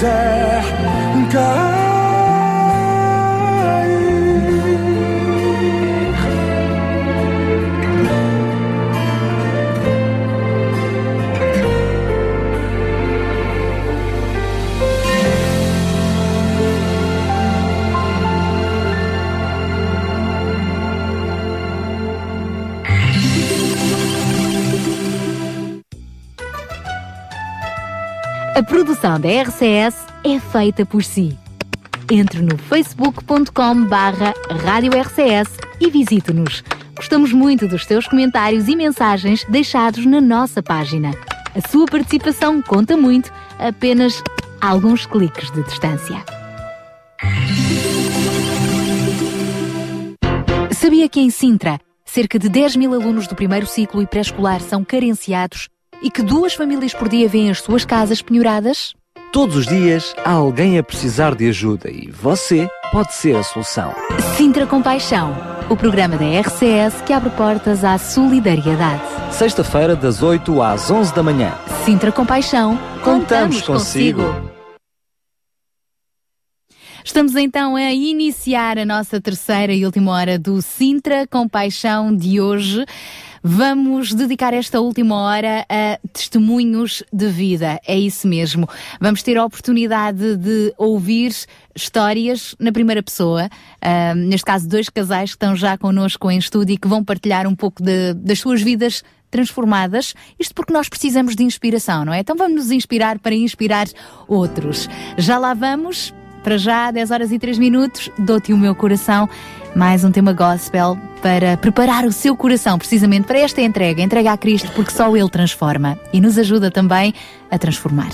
Te
produção da RCS é feita por si. Entre no facebook.com barra Rádio RCS e visite-nos. Gostamos muito dos teus comentários e mensagens deixados na nossa página. A sua participação conta muito, apenas alguns cliques de distância. Sabia que em Sintra, cerca de 10 mil alunos do primeiro ciclo e pré-escolar são carenciados e que duas famílias por dia vêm as suas casas penhoradas?
Todos os dias há alguém a precisar de ajuda e você pode ser a solução.
Sintra Compaixão, o programa da RCS que abre portas à solidariedade.
Sexta-feira, das 8 às 11 da manhã.
Sintra Compaixão,
Contamos consigo.
Estamos então a iniciar a nossa terceira e última hora do Sintra Compaixão de hoje. Vamos dedicar esta última hora a testemunhos de vida. É isso mesmo. Vamos ter a oportunidade de ouvir histórias na primeira pessoa. Uh, neste caso, dois casais que estão já connosco em estúdio e que vão partilhar um pouco de, das suas vidas transformadas. Isto porque nós precisamos de inspiração, não é? Então vamos nos inspirar para inspirar outros. Já lá vamos. Para já, 10 horas e 3 minutos, dou-te o meu coração. Mais um tema gospel para preparar o seu coração precisamente para esta entrega. Entrega a Cristo porque só Ele transforma e nos ajuda também a transformar.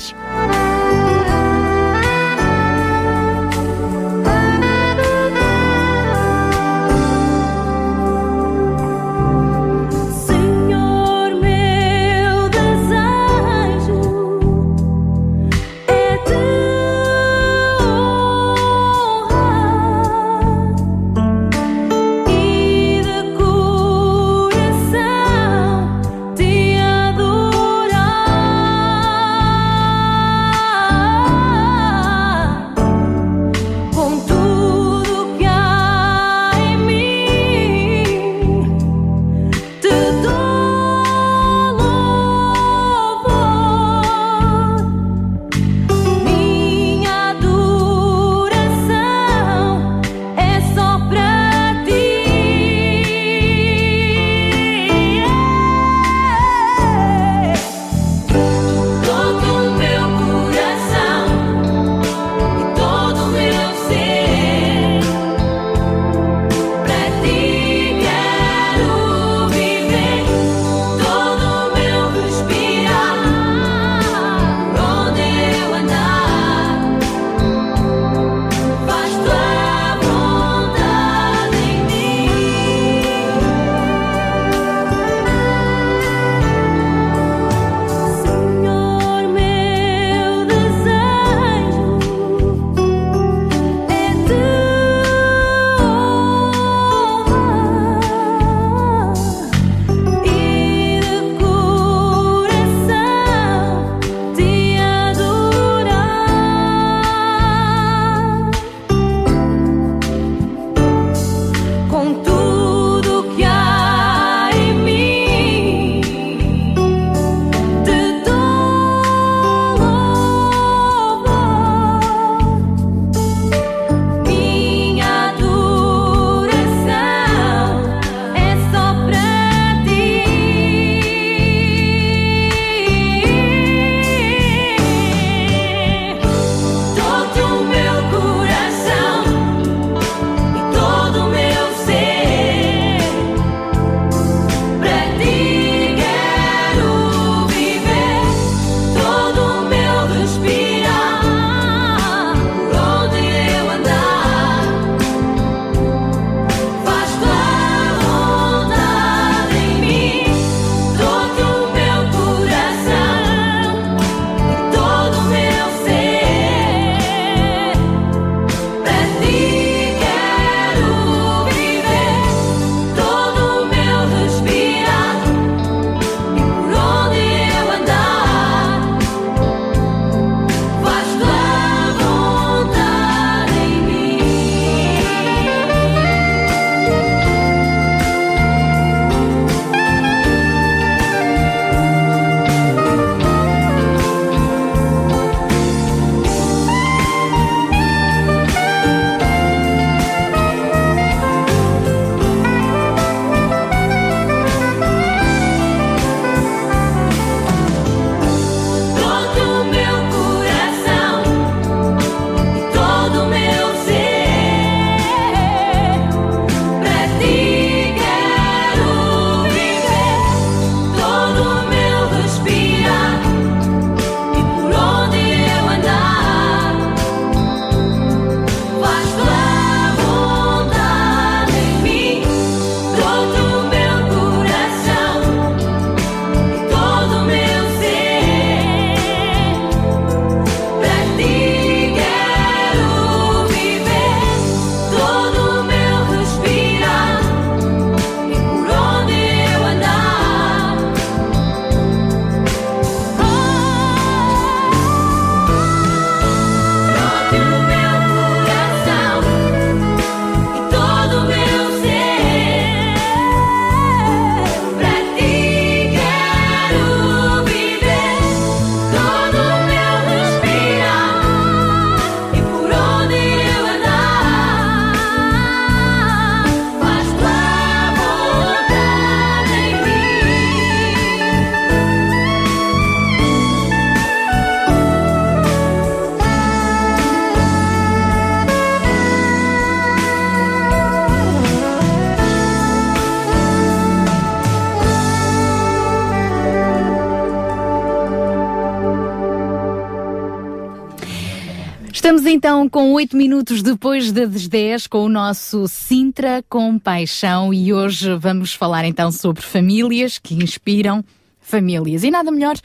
Então com 8 minutos depois das 10 com o nosso Sintra com Paixão e hoje vamos falar então sobre famílias que inspiram famílias. E nada melhor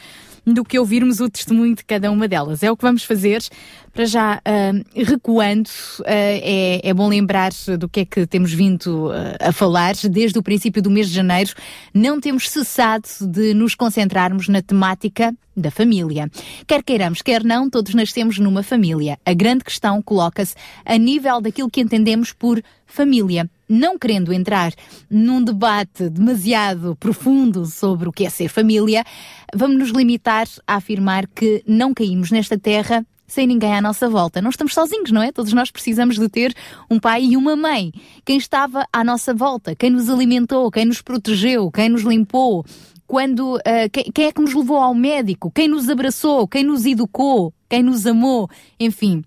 do que ouvirmos o testemunho de cada uma delas. É o que vamos fazer. Para já, uh, recuando, uh, é, é, bom lembrar do que é que temos vindo uh, a falar desde o princípio do mês de janeiro. Não temos cessado de nos concentrarmos na temática da família. Quer queiramos, quer não, todos nascemos numa família. A grande questão coloca-se a nível daquilo que entendemos por família. Não querendo entrar num debate demasiado profundo sobre o que é ser família, vamos nos limitar a afirmar que não caímos nesta terra sem ninguém à nossa volta. Não estamos sozinhos, não é? Todos nós precisamos de ter um pai e uma mãe. Quem estava à nossa volta, quem nos alimentou, quem nos protegeu, quem nos limpou, quando uh, quem, quem, é que nos levou ao médico, quem nos abraçou, quem nos educou, quem nos amou, enfim,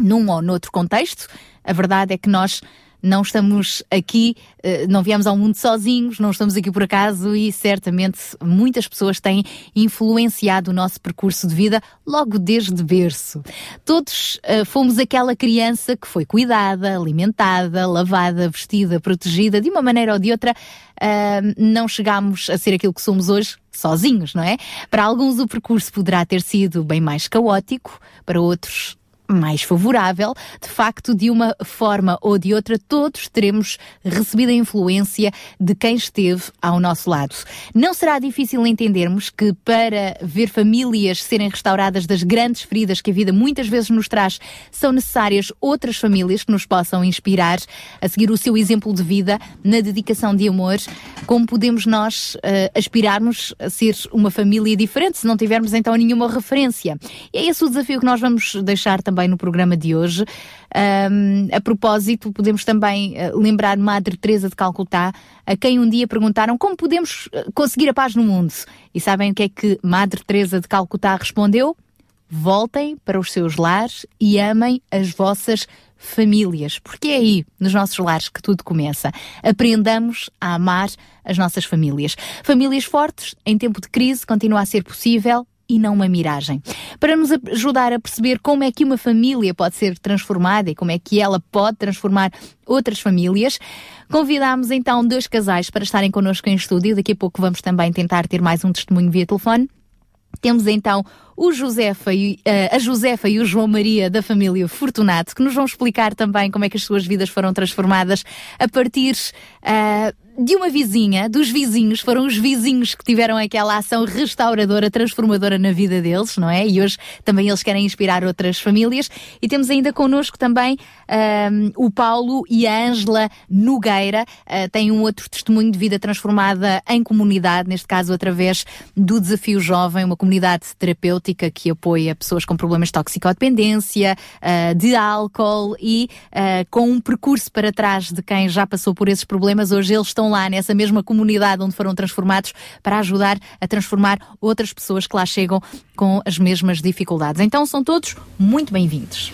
num ou noutro contexto, a verdade é que nós não estamos aqui, eh, não viemos ao mundo sozinhos, não estamos aqui por acaso e certamente muitas pessoas têm influenciado o nosso percurso de vida logo desde berço. Todos uh, fomos aquela criança que foi cuidada, alimentada, lavada, vestida, protegida, de uma maneira ou de outra, uh, não chegámos a ser aquilo que somos hoje sozinhos, não é? Para alguns o percurso poderá ter sido bem mais caótico, para outros mais favorável, de facto, de uma forma ou de outra, todos teremos recebido a influência de quem esteve ao nosso lado. Não será difícil entendermos que para ver famílias serem restauradas das grandes feridas que a vida muitas vezes nos traz, são necessárias outras famílias que nos possam inspirar a seguir o seu exemplo de vida na dedicação de amor. Como podemos nós uh, aspirarmos a ser uma família diferente se não tivermos então nenhuma referência? E é esse o desafio que nós vamos deixar também também no programa de hoje. Um, a propósito, podemos também uh, lembrar Madre Teresa de Calcutá, a quem um dia perguntaram como podemos eh, conseguir a paz no mundo. E sabem o que é que Madre Teresa de Calcutá respondeu? Voltem para os seus lares e amem as vossas famílias, porque é aí, nos nossos lares, que tudo começa. Aprendamos a amar as nossas famílias. Famílias fortes, em tempo de crise, continua a ser possível e não uma miragem. Para nos ajudar a perceber como é que uma família pode ser transformada e como é que ela pode transformar outras famílias, convidámos então dois casais para estarem connosco em estúdio. Daqui a pouco vamos também tentar ter mais um testemunho via telefone. Temos então o Josefa e, uh, a Josefa e o João Maria da família Fortunato, que nos vão explicar também como é que as suas vidas foram transformadas a partir uh, de uma vizinha, dos vizinhos, foram os vizinhos que tiveram aquela ação restauradora, transformadora na vida deles, não é? E hoje também eles querem inspirar outras famílias. E temos ainda connosco também um, o Paulo e a Ângela Nogueira. Uh, têm um outro testemunho de vida transformada em comunidade, neste caso através do Desafio Jovem, uma comunidade terapêutica que apoia pessoas com problemas de toxicodependência, uh, de álcool e uh, com um percurso para trás de quem já passou por esses problemas. Hoje eles estão lá nessa mesma comunidade onde foram transformados para ajudar a transformar outras pessoas que lá chegam com as mesmas dificuldades. Então são todos muito bem-vindos.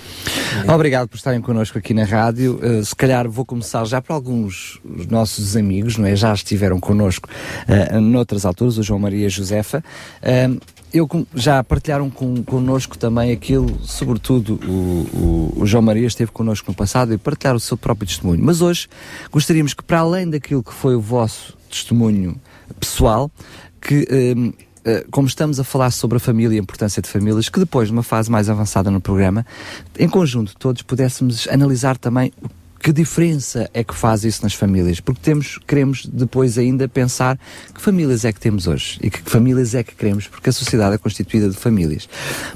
Obrigado por estarem connosco aqui na rádio. Uh, se calhar vou começar já por alguns nossos amigos, não é? Já estiveram connosco uh, noutras alturas, o João Maria Josefa. Uh, eu já partilharam com, connosco também aquilo, sobretudo o, o, o, João Maria esteve connosco no passado e partilhar o seu próprio testemunho. Mas hoje gostaríamos que, para além daquilo que foi o vosso testemunho pessoal, que. Um, eh, como estamos a falar sobre a família e a importância de famílias, que depois, numa fase mais avançada no programa, em conjunto todos pudéssemos analisar também que diferença é que faz isso nas famílias? Porque temos, queremos depois ainda pensar que famílias é que temos hoje e que famílias é que queremos, porque a sociedade é constituída de famílias.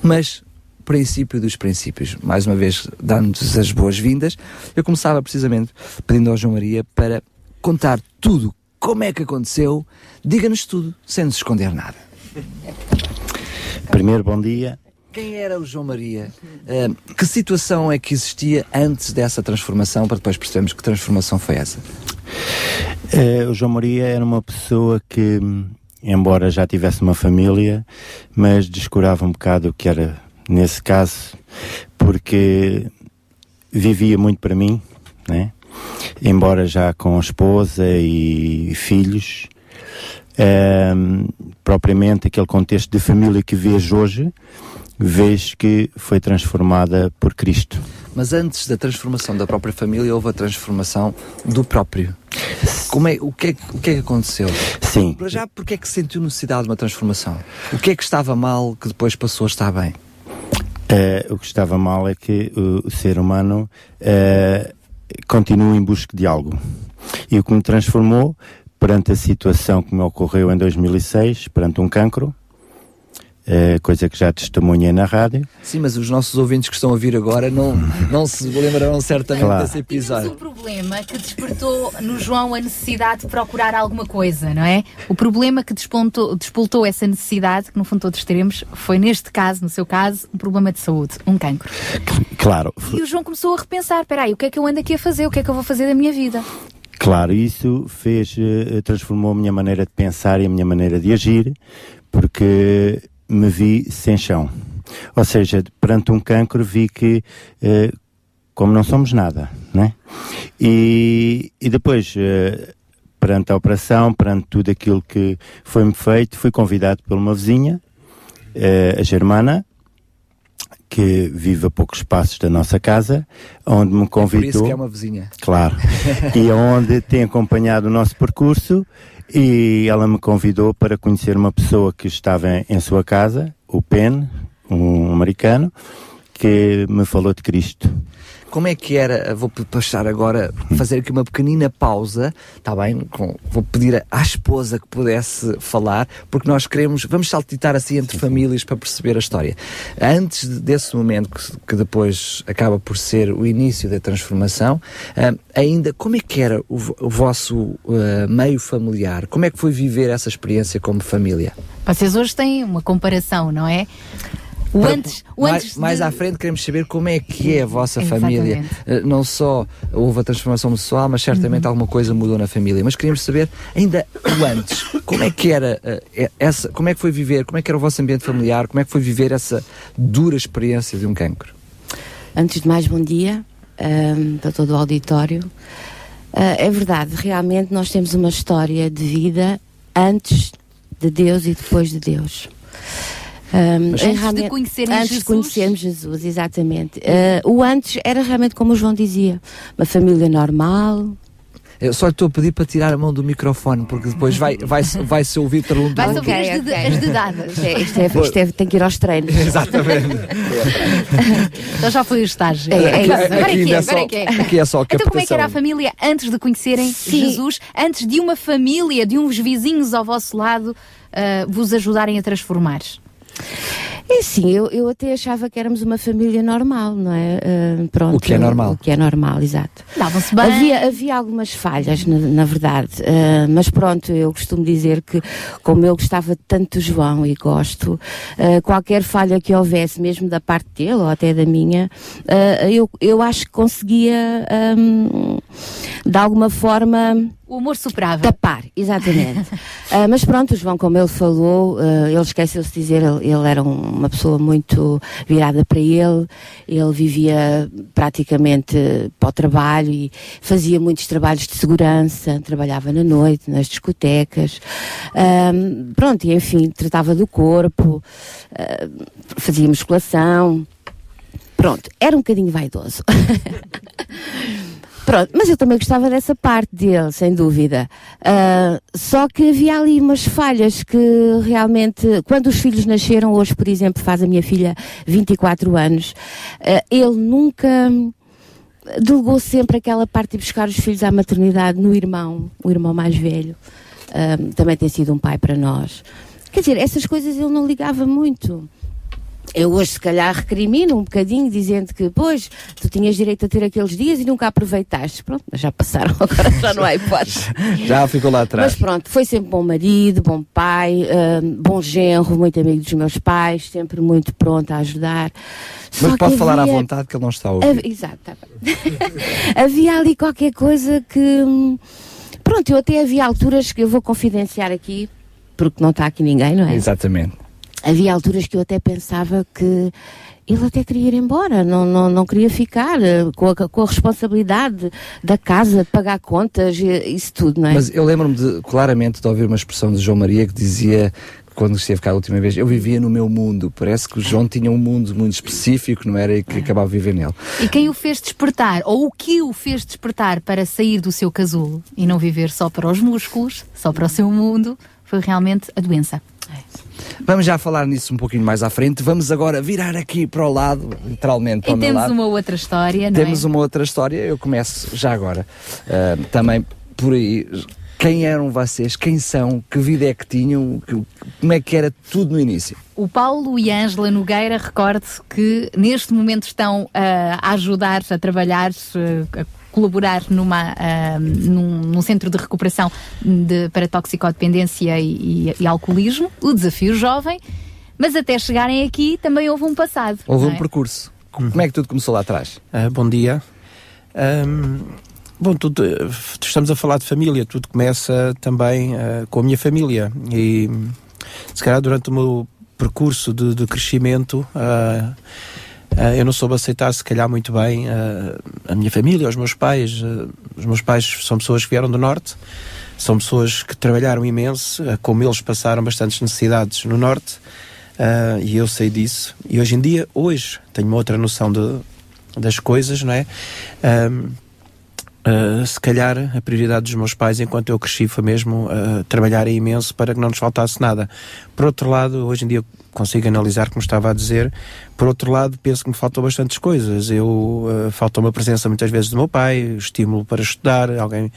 Mas princípio dos princípios. Mais uma vez, dando-nos as boas-vindas, eu começava precisamente pedindo ao João Maria para contar tudo, como é que aconteceu, diga-nos tudo, sem nos esconder nada.
Primeiro, bom dia.
Quem era o João Maria? Uh, que situação é que existia antes dessa transformação, para depois percebermos que transformação foi essa?
Uh, o João Maria era uma pessoa que, embora já tivesse uma família, mas descurava um bocado o que era nesse caso, porque vivia muito para mim, né? embora já com esposa e filhos, propriamente aquele contexto de família que vejo hoje, vez que foi transformada por Cristo.
Mas antes da transformação da própria família, houve a transformação do próprio. Como é, o, que é, o que é que aconteceu?
Sim.
Para já, porque é que sentiu necessidade de uma transformação? O que é que estava mal que depois passou a estar bem?
Uh, o que estava mal é que o, o ser humano uh, continua em busca de algo. E o que me transformou perante a situação que me ocorreu em 2006, perante um cancro, Uh, coisa que já testemunhei na rádio.
Sim, mas os nossos ouvintes que estão a ouvir agora não, não se lembrarão certamente
Claro.
desse episódio.
O problema que despertou no João a necessidade de procurar alguma coisa, não é? O problema que despontou, despoltou essa necessidade, que no fundo todos teremos, foi neste caso, no seu caso, um problema de saúde, um cancro.
Claro,
E o João começou a repensar: espera aí, o que é que eu ando aqui a fazer? O que é que eu vou fazer da minha vida?
Claro, isso fez, eh, transformou a minha maneira de pensar e a minha maneira de agir, porque me vi sem chão. Ou seja, perante um cancro vi que, eh, como não somos nada, né? E, e depois, eh, perante a operação, perante tudo aquilo que foi-me feito, fui convidado por uma vizinha, eh, a Germana, que vive a poucos passos da nossa casa, onde me
É por
convidou.
isso que é uma vizinha.
Claro. *laughs* e onde tem acompanhado o nosso percurso e ela me convidou para conhecer uma pessoa que estava em, sua casa, o Pen, um americano, que me falou de Cristo.
Como é que era? Vou p- passar agora, fazer aqui uma pequenina pausa, está bem? Com- vou pedir à esposa que pudesse falar, porque nós queremos, vamos saltitar assim entre famílias para perceber a história. Antes de- desse momento, que, que depois acaba por ser o início da transformação, ah, ainda, como é que era o, o vosso ah, meio familiar? Como é que foi viver essa experiência como família?
Vocês hoje têm uma comparação, não é? O
Para-
antes, o
mais,
antes
mais
de-
à frente queremos saber como é que é a vossa
Exatamente.
família. Eh, Não só houve a transformação pessoal, mas
Uhum.
certamente alguma coisa mudou na família. Mas queríamos saber ainda o antes. Como é que era eh, essa, como é que foi viver, como é que era o vosso ambiente familiar, como é que foi viver essa dura experiência de um cancro?
Antes de mais, bom dia ahm, para todo o auditório. Ah, é verdade, realmente nós temos uma história de vida antes de Deus e depois de Deus.
Mas antes de conhecerem
antes
Jesus?
de conhecermos Jesus, exatamente. Ah, o antes era realmente como o João dizia, uma família normal,
Eu só lhe estou a pedir para tirar a mão do microfone, porque depois vai, vai, vai se ouvir trelundando.
Vai-se ouvir as, ded- as dedadas.
Isto é, isto é- isto é- tem que ir aos treinos. *laughs*
Exatamente.
então já foi o estágio.
É, é isso.
Agora
Aqui
é é,
é
agora é
só- aqui é só
Então como é que era a família antes de conhecerem
Sim.
Jesus, antes de uma família, de uns vizinhos ao vosso lado ah, vos ajudarem a transformar?
É sim, eu, eu até achava que éramos uma família normal, não é? Ah, pronto,
O que é normal.
O que é normal, exato.
Davam-se bem.
Havia, havia algumas falhas, na, na verdade, ah, mas pronto, eu costumo dizer que, como eu gostava tanto do João e gosto, ah, qualquer falha que houvesse, mesmo da parte dele ou até da minha, eu, eu acho que conseguia, ahm, de alguma forma.
O amor superava.
Tapar, exatamente. *laughs* Ah, mas pronto, o João, como ele falou, ah, ele esqueceu-se de dizer, ele, ele era um- uma pessoa muito virada para ele, ele vivia praticamente para o trabalho e fazia muitos trabalhos de segurança, trabalhava na noite, nas discotecas, Ahm, pronto, e enfim, tratava do corpo, ah, fazia musculação, pronto, era um bocadinho vaidoso. *laughs* Pronto, mas eu também gostava dessa parte dele, sem dúvida. Ah, só que havia ali umas falhas que realmente, quando os filhos nasceram, hoje, por exemplo, faz a minha filha 24 anos, ah, ele nunca delegou sempre aquela parte de buscar os filhos à maternidade no irmão, o irmão mais velho. Ah, também tem sido um pai para nós. Quer dizer, essas coisas ele não ligava muito. Eu hoje, se calhar, recrimino um bocadinho, dizendo que, pois, tu tinhas direito a ter aqueles dias e nunca aproveitaste. Pronto, mas já passaram, *laughs* agora já não há hipótese.
Já ficou lá
Mas
atrás.
pronto, foi sempre bom marido, bom pai, hum, bom genro, muito amigo dos meus pais, sempre muito pronto a ajudar.
Mas pode falar à
havia-
vontade que ele não está a ouvir.
Havia- Exato, tá bem. *laughs* havia ali qualquer coisa que. hum, Pronto, eu até havia alturas que eu vou confidenciar aqui, porque não está aqui ninguém, não é?
Exatamente.
Havia alturas que eu até pensava que ele até queria ir embora, não, não, não queria ficar eh, com a, com a responsabilidade da casa, de pagar contas, eh, isso tudo, não é?
Mas eu lembro-me de- claramente de ouvir uma expressão de João Maria que dizia quando esteve cá a última vez, eu vivia no meu mundo. Parece que o João tinha um mundo muito específico, não era? E que acabava de viver nele.
E quem o fez despertar, ou o que o fez despertar para sair do seu casulo e não viver só para os músculos, só para o seu mundo, foi realmente a doença.
Vamos já falar nisso um pouquinho mais à frente. Vamos agora virar aqui para o lado, literalmente para
E
o meu
temos
lado.
uma outra história, não
Temos
é?
uma outra história, eu começo já agora. Ah, também por aí. Quem eram vocês? Quem são? Que vida é que tinham? Como é que era tudo no início?
O Paulo e Ângela Nogueira, recorde que neste momento estão ah, a ajudar, a trabalhar, ah, a colaborar numa, ah, num, num centro de recuperação de- para toxicodependência e, e- e alcoolismo, o Desafio Jovem, mas até chegarem aqui também houve um passado.
Houve
não
um
é?
percurso. Como é que tudo começou lá atrás?
Ah, bom dia. Ahm, bom, tudo, estamos a falar de família, tudo começa também ah, com a minha família. E se calhar durante o meu percurso de, de crescimento, ah, ah, eu não soube aceitar, se calhar, muito bem ah, a minha família, os meus pais. Ah, os meus pais são pessoas que vieram do Norte, são pessoas que trabalharam imenso, como eles passaram bastantes necessidades no Norte. E eu sei disso. E hoje em dia, hoje, tenho uma outra noção de, das coisas, não é? Ah, se calhar a prioridade dos meus pais enquanto eu cresci foi mesmo ah, trabalhar imenso para que não nos faltasse nada. Por outro lado, hoje em dia consigo analisar como estava a dizer. Por outro lado, penso que me faltou bastantes coisas. Eu ah, faltou uma presença muitas vezes do meu pai, estímulo para estudar, alguém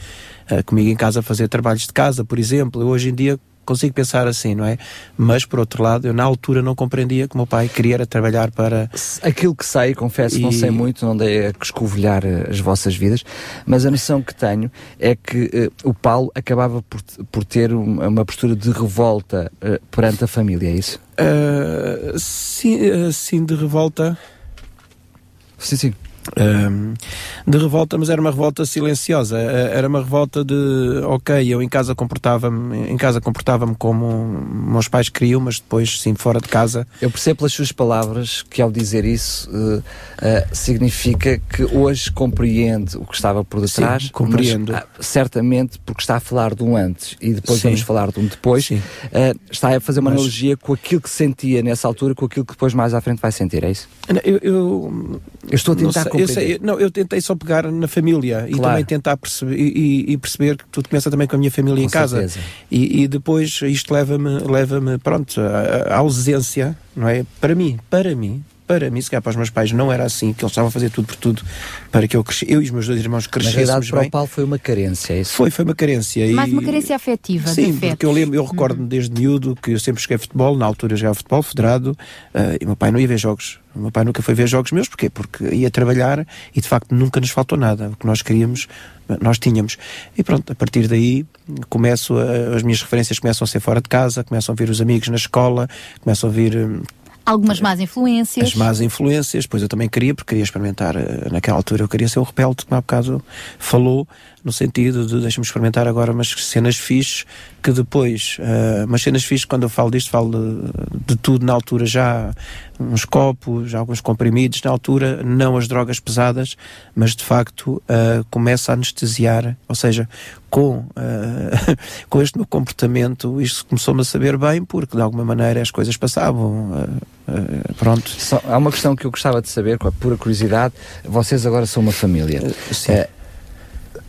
ah, comigo em casa fazer trabalhos de casa, por exemplo. Eu hoje em dia consigo pensar assim, não é? Mas por outro lado, eu na altura não compreendia que o meu pai queria trabalhar para
Aquilo que sei, confesso, não
E-
sei muito, não dei a escovilhar eh, as vossas vidas, mas a noção que tenho é que eh, o Paulo acabava por, por ter uma, postura de revolta eh, perante a família, é isso?
Ah, sim, sim, de revolta.
Sim, sim.
De revolta, mas era uma revolta silenciosa. Ah, Era uma revolta de, ok, eu em casa comportava-me, em casa comportava-me como meus pais queriam, mas depois, sim, fora de casa.
Eu percebo pelas suas palavras que ao dizer isso eh, eh, significa que hoje compreende o que estava por detrás.
Sim, compreendo.
mas, ah, certamente porque está a falar de um antes e depois
Sim.
vamos falar de um depois. eh, está a fazer uma
Mas-
analogia com aquilo que sentia nessa altura, com aquilo que depois mais à frente vai sentir, é isso?
Não, Eu, eu,
Eu estou a tentar
eu, sei, eu- não, eu tentei só pegar na família e
Claro.
também tentar perceber e, e- e perceber que tudo começa também com a minha família
Com
em casa. E, e depois isto leva-me, leva-me, pronto, à ausência, não é? Para mim, para mim, para mim, se calhar para os meus pais não era assim, que eles estavam a fazer tudo por tudo para que eu cresci, eu e os meus dois irmãos
Na
crescêssemos
realidade, para
bem.
o Paulo foi uma carência, é isso?
Foi, foi uma carência.
Mais
e-
uma carência afetiva, de
Sim, porque eu lembro, eu recordo-me desde miúdo que eu sempre joguei futebol, na altura eu jogava futebol federado, eh, e o meu pai não ia ver jogos. O meu pai nunca foi ver jogos meus, porquê? Porque ia trabalhar e de facto nunca nos faltou nada. O que nós queríamos, nós tínhamos. E pronto, a partir daí começo a- as minhas referências começam a ser fora de casa, começam a vir os amigos na escola, começam a vir hum,
Algumas más influências.
as más influências, pois eu também queria, porque queria experimentar, eh, naquela altura eu queria ser o rebelde, como há bocado falou, no sentido de deixa-me experimentar agora umas cenas fixes, que depois, eh, umas cenas fixes, quando eu falo disto, falo de, de tudo na altura já, uns copos, alguns comprimidos, na altura, não as drogas pesadas, mas de facto eh, começa a anestesiar, ou seja, com, eh, *laughs* com este meu comportamento, isto começou-me a saber bem, porque de alguma maneira as coisas passavam. eh, pronto.
Só, há uma questão que eu gostava de saber, com a pura curiosidade. Vocês agora são uma família.
Sim.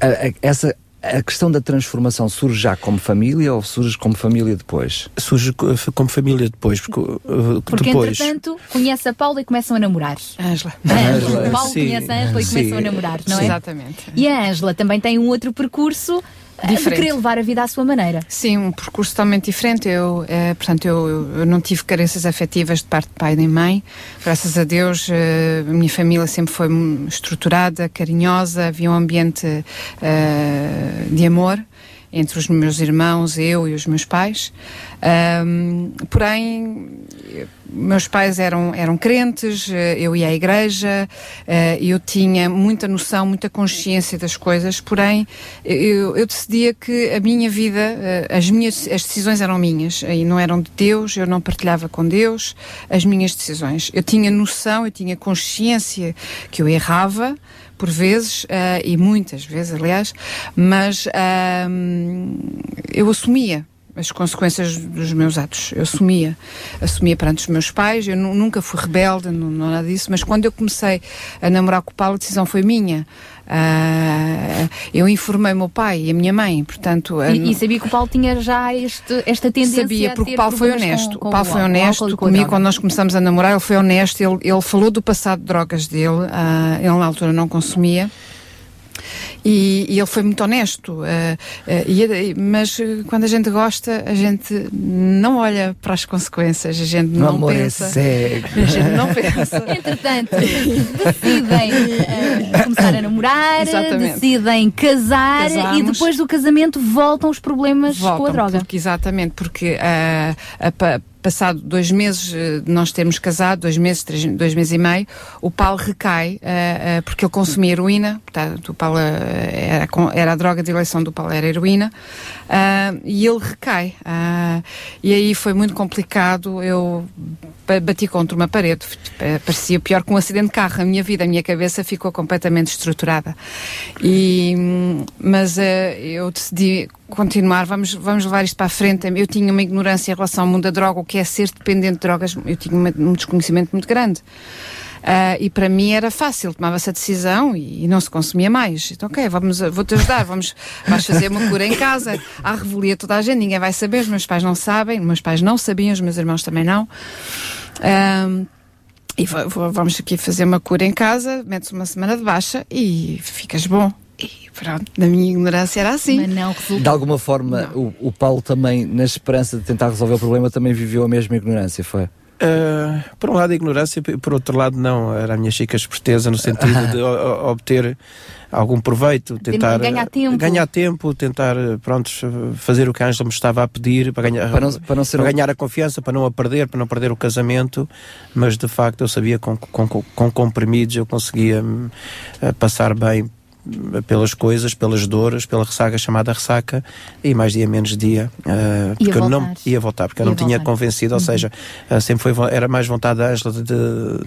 A, a- essa, a questão da transformação surge já como família ou surge como família depois?
Surge co- como família depois, porque, uh,
Porque,
depois.
entretanto, conhece a Paula e começam a namorar.
Ângela.
O Paulo
Sim,
conhece a Ângela e começam a namorar, não é?
Exatamente.
E a Ângela também tem um outro percurso eh, de
Diferente.
querer levar a vida à sua maneira.
Sim, um percurso totalmente diferente. Eu, eh, portanto, eu, eu não tive carências afetivas de parte de pai nem mãe. Graças a Deus, eh, a minha família sempre foi estruturada, carinhosa, havia um ambiente eh, de amor entre os meus irmãos, eu e os meus pais. Ahm, porém, meus pais eram, eram crentes, eh, eu ia à igreja, eh, eu tinha muita noção, muita consciência das coisas, porém, eu, eu decidia que a minha vida, eh, as minhas as decisões eram minhas e não eram de Deus, eu não partilhava com Deus as minhas decisões. Eu tinha noção, eu tinha consciência que eu errava, por vezes, eh, e muitas vezes, aliás, mas ahm, eu assumia. as consequências dos meus atos. Eu assumia. Assumia perante os meus pais, eu nu- nunca fui rebelde, não, não nada disso, mas quando eu comecei a namorar com o Paulo, a decisão foi minha. Ah, eu informei o meu pai e a minha mãe, portanto... ah,
E, e sabia que o Paulo tinha já este, esta tendência
Sabia, porque o Paulo foi honesto.
com-
o Paulo foi honesto
e
comigo quando nós começamos a namorar. Ele foi honesto. Ele, ele falou do passado de drogas dele. ah, ele na altura não consumia. E, e ele foi muito honesto. ah, e- mas quando a gente gosta, a gente não olha para as consequências. A gente não
amor é
pensa.
cego.
A gente não pensa. *laughs*
Entretanto, decidem eh, começar a namorar,
Exatamente.
decidem casar e
Casamos.
depois do casamento voltam os problemas com a
Voltam,
droga.
Porque, exatamente, porque ah, a passado dois meses eh, de nós termos casado, dois meses, três, dois meses e meio, o Paulo recai ah, ah, porque ele consumia heroína, portanto, o Paulo era, era a droga de eleição do Paulo, era heroína, e ele recai. E aí foi muito complicado, eu bati contra uma parede, parecia pior que um acidente de carro. A minha vida, a minha cabeça ficou completamente estruturada. E, mas eh, eu decidi continuar, vamos, vamos levar isto para a frente. Eu tinha uma ignorância em relação ao mundo da droga, o que é ser dependente de drogas, eu tinha uma- um desconhecimento muito grande. Ah, e para mim era fácil, tomava-se a decisão e, e não se consumia mais. Então, ok, vamos, vou-te ajudar, vamos, vais fazer uma cura em casa. Há revelia toda a gente, ninguém vai saber, os meus pais não sabem, os meus pais não sabiam, os meus irmãos também não. Ahm, e va- va- vamos aqui fazer uma cura em casa, metes uma semana de baixa e ficas bom. E pronto, na minha ignorância era assim.
Mas não
De alguma forma, o, o Paulo também, na esperança de tentar resolver o problema, também viveu a mesma ignorância, foi?
Uh, por um lado a ignorância, por outro lado não, era a minha chica esperteza no sentido de *laughs* obter algum proveito, tentar
ganhar tempo.
ganhar tempo, tentar pronto, fazer o que a Ângela me estava a pedir para ganhar,
Para não- para não ser um-
ganhar a confiança, para não a perder, para não perder o casamento, mas de facto eu sabia que com, com, com, com comprimidos eu conseguia hum, passar bem pelas coisas, pelas dores, pela ressaca chamada ressaca e mais dia menos dia eh, porque eu não ia voltar porque eu não tinha
voltar.
convencido, ou
Uhum.
seja, Uh, sempre foi, era mais vontade da Ângela de,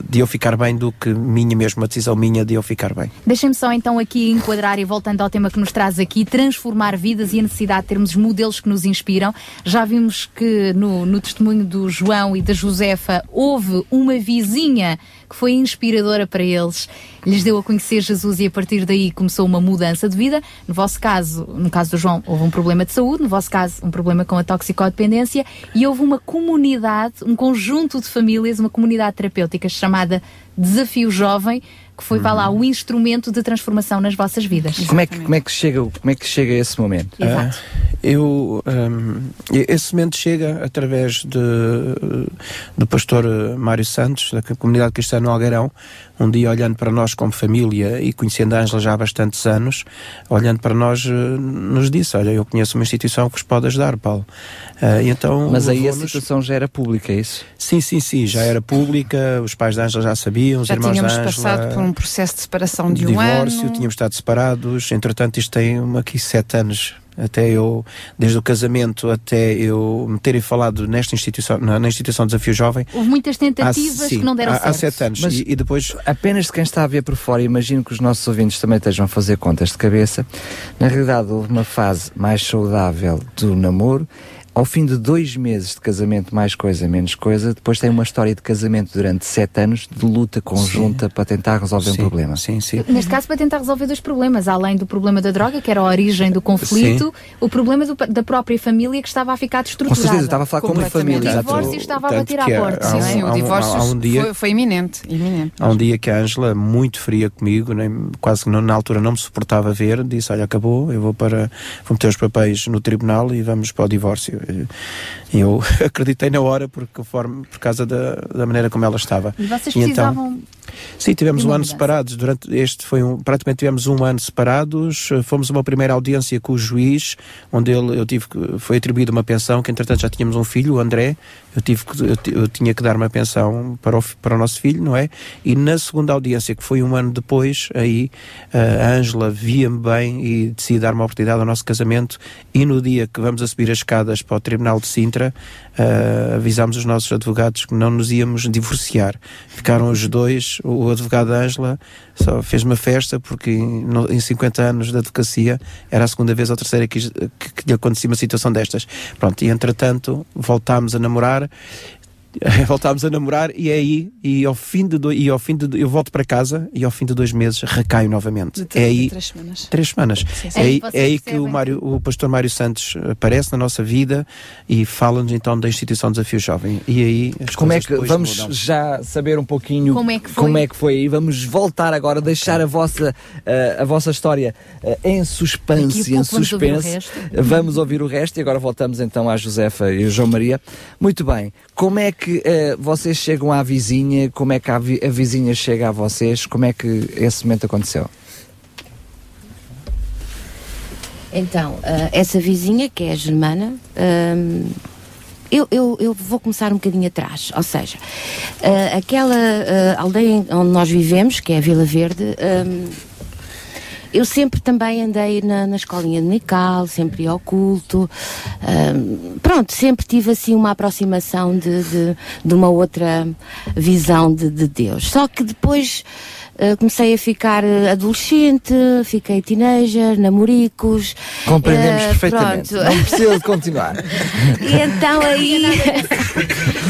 de, eu ficar bem do que minha mesmo, uma decisão minha de eu ficar bem.
Deixem-me só então aqui enquadrar e voltando ao tema que nos traz aqui, transformar vidas e a necessidade de termos modelos que nos inspiram. Já vimos que no, no testemunho do João e da Josefa houve uma vizinha que foi inspiradora para eles, lhes deu a conhecer Jesus e a partir daí começou uma mudança de vida. No vosso caso, no caso do João, houve um problema de saúde, no vosso caso, um problema com a toxicodependência. E houve uma comunidade, um conjunto de famílias, uma comunidade terapêutica chamada Desafio Jovem, que foi, vá lá, um instrumento de transformação nas vossas vidas.
Como é, que, como, é que chega, como é que chega a esse momento?
Exato.
Ah, eu, hum, esse momento chega através de, do pastor Mário Santos, da comunidade cristã no Algarão, um dia olhando para nós como família e conhecendo a Ângela já há bastantes anos, olhando para nós, eh, nos disse: Olha, eu conheço uma instituição que vos pode ajudar, Paulo. E então
Mas aí a situação já era pública, é isso?
Sim, sim, sim, já era pública, os pais da Ângela já sabiam, os
Já
irmãos
tínhamos
da Ângela.
passado por um processo de separação de um
divórcio,
ano.
tínhamos estado separados, entretanto isto tem uma, aqui sete anos, até eu, desde o casamento até eu me terem falado nesta instituição, na, na instituição Desafio Jovem,
Houve muitas tentativas
há, sim,
que não deram
há,
certo.
há sete anos,
Mas-
e, e depois
Apenas de quem está a ver por fora, imagino que os nossos ouvintes também estejam a fazer contas de cabeça. Na realidade, houve uma fase mais saudável do namoro. Ao fim de dois meses de casamento, mais coisa, menos coisa, depois tem uma história de casamento durante sete anos de luta conjunta para tentar resolver um
Sim,
problema.
Sim, sim.
Neste caso, para tentar resolver dois problemas, além do problema da droga, que era a origem do conflito, o problema do- da própria família que estava a ficar
Com
destruturada.
certeza, estava a falar como família.
O divórcio estava a bater à porta.
há
não
um-
é?
Sim,
há
o
um-
divórcio
há um dia-
foi, foi iminente, iminente.
Há um dia que a Ângela, muito fria comigo, nem, quase que na altura não me suportava ver, disse: Olha, acabou, eu vou para. Vou meter os papéis no tribunal e vamos para o divórcio. Eu *laughs* acreditei na hora por, conforme, por causa da, da maneira como ela estava.
E vocês
então-
precisavam.
Sim, tivemos um ano separados. Durante este foi um, praticamente tivemos um ano separados. Fomos a uma primeira audiência com o juiz, onde ele eu tive que- foi atribuída uma pensão, que entretanto já tínhamos um filho, o André, eu, tive eu, eu tinha que dar uma pensão para o, para o nosso filho, não é? E na segunda audiência, que foi um ano depois, aí eh, a Ângela via-me bem e decidi dar uma oportunidade ao nosso casamento. E no dia que vamos a subir as escadas para o Tribunal de Sintra, eh, avisámos os nossos advogados que não nos íamos divorciar. Ficaram os dois, o advogado Ângela só fez uma festa porque em 50 anos de advocacia era a segunda vez ou terceira que, que, que lhe acontecia uma situação destas. Pronto, e entretanto voltámos a namorar. *laughs* voltámos a namorar e é aí e ao fim de dois, e ao fim de eu volto para casa e ao fim de dois meses recaio novamente
De
é aí
três semanas.
três semanas
Sim, sim.
é aí, é aí que o Mário o pastor Mário Santos aparece na nossa vida e fala-nos então da instituição Desafio Jovem e aí as
Como é que vamos
mudam.
já saber um pouquinho
Como é que foi?
como é que foi aí? Vamos voltar agora, deixar a vossa, eh, a vossa história eh, em suspense,
a
em
pouco vamos ouvir o
suspense.
resto.
Vamos ouvir o resto e agora voltamos então à Josefa e ao João Maria. Muito bem, como é que eh, vocês chegam à vizinha? Como é que a, vi- a vizinha chega a vocês? Como é que esse momento aconteceu?
Então, ah, essa vizinha, que é a Germana, ahm, eu, eu, eu vou começar um bocadinho atrás. Ou seja, ah, aquela aldeia onde nós vivemos, que é a Vila Verde, ahm, eu sempre também andei na, na escolinha de Nical, sempre ia ao culto. ahm, pronto, sempre tive assim uma aproximação de, de, de uma outra visão de, de Deus. Só que depois ah, comecei a ficar ah, adolescente, fiquei teenager, namoricos.
Compreendemos
ah,
perfeitamente.
pronto.
Não precisa de continuar. *laughs*
E então aí.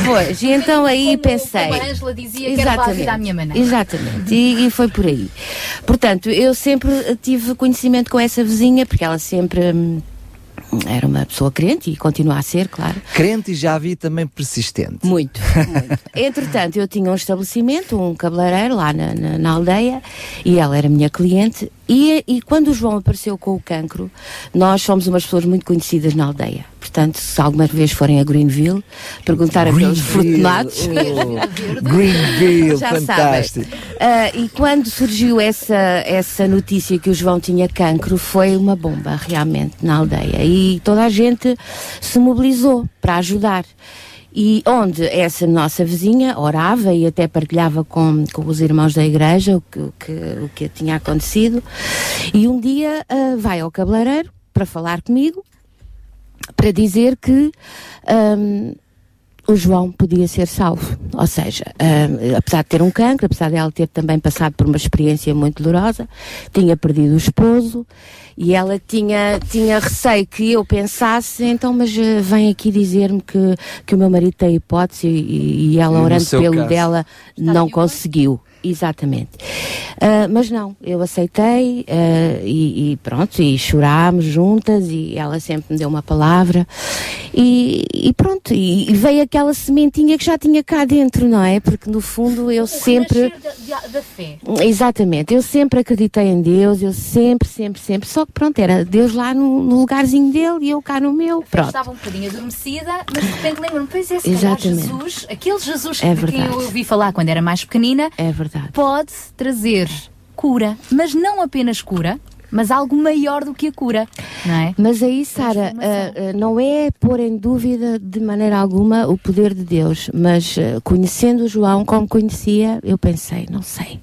pois, e então aí pensei.
como a Ângela dizia, quero levar a vida à minha maneira.
Exatamente, e, e foi por aí. Portanto, eu sempre tive conhecimento com essa vizinha, porque ela sempre hum, era uma pessoa crente e continua a ser, claro.
Crente e já vi também persistente.
Muito, muito. *laughs* Entretanto, eu tinha um estabelecimento, um cabeleireiro lá na, na, na aldeia, e ela era minha cliente. E, e quando o João apareceu com o cancro, nós somos umas pessoas muito conhecidas na aldeia. Portanto, se alguma vez forem a Greenville, perguntar a aqueles
oh, *laughs* Greenville,
Já
fantástico.
Ah, e quando surgiu essa, essa notícia que o João tinha cancro, foi uma bomba realmente na aldeia. E toda a gente se mobilizou para ajudar. E onde essa nossa vizinha orava e até partilhava com, com os irmãos da igreja o que, o que, o que tinha acontecido. E um dia ah, vai ao cabeleireiro para falar comigo, para dizer que ahm, o João podia ser salvo. Ou seja, ahm, apesar de ter um cancro, apesar de ela ter também passado por uma experiência muito dolorosa, tinha perdido o esposo e ela tinha, tinha receio que eu pensasse, então, mas eh, vem aqui dizer-me que, que o meu marido tem hipótese e, e ela
E
orando pelo
caso?
dela não conseguiu. Exatamente. Ah, mas não, eu aceitei ah, e, e pronto, e chorámos juntas e ela sempre me deu uma palavra e, e pronto, e, e veio aquela sementinha que já tinha cá dentro, não é? Porque no fundo eu sempre.
Da, da fé.
Exatamente, eu sempre acreditei em Deus, eu sempre, sempre, sempre. Só que pronto, era Deus lá no, no lugarzinho dele e eu cá no meu.
Eu
Pronto.
estava um bocadinho adormecida, mas de repente lembro-me, pois é, se
Exatamente.
Jesus, aquele Jesus
É verdade.
eu ouvi falar quando era mais pequenina,
é verdade.
Pode trazer cura, mas não apenas cura, mas algo maior do que a cura, não é?
Mas aí, Sara, ah, não é pôr em dúvida de maneira alguma o poder de Deus, mas ah, conhecendo o João como conhecia, eu pensei, não sei.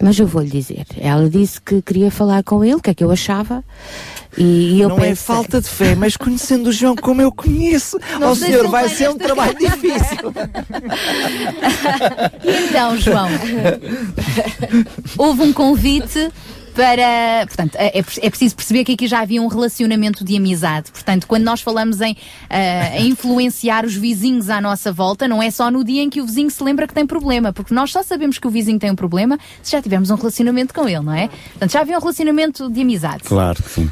Mas eu vou-lhe dizer. Ela disse que queria falar com ele, o que é que eu achava. E, eu
não
pensei,
é falta de fé, mas conhecendo o João como eu conheço,
Não
o
sei
senhor
se
vai ser um trabalho difícil. *laughs*
E então, João, *laughs* houve um convite para. Portanto, é, é preciso perceber que aqui já havia um relacionamento de amizade. Portanto, quando nós falamos em, em influenciar os vizinhos à nossa volta, não é só no dia em que o vizinho se lembra que tem problema, porque nós só sabemos que o vizinho tem um problema se já tivermos um relacionamento com ele, não é? Portanto, já havia um relacionamento de amizade.
Claro que sim.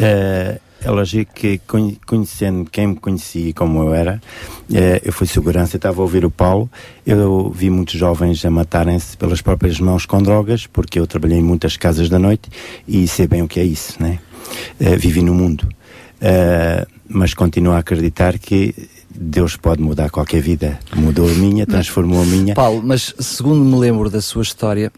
Eh, é lógico que conhe- conhecendo quem me conhecia e como eu era, eh, eu fui segurança, eu estava a ouvir o Paulo, eu vi muitos jovens a matarem-se pelas próprias mãos com drogas, porque eu trabalhei em muitas casas da noite e sei bem o que é isso, né? Eh, vivi no mundo. Eh, mas continuo a acreditar que Deus pode mudar qualquer vida. Mudou a minha, transformou a minha.
Paulo, mas segundo me lembro da sua história,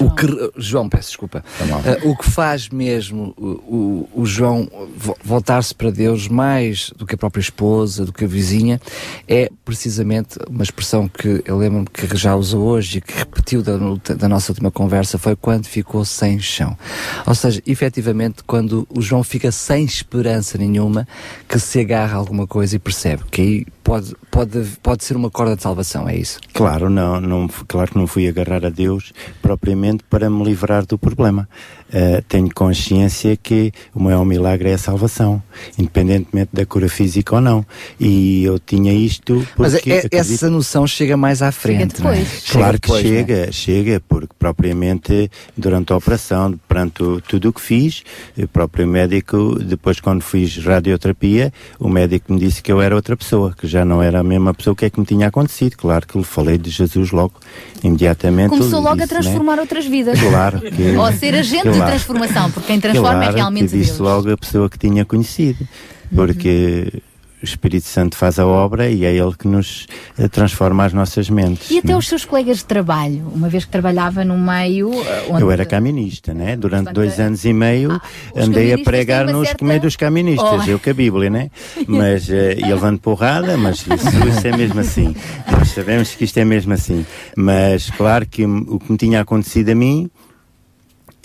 O que, João, peço desculpa. Uh, o que faz mesmo o, o, o João vo- voltar-se para Deus mais do que a própria esposa, do que a vizinha, é precisamente uma expressão que eu lembro-me que já usou hoje e que repetiu da, da nossa última conversa, foi quando ficou sem chão. Ou seja, efetivamente, quando o João fica sem esperança nenhuma, que se agarra a alguma coisa e percebe que aí pode, pode, pode ser uma corda de salvação, é isso?
Claro, não, não, claro que não fui agarrar a Deus propriamente para me livrar do problema. Uh, tenho consciência que o maior milagre é a salvação, independentemente da cura física ou não. E eu tinha isto porque
Mas é- é-
acredito-
essa noção chega mais à frente, não é?
Claro que
depois, não é?
chega, chega, porque propriamente durante a operação, perante o- tudo o que fiz, o próprio médico, depois quando fiz radioterapia, o médico me disse que eu era outra pessoa, que já não era a mesma pessoa, o que é que me tinha acontecido? Claro que lhe falei de Jesus logo, imediatamente.
Começou logo a
disse, né?
transformar outras vidas.
Claro que- *laughs*
Ou ser agente de transformação, porque quem transforma
claro
é realmente
que disse
Deus.
logo a pessoa que tinha conhecido, porque o Espírito Santo faz a obra e é Ele que nos eh, transforma as nossas mentes.
E até os seus colegas de trabalho, uma vez que trabalhava num meio eh, onde...
Eu era caminista, né? Durante dois anos e meio
os
andei a pregar nos
certa-
comer dos caministas,
Oh.
eu com a Bíblia, né? *laughs* Mas, eh, e levando porrada, mas isso, isso é mesmo assim. Nós sabemos que isto é mesmo assim. Mas, claro que o que me tinha acontecido a mim,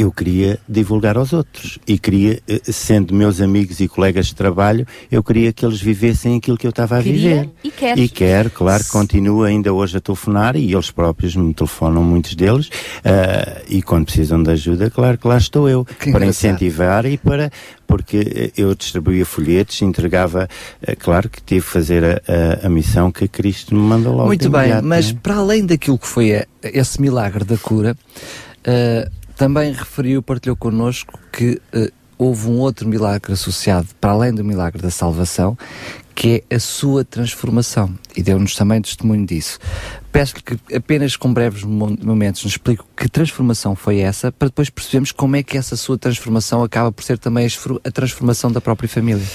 eu queria divulgar aos outros. E queria, eh, sendo meus amigos e colegas de trabalho, eu queria que eles vivessem aquilo que eu estava a
Queria
viver.
e quer.
E quero, claro, que continuo ainda hoje a telefonar e eles próprios me telefonam, muitos deles, ah, e quando precisam de ajuda, claro que lá estou eu, para
engraçado.
incentivar e para, porque eh, eu distribuía folhetos, entregava, claro que tive que fazer a, a, a missão que Cristo me mandou logo
Muito bem,
imediato,
mas
né?
para além daquilo que foi esse milagre da cura, eh, também referiu, partilhou connosco que eh, houve um outro milagre associado, para além do milagre da salvação, que é a sua transformação. E deu-nos também testemunho disso. Peço-lhe que apenas com breves mo- momentos nos explique que transformação foi essa, para depois percebermos como é que essa sua transformação acaba por ser também a transformação da própria família.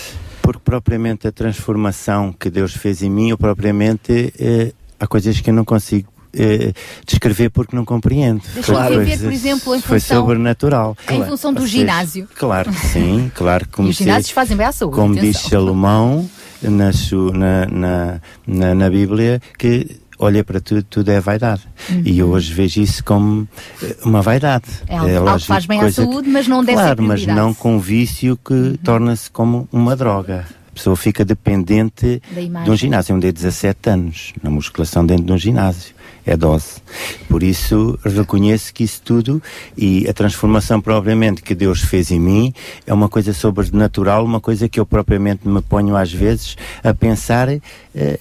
Porque propriamente a transformação que Deus fez em mim, eu propriamente, eh, há coisas que eu não consigo eh, descrever porque não compreendo.
Deixa-me
Foi
ver,
coisas-
por exemplo, em
Foi
função-
sobrenatural.
Em função do
Ou seja,
ginásio.
Claro que sim, claro que *laughs*
os ginásios fazem bem à saúde.
como
atenção.
diz Salomão na, na, na, na, Bíblia, que olha para tudo, tudo é vaidade. E eu hoje vejo isso como eh, uma vaidade.
É algo- algo que faz bem à
coisa que-
saúde, mas não deve ser
Claro, mas não com vício que torna-se como uma droga. A pessoa fica dependente de um ginásio. Eu andei 17 anos na musculação dentro de um ginásio. É dose. Por isso, reconheço que isso tudo e a transformação propriamente que Deus fez em mim é uma coisa sobrenatural, uma coisa que eu propriamente me ponho às vezes a pensar eh,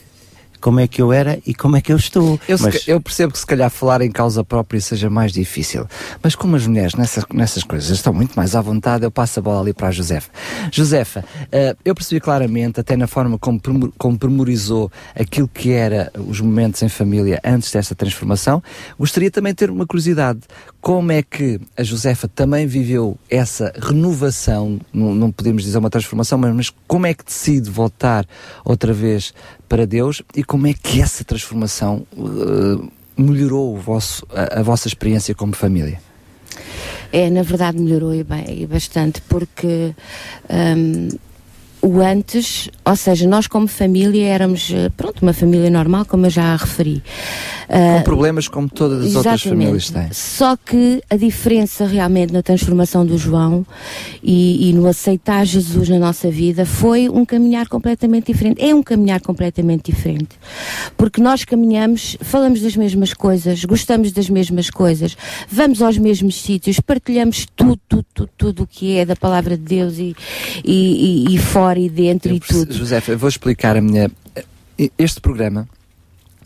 como é que eu era e como é que eu estou.
Eu,
Mas-
eu percebo que se calhar falar em causa própria seja mais difícil, mas como as mulheres nessas, nessas coisas estão muito mais à vontade, eu passo a bola ali para a Josefa. Josefa, eh, eu percebi claramente, até na forma como, como memorizou aquilo que era os momentos em família antes desta transformação, gostaria também de ter uma curiosidade. Como é que a Josefa também viveu essa renovação, não, não podemos dizer uma transformação, mas, mas como é que decide voltar outra vez para Deus e como é que essa transformação eh, melhorou vosso, a, a vossa experiência como família?
É, na verdade melhorou e, bem, e bastante, porque hum, o antes, ou seja, nós como família éramos, eh, pronto, uma família normal, como eu já referi.
Com
Ah,
problemas como todas as outras famílias têm.
Só que a diferença realmente na transformação do João e, e no aceitar Jesus na nossa vida foi um caminhar completamente diferente. É um caminhar completamente diferente. Porque nós caminhamos, falamos das mesmas coisas, gostamos das mesmas coisas, vamos aos mesmos sítios, partilhamos tudo, tudo, tudo, tudo o que é da palavra de Deus e, e, e- e fora e dentro e tudo.
José, eu vou explicar a minha. Este programa,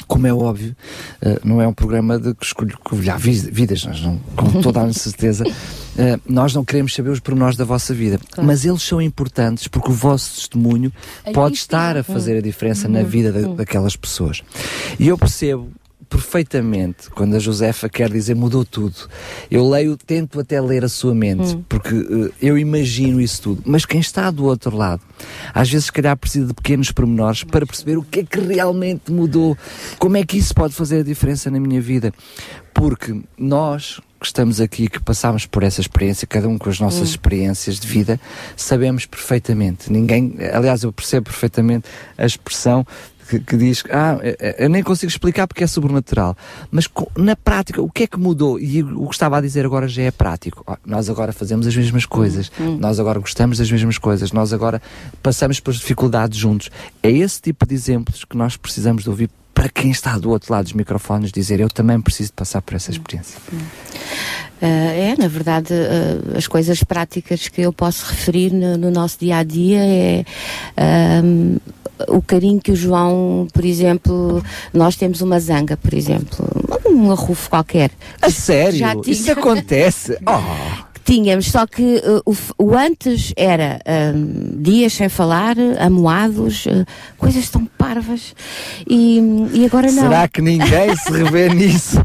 como é óbvio, eh, não é um programa de que escolho covilhar vi- vidas, nós não, com *laughs* toda a certeza. eh, nós não queremos saber os pormenores da vossa vida,
Claro.
mas eles são importantes porque o vosso testemunho
Aí
pode estar a fazer a diferença na
Uhum.
vida da-
Uhum.
daquelas pessoas. E eu percebo perfeitamente quando a Josefa quer dizer mudou tudo. Eu leio, tento até ler a sua mente,
Hum.
porque eh, eu imagino isso tudo. Mas quem está do outro lado, às vezes, se calhar, precisa de pequenos pormenores para perceber o que é que realmente mudou, como é que isso pode fazer a diferença na minha vida. Porque nós, que estamos aqui, que passamos por essa experiência, cada um com as nossas
Hum.
experiências de vida, sabemos perfeitamente. Ninguém, aliás, eu percebo perfeitamente a expressão que, que diz que ah, eu- eu nem consigo explicar porque é sobrenatural. Mas na prática, o que é que mudou? E o que estava a dizer agora já é prático. Nós agora fazemos as mesmas coisas, nós agora gostamos das mesmas coisas, nós agora passamos pelas dificuldades juntos. É esse tipo de exemplos que nós precisamos de ouvir para quem está do outro lado dos microfones dizer eu também preciso de passar por essa experiência.
Ah, é, na verdade, ah, as coisas práticas que eu posso referir no, no nosso dia a dia é ahm, o carinho que o João, por exemplo, nós temos uma zanga, por exemplo, um arrufo qualquer.
A sério?
Tinha-
Isso acontece? *laughs* Oh.
tínhamos, só que uh, o, o antes era um, dias sem falar, amoados, uh, coisas tão parvas e, e agora não.
Será que ninguém se revê *laughs* nisso?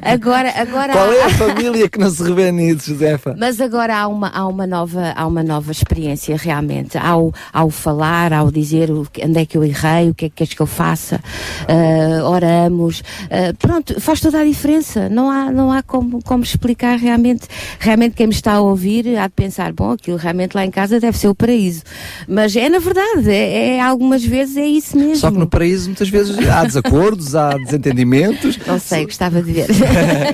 Agora, agora
Qual é a família que não se revê nisso, Josefa?
Mas agora há uma, há uma, nova, há uma nova experiência, realmente. Ao, ao falar, ao dizer onde é que eu errei, o que é que queres que eu faça, ah, oramos. ah, pronto, faz toda a diferença. Não há, não há como, como explicar realmente. Realmente quem me está a ouvir há de pensar, bom, aquilo realmente lá em casa deve ser o paraíso. Mas é na verdade, é, é algumas vezes é isso mesmo.
Só que no paraíso muitas vezes há desacordos, há desentendimentos.
Não sei, gostava de ver.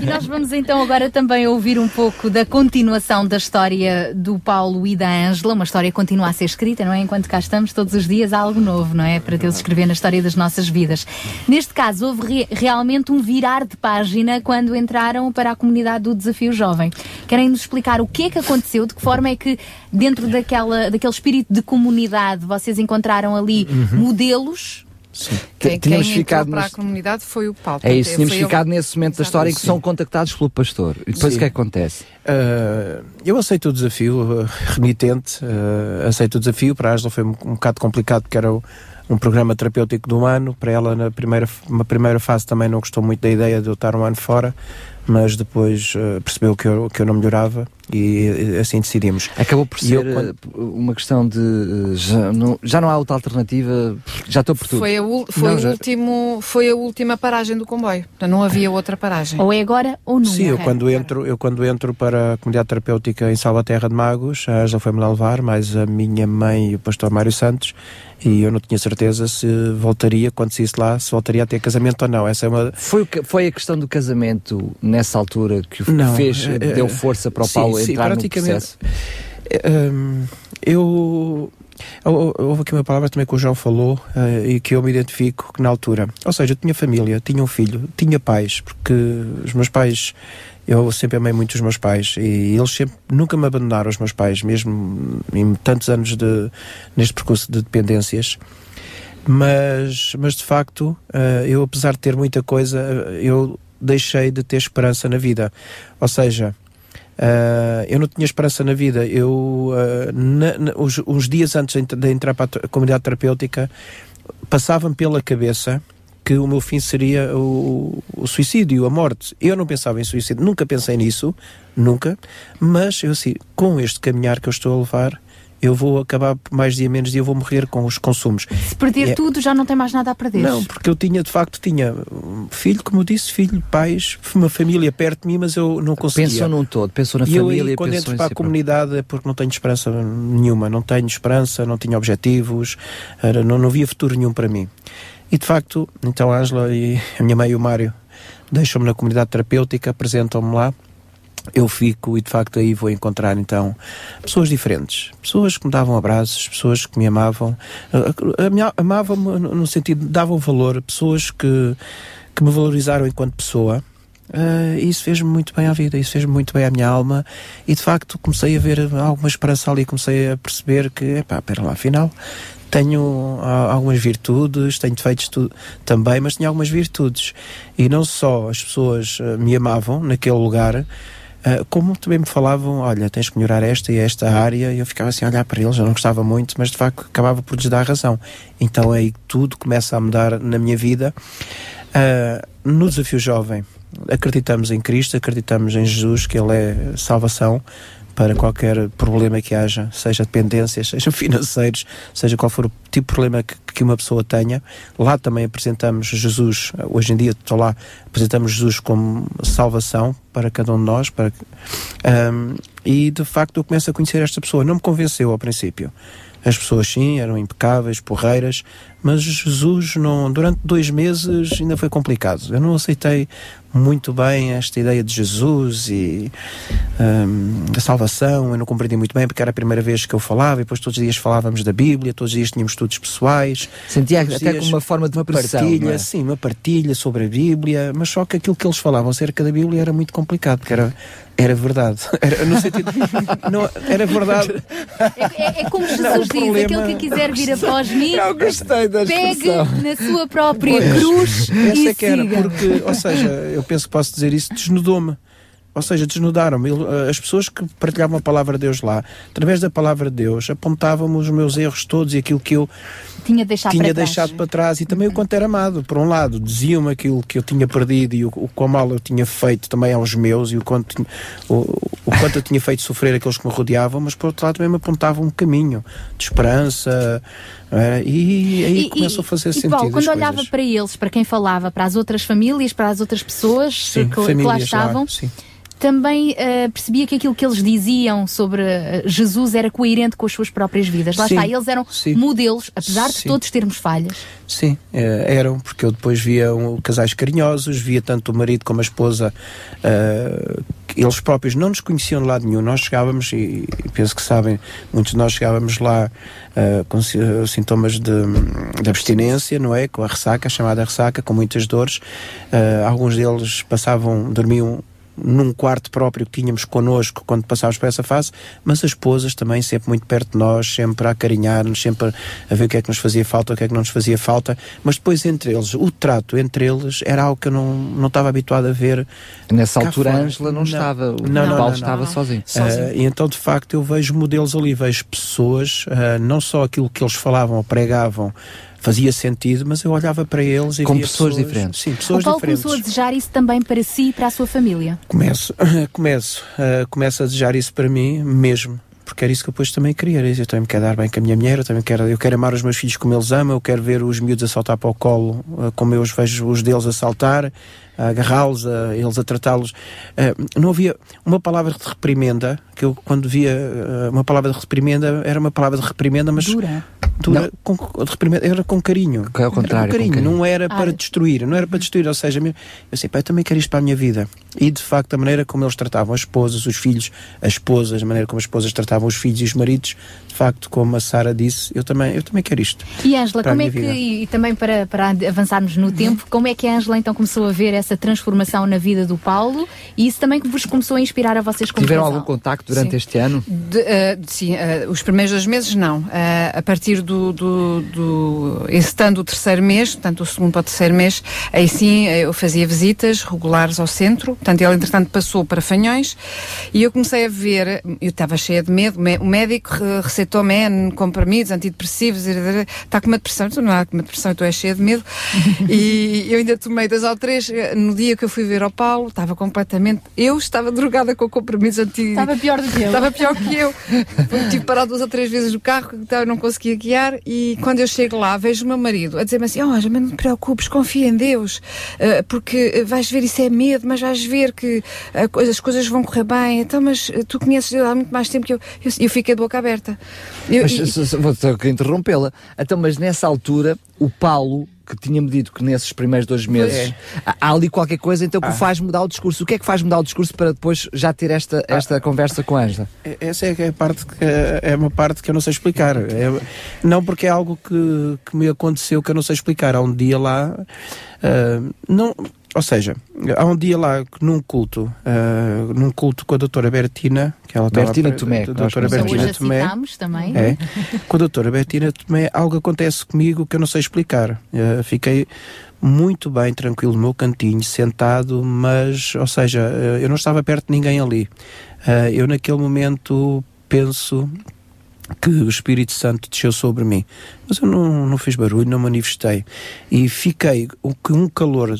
E *laughs* nós vamos então agora também ouvir um pouco da continuação da história do Paulo e da Ângela. Uma história que continua a ser escrita, não é? Enquanto cá estamos, todos os dias há algo novo, não é? Para Deus escrever na história das nossas vidas. Neste caso, houve re- realmente um virar de página quando entraram para a comunidade do Desafio Jovem. Querem nos explicar o que é que aconteceu, de que forma é que, dentro daquela, daquele espírito de comunidade, vocês encontraram ali
Uhum.
modelos?
Quem, quem
Tínhamos
entrou
ficado
para
nos-
a comunidade foi o Paulo.
É isso, tínhamos ficado nesse momento da história em que
Sim.
são contactados pelo pastor. E depois
Sim.
o que é que acontece?
Uh, eu aceito o desafio, uh, remitente, uh, aceito o desafio. Para a Ângela foi um, um bocado complicado porque era o- um programa terapêutico de um ano. Para ela, na primeira, uma primeira fase, também não gostou muito da ideia de eu estar um ano fora, mas depois uh, percebeu que eu, que eu não melhorava e, uh, assim decidimos.
Acabou por
E
ser
eu, quando-
eh, uma questão de eh, já não, já não há outra alternativa, já estou por tudo.
Foi, a, foi,
Não,
o
já-
último, foi a última paragem do comboio. Não havia outra paragem.
Ou é agora ou nunca?
Sim, eu quando, entro, eu quando entro para a comunidade terapêutica em Salvaterra de Magos, a Ângela foi-me lá levar, mais a minha mãe e o pastor Mário Santos, e eu não tinha certeza se voltaria, quando saísse lá, se voltaria a ter casamento ou não. Essa é uma.
Foi, foi a questão do casamento nessa altura que o
Não,
fez,
é-
deu
é-
força para o
sim,
Paulo
sim,
entrar no
praticamente.
processo?
É, hum, eu. hou- Houve aqui uma palavra também que o João falou eh, e que eu me identifico que na altura. Ou seja, eu tinha família, tinha um filho, tinha pais, porque os meus pais. Eu sempre amei muito os meus pais e eles sempre nunca me abandonaram, os meus pais, mesmo em tantos anos de, neste percurso de dependências. Mas, mas de facto, eh, eu apesar de ter muita coisa, eh, eu deixei de ter esperança na vida. Ou seja, Uh, eu não tinha esperança na vida. Eu, uh, na- na- dias antes de ent- de entrar para a comunidade terapêutica, passava-me pela cabeça que o meu fim seria o, o suicídio, a morte. Eu não pensava em suicídio, nunca pensei nisso, nunca. Mas eu assim, com este caminhar que eu estou a levar, eu vou acabar mais dia menos dia, eu vou morrer com os consumos.
Se perder
E é-
tudo, já não tem mais nada a perder.
não, porque eu tinha, de facto, tinha um filho, como eu disse, filho, pais, uma família perto de mim, mas eu não conseguia.
Pensou num todo, pensou na
e eu
família,
aí, quando
pensou
entro para a
si
comunidade é porque não tenho esperança nenhuma, não tenho esperança, não tinha objetivos, era, não, não havia futuro nenhum para mim. E de facto, então a Ângela e a minha mãe e o Mário deixam-me na comunidade terapêutica, apresentam-me lá. Eu fico e de facto aí vou encontrar então pessoas diferentes, pessoas que me davam abraços, pessoas que me amavam, amavam-me no sentido davam valor, pessoas que, que me valorizaram enquanto pessoa. Ah, isso fez-me muito bem à vida, isso fez-me muito bem à minha alma e de facto comecei a ver alguma esperança ali, comecei a perceber que, epá, pera lá, afinal tenho algumas virtudes, tenho defeitos também, mas tinha algumas virtudes. E não só as pessoas ah, me amavam naquele lugar, ah, como também me falavam, olha, tens que melhorar esta e esta área, e eu ficava assim a olhar para eles, eu não gostava muito, mas de facto acabava por lhes dar razão. Então aí tudo começa a mudar na minha vida. Ah, no desafio jovem, acreditamos em Cristo, acreditamos em Jesus, que Ele é salvação para qualquer problema que haja, seja dependências, seja *laughs* financeiros, seja qual for o tipo de problema que, que uma pessoa tenha. Lá também apresentamos Jesus, hoje em dia estou lá, apresentamos Jesus como salvação para cada um de nós, para, um, e de facto eu começo a conhecer esta pessoa. Não me convenceu ao princípio. As pessoas sim, eram impecáveis, porreiras, mas Jesus não, durante dois meses ainda foi complicado. Eu não aceitei muito bem esta ideia de Jesus e um, da salvação. Eu não compreendi muito bem porque era a primeira vez que eu falava e depois todos os dias falávamos da Bíblia, todos os dias tínhamos estudos pessoais.
Sentia até como uma forma de
uma
pressão,
partilha,
é?
sim, uma partilha sobre a Bíblia, mas só que aquilo que eles falavam acerca da Bíblia era muito complicado, porque era, era verdade. *laughs* Era, no sentido, não, era verdade.
É, é como
Não,
Jesus
o
diz:
problema-
aquele que quiser vir após mim, pegue na sua própria
Pois,
cruz
Essa
e
é que era,
siga.
porque, ou seja, eu penso que posso dizer isso, desnudou-me. Ou seja, desnudaram-me. Eh, As pessoas que partilhavam a palavra de Deus lá, através da palavra de Deus, apontavam-me os meus erros todos e aquilo que eu
Tinha deixado
tinha
para trás.
deixado para trás e também o quanto era amado. Por um lado, diziam-me aquilo que eu tinha perdido e o, o quão mal eu tinha feito também aos meus e o quanto, o, o quanto eu tinha feito sofrer aqueles que me rodeavam, mas por outro lado também me apontavam um caminho de esperança é? e aí começou a fazer
e,
sentido.
Paulo, quando
coisas.
olhava para eles, para quem falava, para as outras famílias, para as outras pessoas
Sim,
que, que lá estavam. Também eh, percebia que aquilo que eles diziam sobre eh, Jesus era coerente com as suas próprias vidas. Lá
Sim,
está, eles eram
sim.
modelos, apesar de
Sim.
todos termos falhas.
Sim, eh, eram, porque eu depois via um, casais carinhosos, via tanto o marido como a esposa, que eles próprios não nos conheciam de lado nenhum. Nós chegávamos, e, e penso que sabem, muitos de nós chegávamos lá eh, com si- sintomas de, de abstinência, não é? Com a ressaca, a chamada ressaca, com muitas dores. Alguns deles passavam, dormiam num quarto próprio que tínhamos connosco quando passávamos por essa fase, mas as esposas também sempre muito perto de nós, sempre a acarinhar-nos, sempre a ver o que é que nos fazia falta, o que é que não nos fazia falta, mas depois entre eles, o trato entre eles era algo que eu não, não estava habituado a ver.
Nessa altura, a. Ângela não estava, o
não, não,
Paulo
não,
estava
não.
sozinho.
Ah, e então, de facto, eu vejo modelos ali, vejo pessoas, ah, não só aquilo que eles falavam ou pregavam fazia sentido, mas eu olhava para eles e
Com
via
pessoas diferentes.
Sim,
O
pessoas
Paulo
diferentes.
começou a desejar isso também para si e para a sua família.
Começo, *laughs* começo, uh, começo a desejar isso para mim mesmo. Porque era isso que eu depois também queria. Eu também me quero dar bem com a minha mulher, eu também quero, eu quero amar os meus filhos como eles amam, eu quero ver os miúdos a saltar para o colo uh, como eu os vejo os deles a saltar, a agarrá-los, a, eles a tratá-los. Uh, não havia uma palavra de reprimenda, que eu quando via uh, uma palavra de reprimenda, era uma palavra de reprimenda, mas
Dura.
dura, com, de reprimenda, era com carinho.
É ao contrário,
Era com carinho,
com carinho.
não era
Ah.
para destruir, não era para destruir, ou seja, eu sei, pá, eu também quero isto para a minha vida. E de facto, a maneira como eles tratavam as esposas, os filhos, as esposas, a maneira como as esposas tratavam os filhos e os maridos, de facto, como a Sara disse, eu também, eu também quero isto.
E Ângela,
para a
como é que,
vida.
e, e também para, para avançarmos no tempo, como é que a Ângela então começou a ver essa transformação na vida do Paulo e isso também que vos começou a inspirar a vocês como
Tiveram algum contacto durante
Sim.
este ano?
De, eh, sim, eh, os primeiros dois meses não. Eh, a partir do, do, do estando o terceiro mês, portanto o segundo para o terceiro mês, aí sim eu fazia visitas regulares ao centro. Portanto, ele entretanto passou para Fanhões e eu comecei a ver, eu estava cheia de medo, me- o médico re- receitou-me N comprimidos, antidepressivos, está com uma depressão, tu não há com uma depressão, tu és cheia de medo. *laughs* e eu ainda tomei dois ou três, no dia que eu fui ver ao Paulo, estava completamente, eu estava drogada com comprimidos anti...
Estava pior do que eu.
Estava pior que eu. Tive parado duas ou três vezes no carro, então eu não conseguia guiar. E quando eu chego lá, vejo o meu marido a dizer-me assim: Oh, mas não te preocupes, confia em Deus, eh, porque eh, vais ver isso é medo, mas vais ver que eh, as coisas vão correr bem. Então, mas tu conheces Deus há muito mais tempo que eu. Eu, eu fiquei de boca aberta. Eu-
Mas,
e-
vou ter que interrompê-la. Então, mas nessa altura, o Paulo, que tinha-me dito que nesses primeiros dois meses
É.
há, ali qualquer coisa então que o faz mudar o discurso. O que é que faz mudar o discurso para depois já ter esta, esta conversa com a Ângela?
É- Essa é é a parte que é uma parte que eu não sei explicar. É- não porque é algo que, que me aconteceu que eu não sei explicar. Há um dia lá, ah, não, ou seja, há um dia lá num culto, ah, num culto com a doutora Bertina, que ela estava
Bertina
pre-
Tomé,
a doutora. Bertina Tomé.
também.
É. Com a doutora Bettina também algo acontece comigo que eu não sei explicar. Eh, fiquei muito bem, tranquilo no meu cantinho, sentado, mas, ou seja, eh, eu não estava perto de ninguém ali. Eu naquele momento penso que o Espírito Santo desceu sobre mim, mas eu não, não fiz barulho, não manifestei. E fiquei com um calor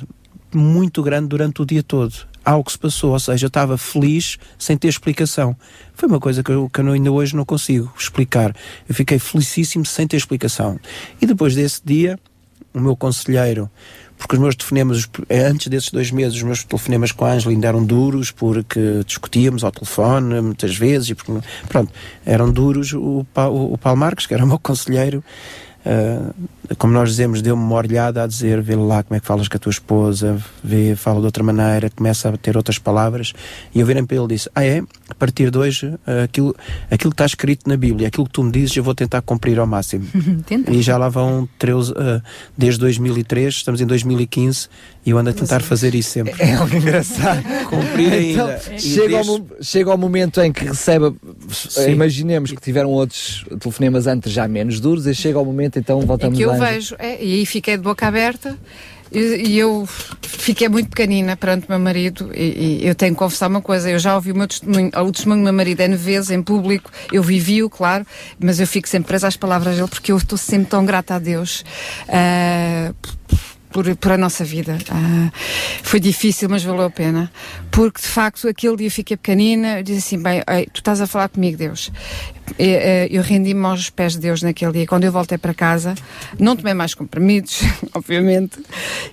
muito grande durante o dia todo. algo se passou, ou seja, eu estava feliz sem ter explicação. Foi uma coisa que eu, que eu ainda hoje não consigo explicar. Eu fiquei felicíssimo sem ter explicação. E depois desse dia, o meu conselheiro, porque os meus telefonemas, eh, antes desses dois meses, os meus telefonemas com a Ângela ainda eram duros, porque discutíamos ao telefone muitas vezes, e porque, pronto, eram duros. O, o, o Paulo Marques, que era o meu conselheiro, ah, como nós dizemos, deu-me uma olhada a dizer, vê lá como é que falas com a tua esposa, vê, fala de outra maneira, começa a ter outras palavras. E eu virei para ele e disse: Ah, é? A partir de hoje, ah, aquilo, aquilo que está escrito na Bíblia, aquilo que tu me dizes, eu vou tentar cumprir ao máximo. *laughs* E já lá vão 13, ah, desde 2003, estamos em 2015, e eu ando a tentar fazer isso sempre.
É algo *laughs* engraçado.
Cumprir
Então,
ainda. E
chega, ao,
desde-
mo- chega ao momento em que recebe,
Sim.
imaginemos que tiveram outros telefonemas antes já menos duros, e chega ao momento então
É
voltamos
que eu
lá.
vejo, é, e aí fiquei de boca aberta e, eu fiquei muito pequenina perante o meu marido e, e eu tenho que confessar uma coisa, eu já ouvi o meu testemunho, o testemunho do meu marido N vezes em público, eu vivi-o, claro, mas eu fico sempre presa às palavras dele porque eu estou sempre tão grata a Deus. ah, por, por a nossa vida. Ah, foi difícil, mas valeu a pena. Porque, de facto, aquele dia fiquei pequenina, eu disse assim, bem, ei, tu estás a falar comigo, Deus. Eu rendi-me aos pés de Deus naquele dia. Quando eu voltei para casa, não tomei mais comprimidos, *laughs* obviamente,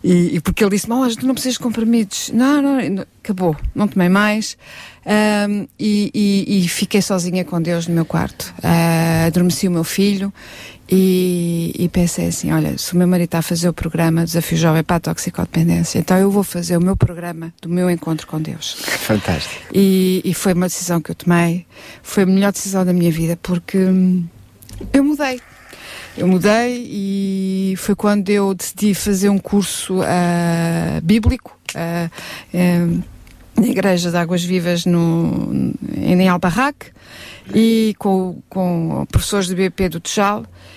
e, e porque ele disse, mas tu não precisas de comprimidos. Não, não, acabou, não tomei mais. Ahm, e, e- e fiquei sozinha com Deus no meu quarto. Ah, adormeci o meu filho e, e pensei assim: olha, se o meu marido está a fazer o programa Desafio Jovem para a Toxicodependência, então eu vou fazer o meu programa do meu encontro com Deus. *laughs*
Fantástico.
E, e foi uma decisão que eu tomei, foi a melhor decisão da minha vida, porque hum, eu mudei. Eu mudei e foi quando eu decidi fazer um curso ah, bíblico ah, em- na Igreja de Águas Vivas no, em Albarraque e com, com professores do BP do Tejal.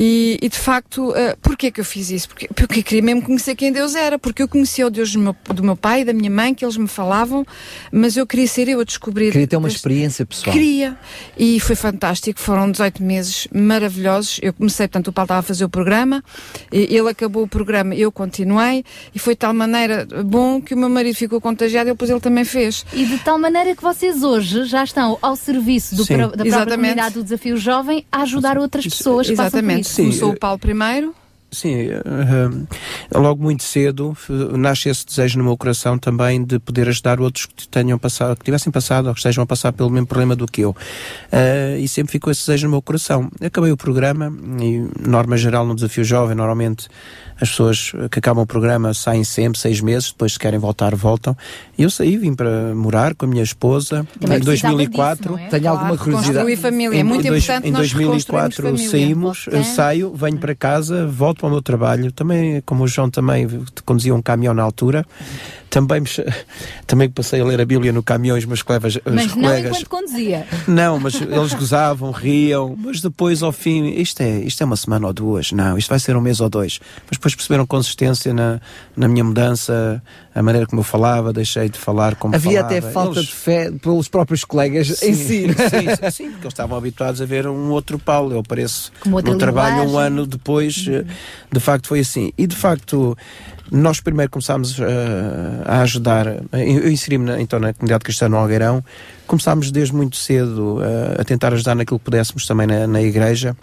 E, e, de facto, uh, porquê que eu fiz isso? Porque, porque eu queria mesmo conhecer quem Deus era, porque eu conhecia o Deus do meu, do meu pai e da minha mãe, que eles me falavam, mas eu queria ser eu a descobrir.
Queria ter uma experiência pessoal.
Queria. E foi fantástico. Foram 18 meses maravilhosos. Eu comecei, portanto, o Paulo estava a fazer o programa, e ele acabou o programa, eu continuei, e foi de tal maneira bom que o meu marido ficou contagiado e depois ele também fez.
E de tal maneira que vocês hoje já estão ao serviço do da própria
Exatamente.
comunidade do Desafio Jovem a ajudar outras pessoas
Exatamente.
Isso.
Começou o Paulo primeiro.
Sim, eh, logo muito cedo eh, nasce esse desejo no meu coração também de poder ajudar outros que tenham passado, que tivessem passado ou que estejam a passar pelo mesmo problema do que eu. Eh, e sempre ficou esse desejo no meu coração. Acabei o programa e, norma geral, no Desafio Jovem, normalmente as pessoas que acabam o programa saem sempre, seis meses, depois se querem voltar, voltam. E eu saí, vim para morar com a minha esposa
Também
em
precisava
2004.
disso, é? Tenho Claro, alguma curiosidade. construir família. É muito
Em
importante
Em
nós
2004
reconstruirmos família.
saímos, saio, venho para casa, volto para o meu trabalho. Também, como o João também conduzia um caminhão na altura, também, também passei a ler a Bíblia no caminhão e os meus colegas.
Mas não
colegas
enquanto conduzia.
não, mas eles gozavam, riam, mas depois ao fim, isto é, isto é uma semana ou duas, não, isto vai ser um mês ou dois. Mas depois perceberam consistência na, na minha mudança, a maneira como eu falava, deixei de falar como
Havia
falava.
até falta
Eles-
de fé pelos próprios colegas em si.
Sim, sim, sim, porque eles estavam habituados a ver um outro Paulo. Eu apareço no trabalho um
linguagem.
ano depois, eh, de facto foi assim. E de facto, nós primeiro começámos eh, a ajudar, eh, eu inseri-me então na comunidade cristã no Algueirão, começámos desde muito cedo eh, a tentar ajudar naquilo que pudéssemos também na, na igreja.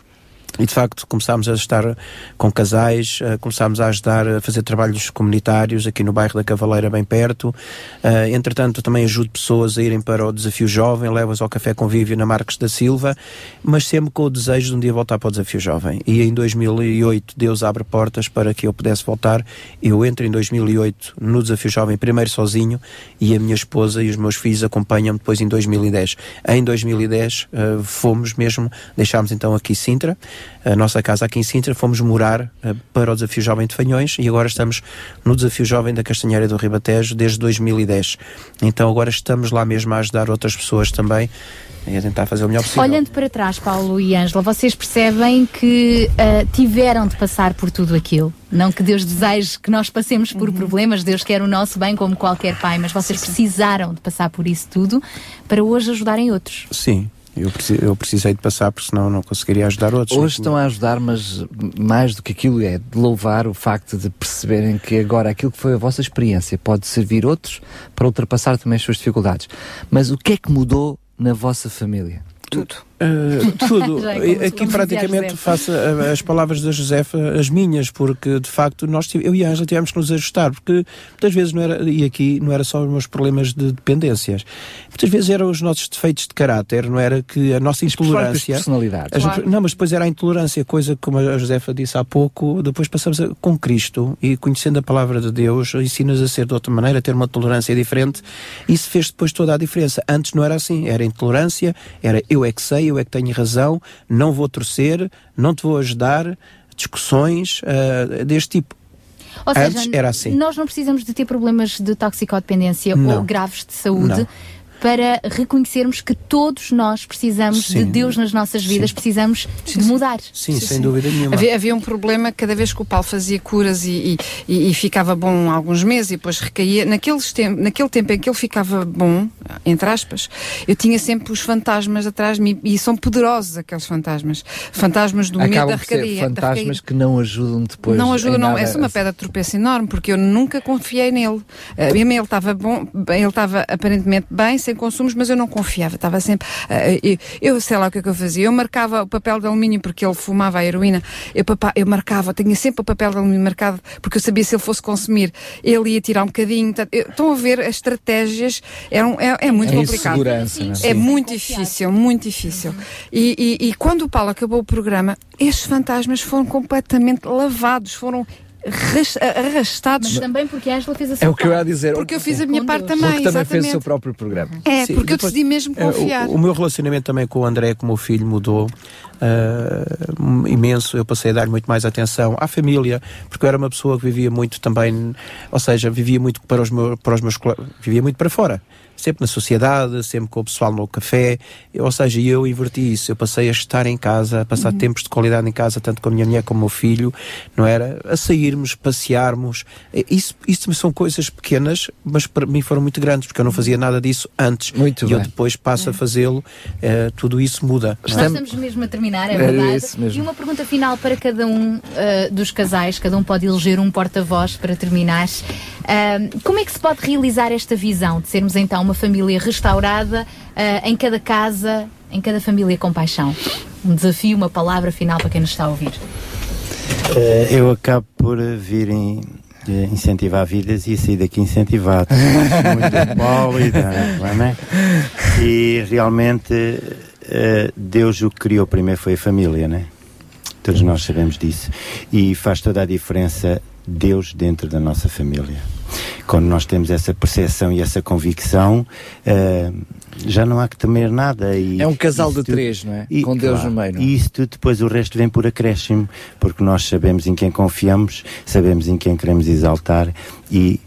E de facto começámos a estar com casais, eh, começámos a ajudar a fazer trabalhos comunitários aqui no bairro da Cavaleira, bem perto. Eh, entretanto, também ajudo pessoas a irem para o Desafio Jovem, levo-as ao Café Convívio na Marques da Silva, mas sempre com o desejo de um dia voltar para o Desafio Jovem. E em 2008 Deus abre portas para que eu pudesse voltar. Eu entro em 2008 no Desafio Jovem, primeiro sozinho, e a minha esposa e os meus filhos acompanham-me depois em 2010. Em 2010 eh, fomos mesmo, deixámos então aqui Sintra, a nossa casa aqui em Sintra, fomos morar eh, para o Desafio Jovem de Fanhões e agora estamos no Desafio Jovem da Castanheira do Ribatejo desde 2010. Então agora estamos lá mesmo a ajudar outras pessoas também e a tentar fazer o melhor possível.
Olhando para trás, Paulo e Ângela, vocês percebem que ah, tiveram de passar por tudo aquilo. Não que Deus deseje que nós passemos por problemas, Deus quer o nosso bem como qualquer pai, mas vocês precisaram de passar por isso tudo para hoje ajudarem outros.
Sim, Eu, preci- eu precisei de passar, porque senão não conseguiria ajudar outros.
Hoje estão a ajudar, mas mais do que aquilo é de louvar o facto de perceberem que agora aquilo que foi a vossa experiência pode servir outros para ultrapassar também as suas dificuldades. Mas o que é que mudou na vossa família?
Tudo.
Uh, tudo. *laughs*
Já é
Aqui praticamente faço as palavras da Josefa as minhas, porque de facto nós, tive- eu e a Ângela tivemos que nos ajustar, porque muitas vezes não era, e aqui não era só os meus problemas de dependências, muitas vezes eram os nossos defeitos de caráter, não era que a nossa intolerância.
personalidades.
As-
Claro.
Não, mas depois era a intolerância, coisa que, como a Josefa disse há pouco, depois passamos a- com Cristo e conhecendo a palavra de Deus, ensina-nos a ser de outra maneira, a ter uma tolerância diferente. Isso fez depois toda a diferença. Antes não era assim, era intolerância, era eu é que sei, eu é que tenho razão, não vou torcer, não te vou ajudar, discussões ah, deste tipo.
Ou seja,
Antes era assim.
nós não precisamos de ter problemas de toxicodependência
Não.
ou graves de saúde.
Não.
Para reconhecermos que todos nós precisamos de
Sim.
Deus nas nossas vidas, precisamos de mudar.
Sim, sem dúvida nenhuma.
Havia, havia um problema cada vez que o Paulo fazia curas e, e, e- ficava bom alguns meses e depois recaía. Naqueles tem, naquele tempo em que ele ficava bom, entre aspas, eu tinha sempre os fantasmas atrás de mim e são poderosos aqueles fantasmas. Fantasmas do medo da
Acabam por ser
recaía. da
fantasmas
recaída.
que não ajudam depois.
não ajuda,
em
não.
nada.
É uma pedra de tropeço enorme, porque eu nunca confiei nele. Uh, mesmo ele estava bom, ele estava aparentemente bem, sem consumos, mas eu não confiava. Estava sempre. uh, eu, eu sei lá o que é que eu fazia. Eu marcava o papel de alumínio porque ele fumava a heroína. Eu, papa, eu marcava, tinha sempre o papel de alumínio marcado, porque eu sabia se ele fosse consumir, ele ia tirar um bocadinho. Portanto, eu- Estão a ver, as estratégias eram, é, é muito
A
complicado.
não é?
É muito difícil, muito difícil. E, e- e quando o Paulo acabou o programa, estes fantasmas foram completamente lavados, foram arrastados.
Mas também porque a Angela fez a sua
É o que eu ia
parte.
dizer.
Porque eu fiz a minha parte
Deus.
também,
Porque também fez o seu
exatamente.
próprio programa.
É,
Sim,
porque eu
depois-
decidi mesmo
É,
confiar.
o, o meu relacionamento também com o André, com o meu filho, mudou ah, imenso. Eu passei a dar muito mais atenção à família, porque eu era uma pessoa que vivia muito também, ou seja, vivia muito para os meus, para os meus vivia muito para fora. Sempre na sociedade, sempre com o pessoal no café, ou seja, eu inverti isso. Eu passei a estar em casa, a passar
Uhum.
tempos de qualidade em casa, tanto com a minha mulher como o meu filho, não era? A sairmos, passearmos. Isso, isso são coisas pequenas, mas para mim foram muito grandes, porque eu não fazia nada disso antes.
Muito
e eu
bem.
depois passo a fazê-lo, eh, tudo isso muda. é?
Nós estamos mesmo a terminar, é
Era
verdade.
isso mesmo.
E uma pergunta final para cada um ah, dos casais, cada um pode eleger um porta-voz para terminar. Ah, como é que se pode realizar esta visão de sermos então uma família restaurada ah, em cada casa, em cada família com paixão? Um desafio, uma palavra final para quem nos está a ouvir.
Eh, eu acabo por vir em, eh, incentivar vidas e sair daqui incentivado. *laughs* Muito e não é? E realmente eh, Deus o que criou primeiro foi a família, né? Todos nós sabemos disso. E faz toda a diferença Deus dentro da nossa família. Quando nós temos essa percepção e essa convicção, eh, já não há que temer nada. E
É um casal de três, não é?
e,
Com Deus
claro,
no meio, é?
E isso tudo depois o resto vem por acréscimo, porque nós sabemos em quem confiamos, sabemos em quem queremos exaltar e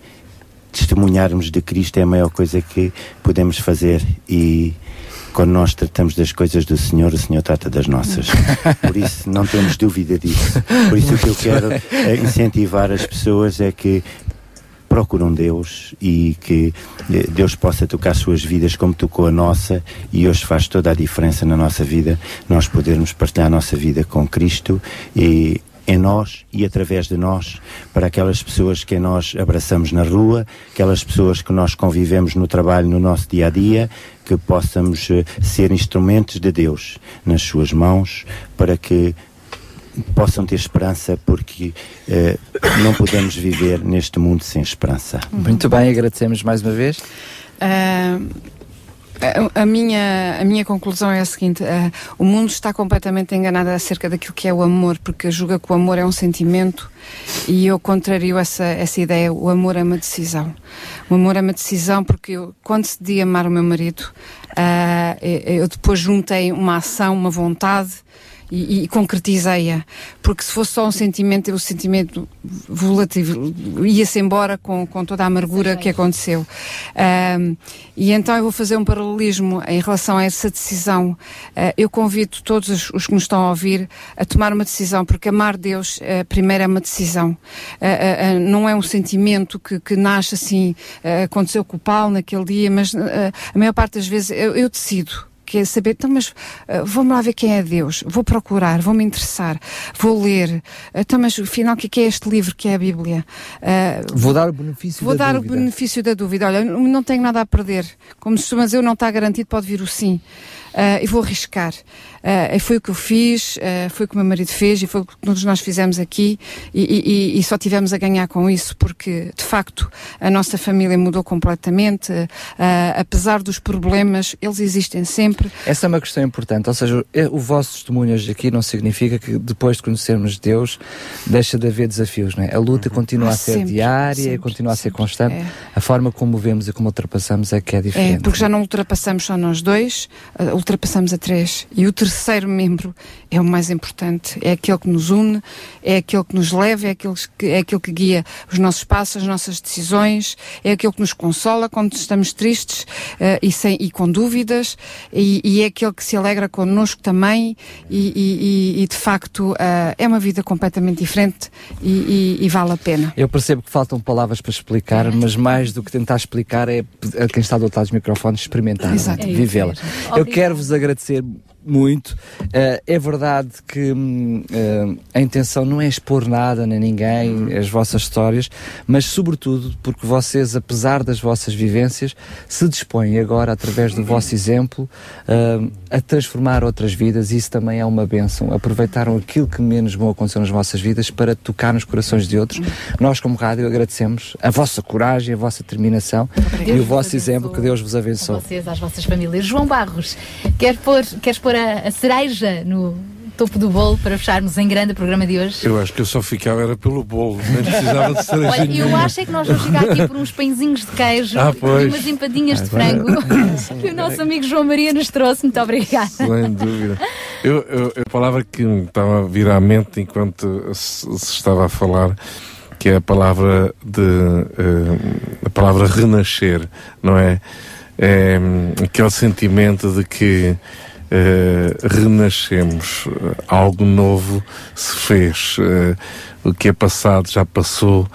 testemunharmos de Cristo é a maior coisa que podemos fazer e quando nós tratamos das coisas do Senhor, o Senhor trata das nossas. *laughs* Por isso não temos dúvida disso. Por isso o que eu quero eh, incentivar as pessoas é que procuram Deus e que eh, Deus possa tocar suas vidas como tocou a nossa e hoje faz toda a diferença na nossa vida nós podermos partilhar a nossa vida com Cristo e em nós e através de nós para aquelas pessoas que nós abraçamos na rua, aquelas pessoas que nós convivemos no trabalho, no nosso dia a dia, que possamos eh, ser instrumentos de Deus nas suas mãos para que possam ter esperança porque eh, não podemos viver neste mundo sem esperança.
Muito bem, agradecemos mais uma vez.
Ah, a, a minha, a minha conclusão é a seguinte: ah, o mundo está completamente enganado acerca daquilo que é o amor, porque julga que o amor é um sentimento e eu contrario essa, essa ideia. O amor é uma decisão. O amor é uma decisão porque eu, quando decidi amar o meu marido, ah, eu depois juntei uma ação, uma vontade e, e concretizei-a. Porque se fosse só um sentimento, o sentimento volativo ia-se embora com, com toda a amargura que aconteceu. Ahm, e então eu vou fazer um paralelismo em relação a essa decisão. Ah, eu convido todos os, que nos estão a ouvir a tomar uma decisão, porque amar Deus, ah, primeiro, é uma decisão. Ah, não é um sentimento que, que nasce assim, aconteceu com o Paulo naquele dia, mas a maior parte das vezes eu, eu decido que é saber, então, mas uh, vamos lá ver quem é Deus, vou procurar, vou me interessar, vou ler, então, mas afinal, o que é, é este livro que é a Bíblia? Uh,
Vou dar o benefício
Vou
da
dar
dúvida.
o benefício da dúvida. Olha, não não tenho nada a perder. Como se mas eu não está garantido, pode vir o sim. Ah, e vou arriscar. Ah, e foi o que eu fiz, ah, foi o que o meu marido fez e foi o que todos nós fizemos aqui e, e- e- e só tivemos a ganhar com isso porque, de facto, a nossa família mudou completamente. Ah, apesar dos problemas, eles existem sempre.
Essa é uma questão importante, ou seja, é- o vosso testemunho hoje aqui não significa que depois de conhecermos Deus deixa de haver desafios, não é? A luta continua
Ah,
a ser
sempre,
diária,
sempre,
continua a ser constante.
é.
A forma como vemos e como ultrapassamos é que é
É,
diferente.
porque já não ultrapassamos só nós dois, ultrapassamos a três. E o terceiro membro é o mais importante. É aquele que nos une, é aquele que nos leva, é aquele que, é aquele que guia os nossos passos, as nossas decisões, é aquele que nos consola quando estamos tristes ah, e, sem, e com dúvidas, e, e é aquele que se alegra connosco também. E, e- e- de facto, ah, é uma vida completamente diferente e, e- e vale a pena.
Eu percebo que faltam palavras para explicar, mas mais do que tentar explicar é a quem está do outro lado dos microfones experimentar, é?
É
vivê-la. Eu
Obrigada.
Quero-vos agradecer muito. Eh, é verdade que eh, a intenção não é expor nada nem ninguém, as vossas histórias, mas sobretudo porque vocês, apesar das vossas vivências, se dispõem agora, através do vosso exemplo, eh, a transformar outras vidas e isso também é uma bênção. Aproveitaram aquilo que menos bom aconteceu nas vossas vidas para tocar nos corações de outros. Nós, como rádio, agradecemos a vossa coragem, a vossa determinação e
Deus
o
vos
vosso exemplo. Que Deus vos abençoe.
vocês, às vossas famílias. João Barros, quer pôr, queres pôr a, a cereja no topo do bolo para fecharmos em grande o programa de hoje?
Eu acho que eu só ficava era pelo bolo, nem precisava de ser
Olha, eu acho é que nós vamos ficar aqui por uns pãezinhos de queijo
Ah,
e umas empadinhas de
Agora-
frango *laughs* que o nosso amigo João Maria nos trouxe. Muito obrigada.
Sem dúvida. Eu, eu- a palavra que me estava a vir à mente enquanto se, se estava a falar, que é a palavra de eh, a palavra renascer, não é? É aquele sentimento de que eh, renascemos, algo novo se fez, eh, o que é passado já passou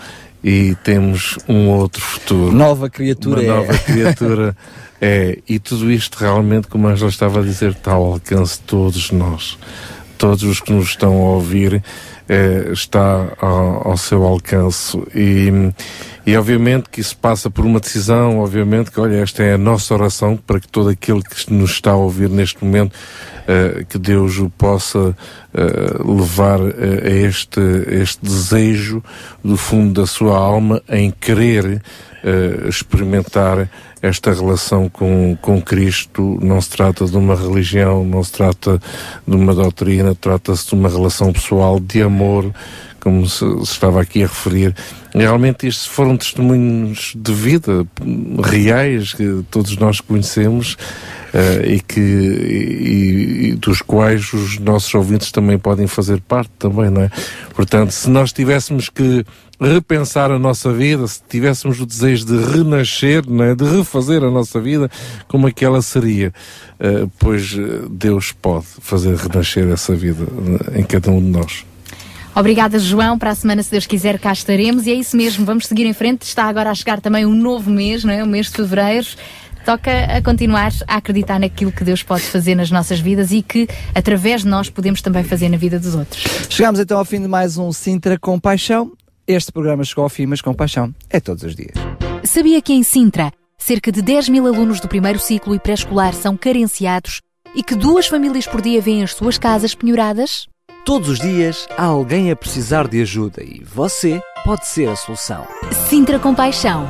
e temos um outro futuro.
Nova criatura
Uma
é.
nova criatura *laughs* é. E tudo isto realmente, como a Angela estava a dizer, está ao alcance de todos nós. Todos os que nos estão a ouvir eh, está ao, ao seu alcance. E, e obviamente que isso passa por uma decisão, obviamente que, olha, esta é a nossa oração para que todo aquele que nos está a ouvir neste momento, eh, que Deus o possa eh, levar a este, este desejo do fundo da sua alma em querer experimentar esta relação com, com Cristo. Não se trata de uma religião, não se trata de uma doutrina, trata-se de uma relação pessoal de amor, como se, se estava aqui a referir. Realmente estes foram testemunhos de vida reais que todos nós conhecemos e, que, e, e dos quais os nossos ouvintes também podem fazer parte também, não é? Portanto, se nós tivéssemos que repensar a nossa vida, se tivéssemos o desejo de renascer, não é? de refazer a nossa vida, como é que ela seria? Eh, pois eh, Deus pode fazer renascer essa vida eh, em cada um de nós.
Obrigada, João. Para a semana, se Deus quiser, cá estaremos. E é isso mesmo, vamos seguir em frente. Está agora a chegar também um novo mês, não é? O mês de fevereiro. Toca a continuar a acreditar naquilo que Deus pode fazer nas nossas vidas e que, através de nós, podemos também fazer na vida dos outros.
Chegamos então ao fim de mais um Sintra com Paixão. Este programa chegou ao fim, mas com paixão é todos os dias.
Sabia que em Sintra, cerca de 10 mil alunos do primeiro ciclo e pré-escolar são carenciados e que duas famílias por dia vêm as suas casas penhoradas?
Todos os dias há alguém a precisar de ajuda e você pode ser a solução.
Sintra com Paixão,